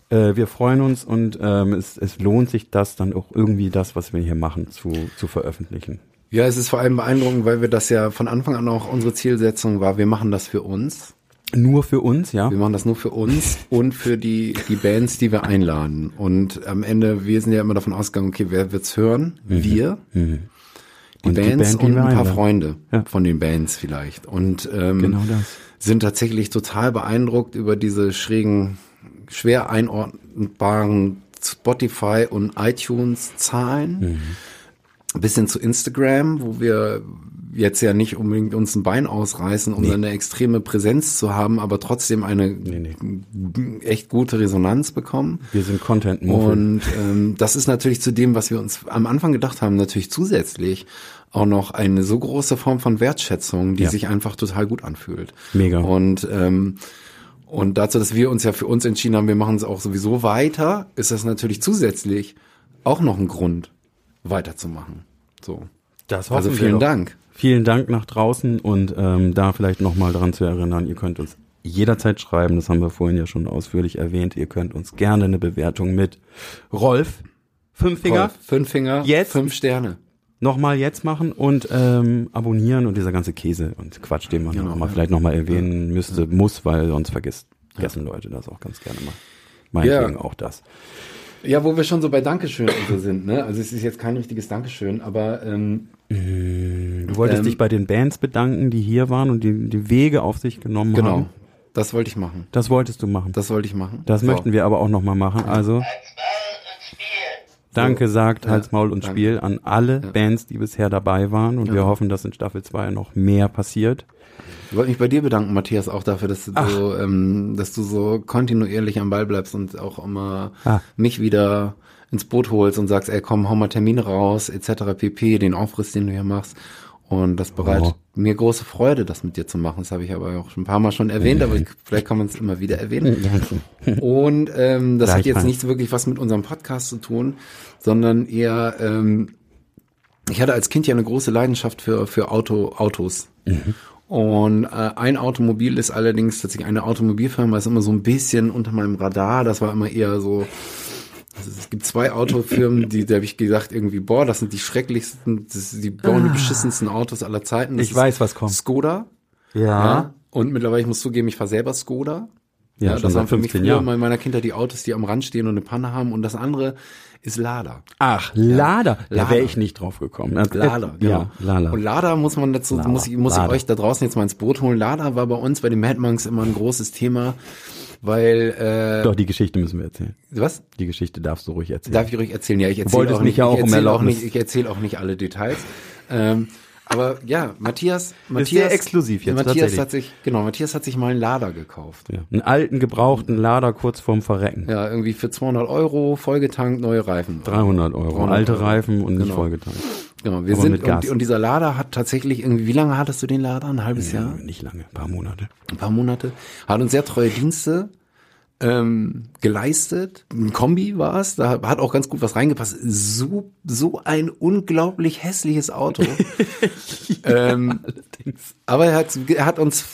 Äh, wir freuen uns und ähm, es, es lohnt sich das dann auch irgendwie das, was wir hier machen, zu, zu veröffentlichen. Ja, es ist vor allem beeindruckend, weil wir das ja von Anfang an auch unsere Zielsetzung war. Wir machen das für uns. Nur für uns, ja. Wir machen das nur für uns und für die, die Bands, die wir einladen. Und am Ende, wir sind ja immer davon ausgegangen, okay, wer wird's hören? Wir. Die Mhm. Und die Bands Band, die und wir ein paar einladen. Freunde Ja. von den Bands vielleicht. Und ähm, Genau sind tatsächlich total beeindruckt über diese schrägen, schwer einordnbaren Spotify und iTunes Zahlen. Bis hin zu Instagram, wo wir jetzt ja nicht unbedingt uns ein Bein ausreißen, um dann eine extreme Präsenz zu haben, aber trotzdem eine echt gute Resonanz bekommen. Wir sind content -Muffel. Und ähm, das ist natürlich zu dem, was wir uns am Anfang gedacht haben, natürlich zusätzlich auch noch eine so große Form von Wertschätzung, die Ja. sich einfach total gut anfühlt. Mega. Und ähm, und dazu, dass wir uns ja für uns entschieden haben, wir machen es auch sowieso weiter, ist das natürlich zusätzlich auch noch ein Grund, weiterzumachen. So. Das Also hoffen wir vielen. Dank. Vielen Dank nach draußen und ähm, da vielleicht nochmal daran zu erinnern, ihr könnt uns jederzeit schreiben, das haben wir vorhin ja schon ausführlich erwähnt, ihr könnt uns gerne eine Bewertung mit Rolf, fünf Finger, Toll. Fünf Finger, Jetzt? fünf Sterne. nochmal jetzt machen und ähm, abonnieren und dieser ganze Käse und Quatsch, den man Genau, noch mal ja. vielleicht nochmal erwähnen müsste, muss, weil sonst vergisst, vergessen Leute das auch ganz gerne mal. Meinetwegen auch das. Ja, wo wir schon so bei Dankeschön so sind, ne? Also es ist jetzt kein richtiges Dankeschön, aber ähm, Du wolltest Ähm, dich bei den Bands bedanken, die hier waren und die die Wege auf sich genommen genau, haben. das wollte ich machen. Das wolltest du machen. Das wollte ich machen. Das So. möchten wir aber auch nochmal machen. Also danke sagt Hals, Maul und danke. Spiel an alle Bands, die bisher dabei waren. Und wir hoffen, dass in Staffel 2 noch mehr passiert. Ich wollte mich bei dir bedanken, Matthias, auch dafür, dass du so, ähm, dass du so kontinuierlich am Ball bleibst und auch immer Ah. mich wieder ins Boot holst und sagst, ey, komm, hau mal Termine raus, etc. pp, den Aufriss, den du hier machst. Und das bereitet Oh. mir große Freude, das mit dir zu machen. Das habe ich aber auch schon ein paar Mal schon erwähnt, aber ich, vielleicht kann man es immer wieder erwähnen. Und ähm, das hat jetzt nicht wirklich was mit unserem Podcast zu tun, sondern eher, ähm, ich hatte als Kind ja eine große Leidenschaft für, für Auto, Autos. Und äh, ein Automobil ist allerdings tatsächlich eine Automobilfirma, ist immer so ein bisschen unter meinem Radar. Das war immer eher so. Also es gibt zwei Autofirmen, die, da habe ich gesagt, irgendwie, boah, das sind die schrecklichsten, das, die bauen die beschissensten Autos aller Zeiten. Das Ich weiß, was kommt. Skoda. Ja. Und mittlerweile, ich muss zugeben, ich fahre selber Skoda. Ja, schon das waren für mich 15 früher Jahren. in meiner Kindheit die Autos, die am Rand stehen und eine Panne haben. Und das andere ist Lada. Ach, Lada. Da Lada. wäre ich nicht drauf gekommen. Äh, Lada, genau. Ja, Lala. Und Lada muss man dazu, Lada, muss ich, muss ich Lada. euch da draußen jetzt mal ins Boot holen. Lada war bei uns bei den Mad Monks immer ein großes Thema, weil, äh, Doch, die Geschichte müssen wir erzählen. was? Die Geschichte darfst du ruhig erzählen. Darf ich euch erzählen? Ja, ich erzähle auch nicht, ja auch ich erzähle auch nicht, ich erzähle auch nicht alle Details. Ähm, aber ja, Matthias, Matthias, sehr exklusiv jetzt, Matthias tatsächlich. hat sich, genau, Matthias hat sich mal einen Lada gekauft. ja. Einen alten, gebrauchten Lada kurz vorm Verrecken. Ja, irgendwie für 200 Euro, vollgetankt, neue Reifen. 300 Euro. 300 Alte Euro. Reifen und nicht Genau. vollgetankt. Genau, wir Aber sind, und, und dieser Lada hat tatsächlich irgendwie, wie lange hattest du den Lada? Ein halbes Jahr? Ja, nicht lange, ein paar Monate. ein paar Monate, hat uns sehr treue Dienste ähm, geleistet. Ein Kombi war es, da hat auch ganz gut was reingepasst. So, so ein unglaublich hässliches Auto. ähm, aber er hat, er hat uns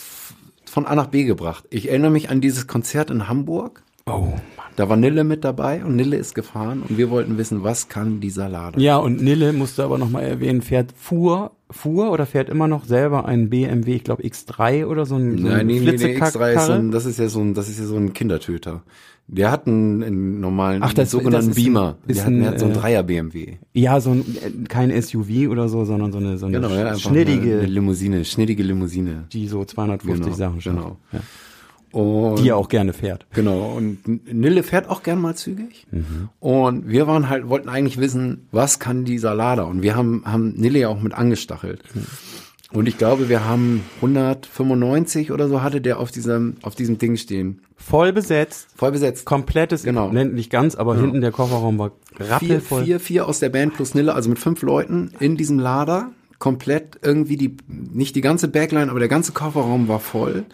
von A nach B gebracht. Ich erinnere mich an dieses Konzert in Hamburg. Oh. Da war Nille mit dabei und Nille ist gefahren und wir wollten wissen, was kann dieser Lader? Ja, und Nille musste aber nochmal erwähnen, fährt, fuhr, fuhr oder fährt immer noch selber einen BMW, ich glaube X3 oder so ein, so Nein, ein nee, nee, nee, X3 ist so ein, das ist ja so ein, das ist ja so ein Kindertöter. Der hat einen, einen normalen, Ach, das- sogenannten das ist ein- Beamer. ist der, hat, der ein, hat so ein äh, Dreier BMW. Ja, so ein, äh, kein SUV oder so, sondern so eine, so eine Genau, ja, schnittige, eine, eine Limousine, schnittige Limousine. die so 250 Genau, Sachen schafft. genau. Ja. Und, Die er auch gerne fährt. Genau, und Nille fährt auch gern mal zügig. Mhm. Und wir waren halt, wollten eigentlich wissen, was kann dieser Lader? Und wir haben, haben Nille ja auch mit angestachelt. Mhm. Und ich glaube, wir haben 195 oder so hatte der auf diesem, auf diesem Ding stehen. Voll besetzt, Voll besetzt. komplettes, Genau. nennt nicht ganz, aber hinten der Kofferraum war vier, rappelvoll. vier, vier aus der Band plus Nille, also mit fünf Leuten in diesem Lader. Komplett irgendwie die, nicht die ganze Backline, aber der ganze Kofferraum war voll.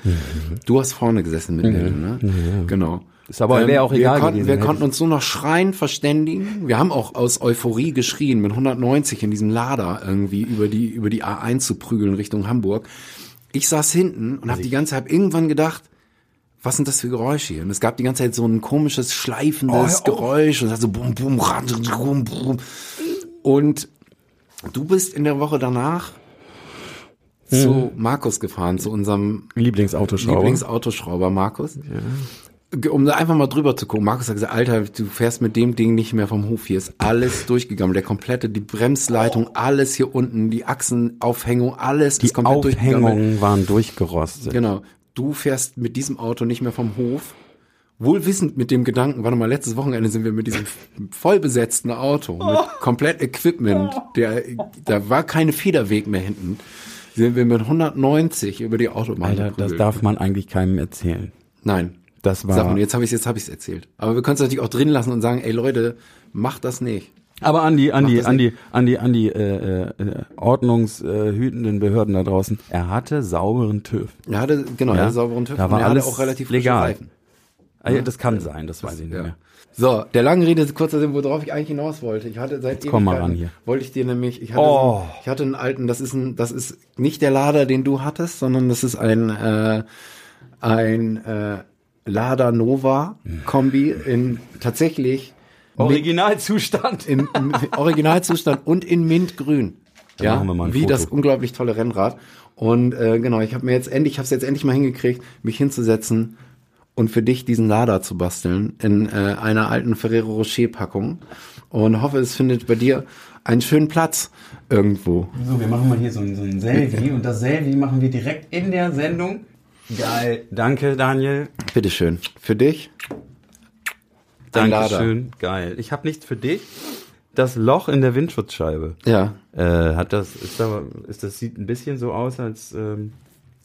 Du hast vorne gesessen mit Nille, ne? Genau. Ist aber- wäre auch wir egal Konnten, gewesen, wir konnten uns nur noch schreien, verständigen. Wir haben auch aus Euphorie geschrien, mit 190 in diesem Lader irgendwie über die, über die A1 zu prügeln Richtung Hamburg. Ich saß hinten und habe die ganze Zeit irgendwann gedacht, was sind das für Geräusche hier? Und es gab die ganze Zeit so ein komisches, schleifendes Geräusch und es hat so bum, bum, bum, bum. Und du bist in der Woche danach zu Markus gefahren, zu unserem Lieblingsautoschrauber. Lieblingsautoschrauber Markus. Ge- Um da einfach mal drüber zu gucken. Markus hat gesagt, Alter, du fährst mit dem Ding nicht mehr vom Hof. Hier ist alles durchgegangen. Der komplette, die Bremsleitung, alles hier unten, die Achsenaufhängung, alles die. Aufhängungen waren durchgerostet. Genau. Du fährst mit diesem Auto nicht mehr vom Hof. Wohlwissend mit dem Gedanken, warte mal, letztes Wochenende sind wir mit diesem vollbesetzten Auto, mit komplett Equipment, der, da war keine Federweg mehr hinten. sind wir mit 190 über die Autobahn Alter, das geprügelt. darf man eigentlich keinem erzählen. Nein. Das war. Sag mal, jetzt habe ich jetzt habe ich es erzählt. Aber wir können es natürlich auch drin lassen und sagen, ey Leute, macht das nicht. Aber an die, an die, das an die, an die, an die äh, äh, ordnungshütenden Behörden da draußen. Er hatte sauberen TÜV. Er hatte genau, Ja. er hatte sauberen TÜV Da und war er alles hatte auch relativ legal. Reifen. Ja, das kann sein, das weiß ich nicht Ja. mehr. So, der langen Rede ist kurzer Sinn, worauf ich eigentlich hinaus wollte. Ich hatte seit Jetzt komm mal ran hier. Wollte ich dir nämlich, ich hatte, Oh. so, ich hatte einen alten, das ist ein, das ist nicht der Lader, den du hattest, sondern das ist ein, äh, ein äh, Lada Nova Kombi in tatsächlich Originalzustand. im, im Originalzustand und in Mintgrün. Dann Ja, machen wir mal ein wie Foto. das unglaublich tolle Rennrad. Und äh, genau, ich habe mir jetzt endlich, ich habe es jetzt endlich mal hingekriegt, mich hinzusetzen und für dich diesen Lader zu basteln in äh, einer alten Ferrero Rocher Packung und hoffe, es findet bei dir einen schönen Platz irgendwo. So, wir machen mal hier so ein, so ein Selfie und das Selfie machen wir direkt in der Sendung. Geil. Danke, Daniel. Bitteschön. Für dich. Ein Lader. Dankeschön. Geil. Ich habe nichts für dich. Das Loch in der Windschutzscheibe. Ja. Äh, hat das, ist, da, ist das sieht ein bisschen so aus, als ähm,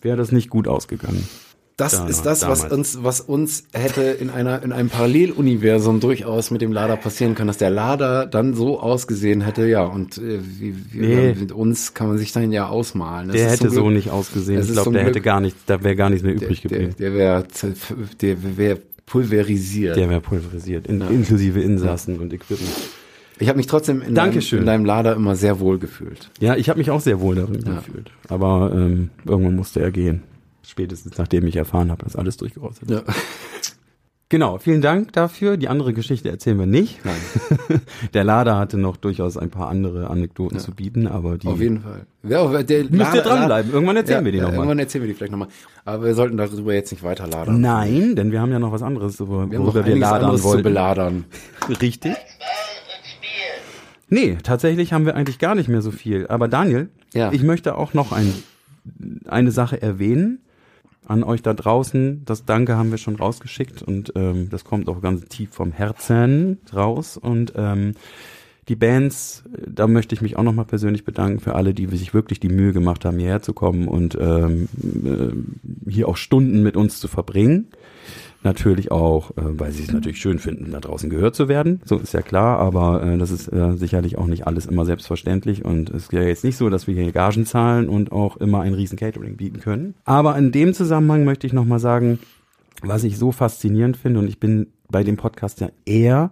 wäre das nicht gut ausgegangen. Das Damals- ist das, was uns, was uns hätte in einer, in einem Paralleluniversum durchaus mit dem Lader passieren können, dass der Lader dann so ausgesehen hätte, ja, und äh, wie, wie Nee. mit uns kann man sich dann ja ausmalen. Das Der hätte so nicht ausgesehen. Ich glaube, der hätte gar nicht, da wäre gar nichts mehr übrig der, geblieben. der wäre, der wäre pulverisiert. Der wäre pulverisiert, in, inklusive Insassen und Equipment. ich habe mich trotzdem in deinem, in deinem Lader immer sehr wohl gefühlt. Ja, ich habe mich auch sehr wohl darin gefühlt. Aber ähm, irgendwann musste er gehen. Spätestens nachdem ich erfahren habe, dass alles durchgerostet ist. Ja. Genau, vielen Dank dafür. Die andere Geschichte erzählen wir nicht. Nein, Der Lader hatte noch durchaus ein paar andere Anekdoten zu bieten, aber die auf jeden Fall. Ja, der müsst ihr dranbleiben. Irgendwann erzählen ja, wir die ja, nochmal. Irgendwann erzählen wir die vielleicht nochmal. Aber wir sollten darüber jetzt nicht weiter ladern. Nein, denn wir haben ja noch was anderes, worüber Wir haben wir ladern zu wollten. beladern. Richtig? Nee, tatsächlich haben wir eigentlich gar nicht mehr so viel. Aber Daniel, Ja. ich möchte auch noch ein, eine Sache erwähnen an euch da draußen. Das Danke haben wir schon rausgeschickt und ähm, das kommt auch ganz tief vom Herzen raus. Und ähm, die Bands, da möchte ich mich auch nochmal persönlich bedanken für alle, die sich wirklich die Mühe gemacht haben, hierher zu kommen und ähm, äh, hier auch Stunden mit uns zu verbringen. Natürlich auch, äh, weil sie es natürlich schön finden, da draußen gehört zu werden. So ist ja klar, aber äh, das ist äh, sicherlich auch nicht alles immer selbstverständlich. Und es ist ja jetzt nicht so, dass wir hier Gagen zahlen und auch immer ein riesen Catering bieten können. Aber in dem Zusammenhang möchte ich nochmal sagen, was ich so faszinierend finde, und ich bin bei dem Podcast ja eher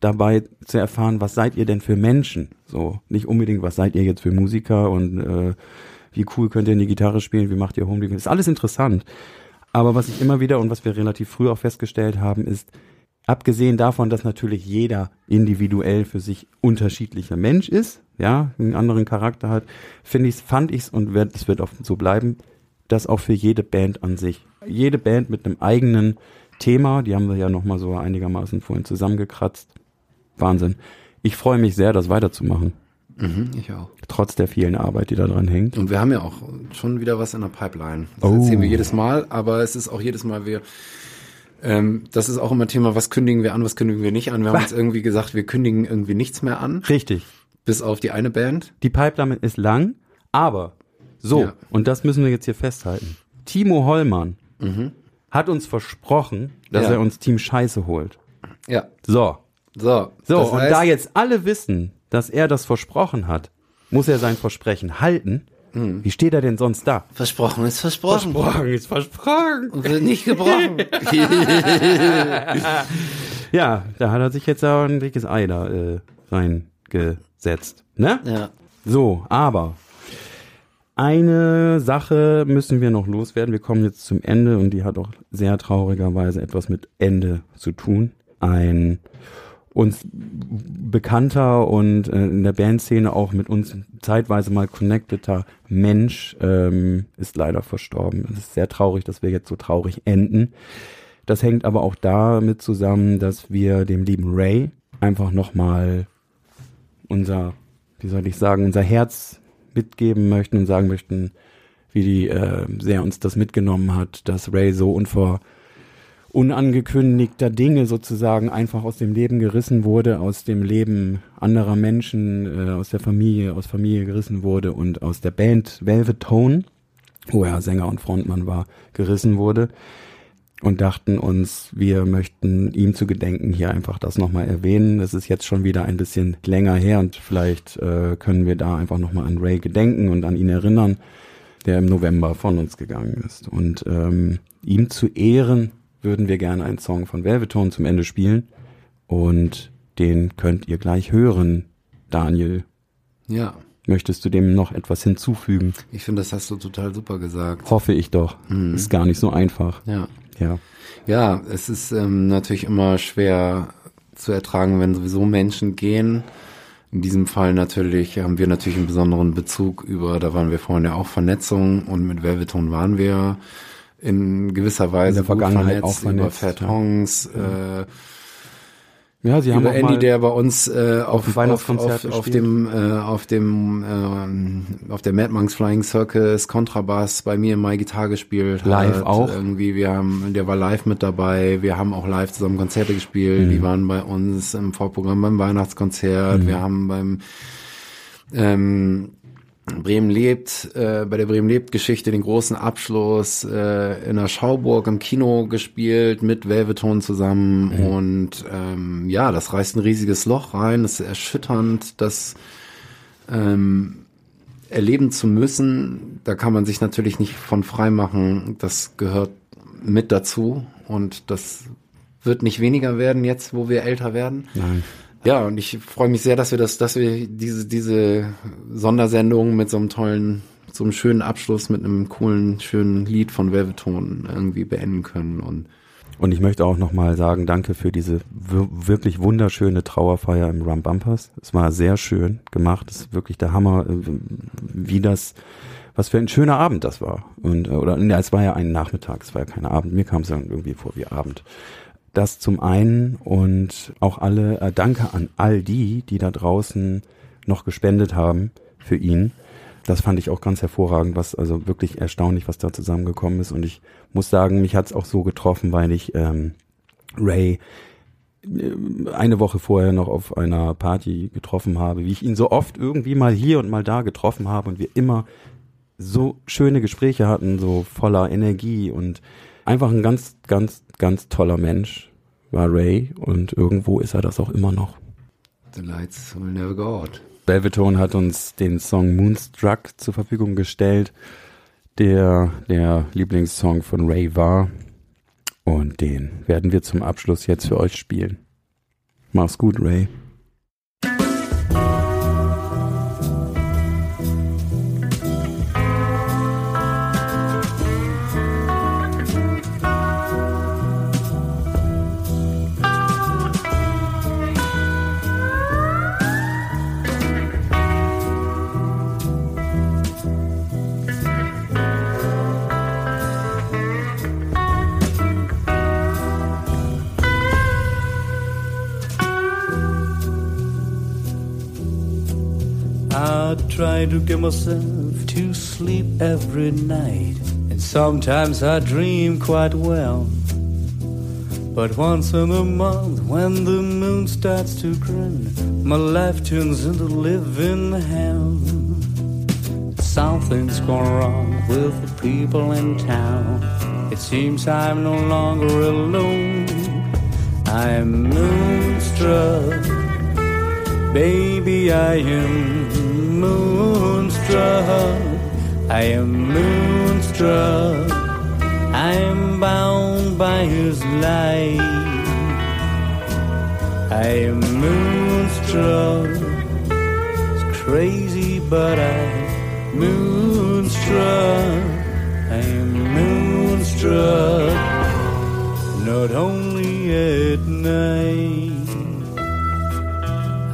dabei zu erfahren, was seid ihr denn für Menschen? So, nicht unbedingt, was seid ihr jetzt für Musiker und äh, wie cool könnt ihr eine Gitarre spielen, wie macht ihr Home Ist alles interessant. Aber was ich immer wieder und was wir relativ früh auch festgestellt haben, ist, abgesehen davon, dass natürlich jeder individuell für sich unterschiedlicher Mensch ist, ja, einen anderen Charakter hat, finde ich, fand ich es und wird, es wird auch so bleiben, das auch für jede Band an sich. Jede Band mit einem eigenen Thema, die haben wir ja nochmal so einigermaßen vorhin zusammengekratzt. Wahnsinn. Ich freue mich sehr, das weiterzumachen, Mhm, ich auch. trotz der vielen Arbeit, die da dran hängt. Und wir haben ja auch schon wieder was in der Pipeline. Das Oh. erzählen wir jedes Mal, aber es ist auch jedes Mal wir. Ähm, das ist auch immer Thema, was kündigen wir an, was kündigen wir nicht an. Wir haben uns irgendwie gesagt, wir kündigen irgendwie nichts mehr an, Richtig. bis auf die eine Band. Die Pipeline ist lang, aber so, Ja. und das müssen wir jetzt hier festhalten. Timo Hollmann hat uns versprochen, dass Ja. er uns Team Scheiße holt. Ja. So. So. So, das und heißt, da jetzt alle wissen, dass er das versprochen hat, muss er sein Versprechen halten. Wie steht er denn sonst da? Versprochen ist versprochen. Versprochen ist versprochen. Und wird nicht gebrochen. Ja, da hat er sich jetzt auch ein dickes Ei da äh, reingesetzt. Ne? ja. So, aber eine Sache müssen wir noch loswerden. Wir kommen jetzt zum Ende und die hat auch sehr traurigerweise etwas mit Ende zu tun. Ein uns bekannter und äh, in der Bandszene auch mit uns zeitweise mal connecteter Mensch ähm, ist leider verstorben. Es ist sehr traurig, dass wir jetzt so traurig enden. Das hängt aber auch damit zusammen, dass wir dem lieben Ray einfach nochmal unser, wie soll ich sagen, unser Herz mitgeben möchten und sagen möchten, wie die, äh, sehr uns das mitgenommen hat, dass Ray so unvor, unangekündigter Dinge sozusagen einfach aus dem Leben gerissen wurde, aus dem Leben anderer Menschen, äh, aus der Familie, aus Familie gerissen wurde und aus der Band Velvet Tone, wo er Sänger und Frontmann war, gerissen wurde und dachten uns, wir möchten ihm zu gedenken hier einfach das nochmal erwähnen. Das ist jetzt schon wieder ein bisschen länger her und vielleicht äh, können wir da einfach nochmal an Ray gedenken und an ihn erinnern, der im November von uns gegangen ist. Und ähm, ihm zu ehren würden wir gerne einen Song von Velvetone zum Ende spielen und den könnt ihr gleich hören, Daniel. Ja, Möchtest du dem noch etwas hinzufügen? ich finde, das hast du total super gesagt. Hoffe ich doch. Ist gar nicht so einfach. Ja. Ja. Ja, es ist ähm, natürlich immer schwer zu ertragen, wenn sowieso Menschen gehen. In diesem Fall natürlich haben wir natürlich einen besonderen Bezug über, da waren wir vorhin ja auch Vernetzung und mit Velveton waren wir in gewisser Weise In der Vergangenheit gut auch vernetzt, vernetzt, über Fatons, äh, Ja, sie haben über auch Andy, der bei uns äh, auf, dem auf, Weihnachtskonzert auf, auf gespielt. dem äh, auf dem äh, auf der Mad Monks Flying Circus Kontrabass bei mir in My Gitarre gespielt Live hat. auch? irgendwie wir haben der war live mit dabei wir haben auch live zusammen Konzerte gespielt Mhm. die waren bei uns im Vorprogramm beim Weihnachtskonzert Mhm. wir haben beim ähm, Bremen lebt, äh, bei der Bremen lebt Geschichte den großen Abschluss äh, in der Schauburg im Kino gespielt mit Velveton zusammen und ähm, ja, das reißt ein riesiges Loch rein, das ist erschütternd, das ähm, erleben zu müssen, da kann man sich natürlich nicht von frei machen, das gehört mit dazu und das wird nicht weniger werden jetzt, wo wir älter werden. Nein. Ja, und ich freue mich sehr, dass wir das, dass wir diese, diese Sondersendung mit so einem tollen, so einem schönen Abschluss mit einem coolen, schönen Lied von Velveton irgendwie beenden können und Und ich möchte auch nochmal sagen, danke für diese wir wirklich wunderschöne Trauerfeier im Rum Bumpers. Es war sehr schön gemacht. Es ist wirklich der Hammer, äh, wie das, was für ein schöner Abend das war. Und, äh, oder, ja, es war ja ein Nachmittag, es war ja kein Abend. Mir kam es dann irgendwie vor wie Abend. Das zum einen und auch alle, äh, danke an all die, die da draußen noch gespendet haben für ihn. Das fand ich auch ganz hervorragend, was also wirklich erstaunlich, was da zusammengekommen ist. Und ich muss sagen, mich hat's auch so getroffen, weil ich ähm, Ray äh, eine Woche vorher noch auf einer Party getroffen habe, wie ich ihn so oft irgendwie mal hier und mal da getroffen habe und wir immer so schöne Gespräche hatten, so voller Energie und einfach ein ganz, ganz, ganz toller Mensch war Ray und irgendwo ist er das auch immer noch. The Lights Will Never Go Out. Velvetone hat uns den Song Moonstruck zur Verfügung gestellt, der der Lieblingssong von Ray war. Und den werden wir zum Abschluss jetzt für euch spielen. Mach's gut, Ray. Try to get myself to sleep every night, and sometimes I dream quite well. But once in a month, when the moon starts to grin, my life turns into living hell. Something's gone wrong with the people in town. It seems I'm no longer alone. I'm moonstruck. Baby, I am moonstruck. I am moonstruck. I am bound by his light. I am moonstruck. It's crazy, but I'm moonstruck. I am moonstruck. Not only at night.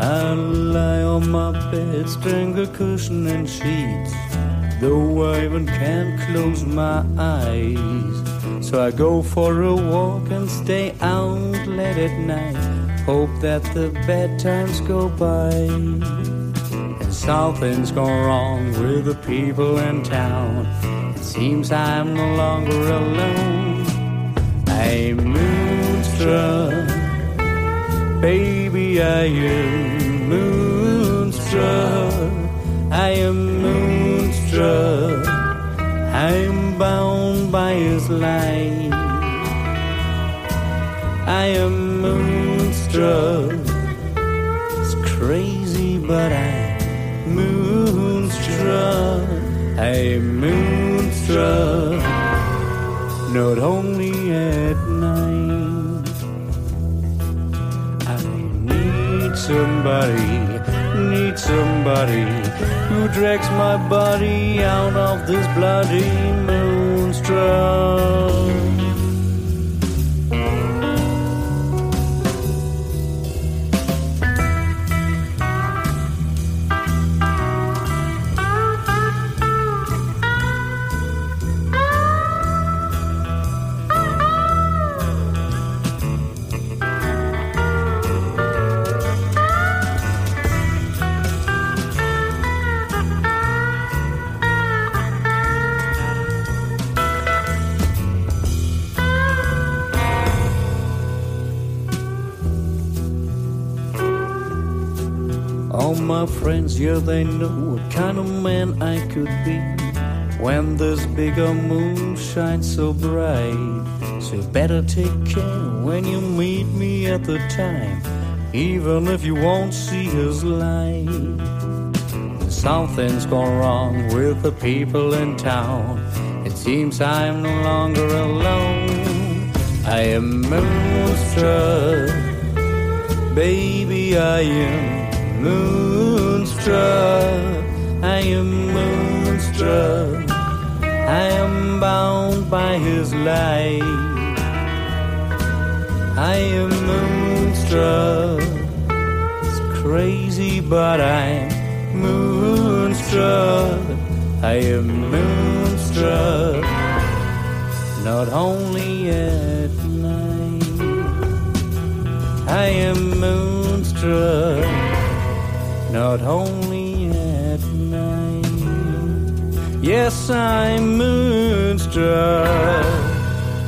I lie on my bed, strangle cushion and sheets. Though I even can't close my eyes. So I go for a walk and stay out late at night. Hope that the bad times go by. And something's gone wrong with the people in town. It seems I'm no longer alone. I'm moonstruck. Baby, I am moonstruck. I am moonstruck. I'm bound by his light. I am moonstruck. It's crazy, but I'm moonstruck. I'm moonstruck. Not only somebody, need somebody who drags my body out of this bloody moonstruck. Friends, yeah, they know what kind of man I could be when this bigger moon shines so bright. So better take care when you meet me at the time, even if you won't see his light. Something's gone wrong with the people in town. It seems I'm no longer alone. I am moonstruck, baby, I am moonstruck. I am moonstruck. I am bound by his light. I am moonstruck. It's crazy, but I'm moonstruck. I am moonstruck. Not only at night. I am moonstruck not only at night. Yes, I'm moonstruck,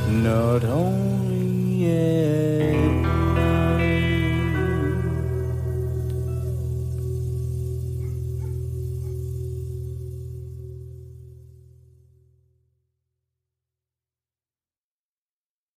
not only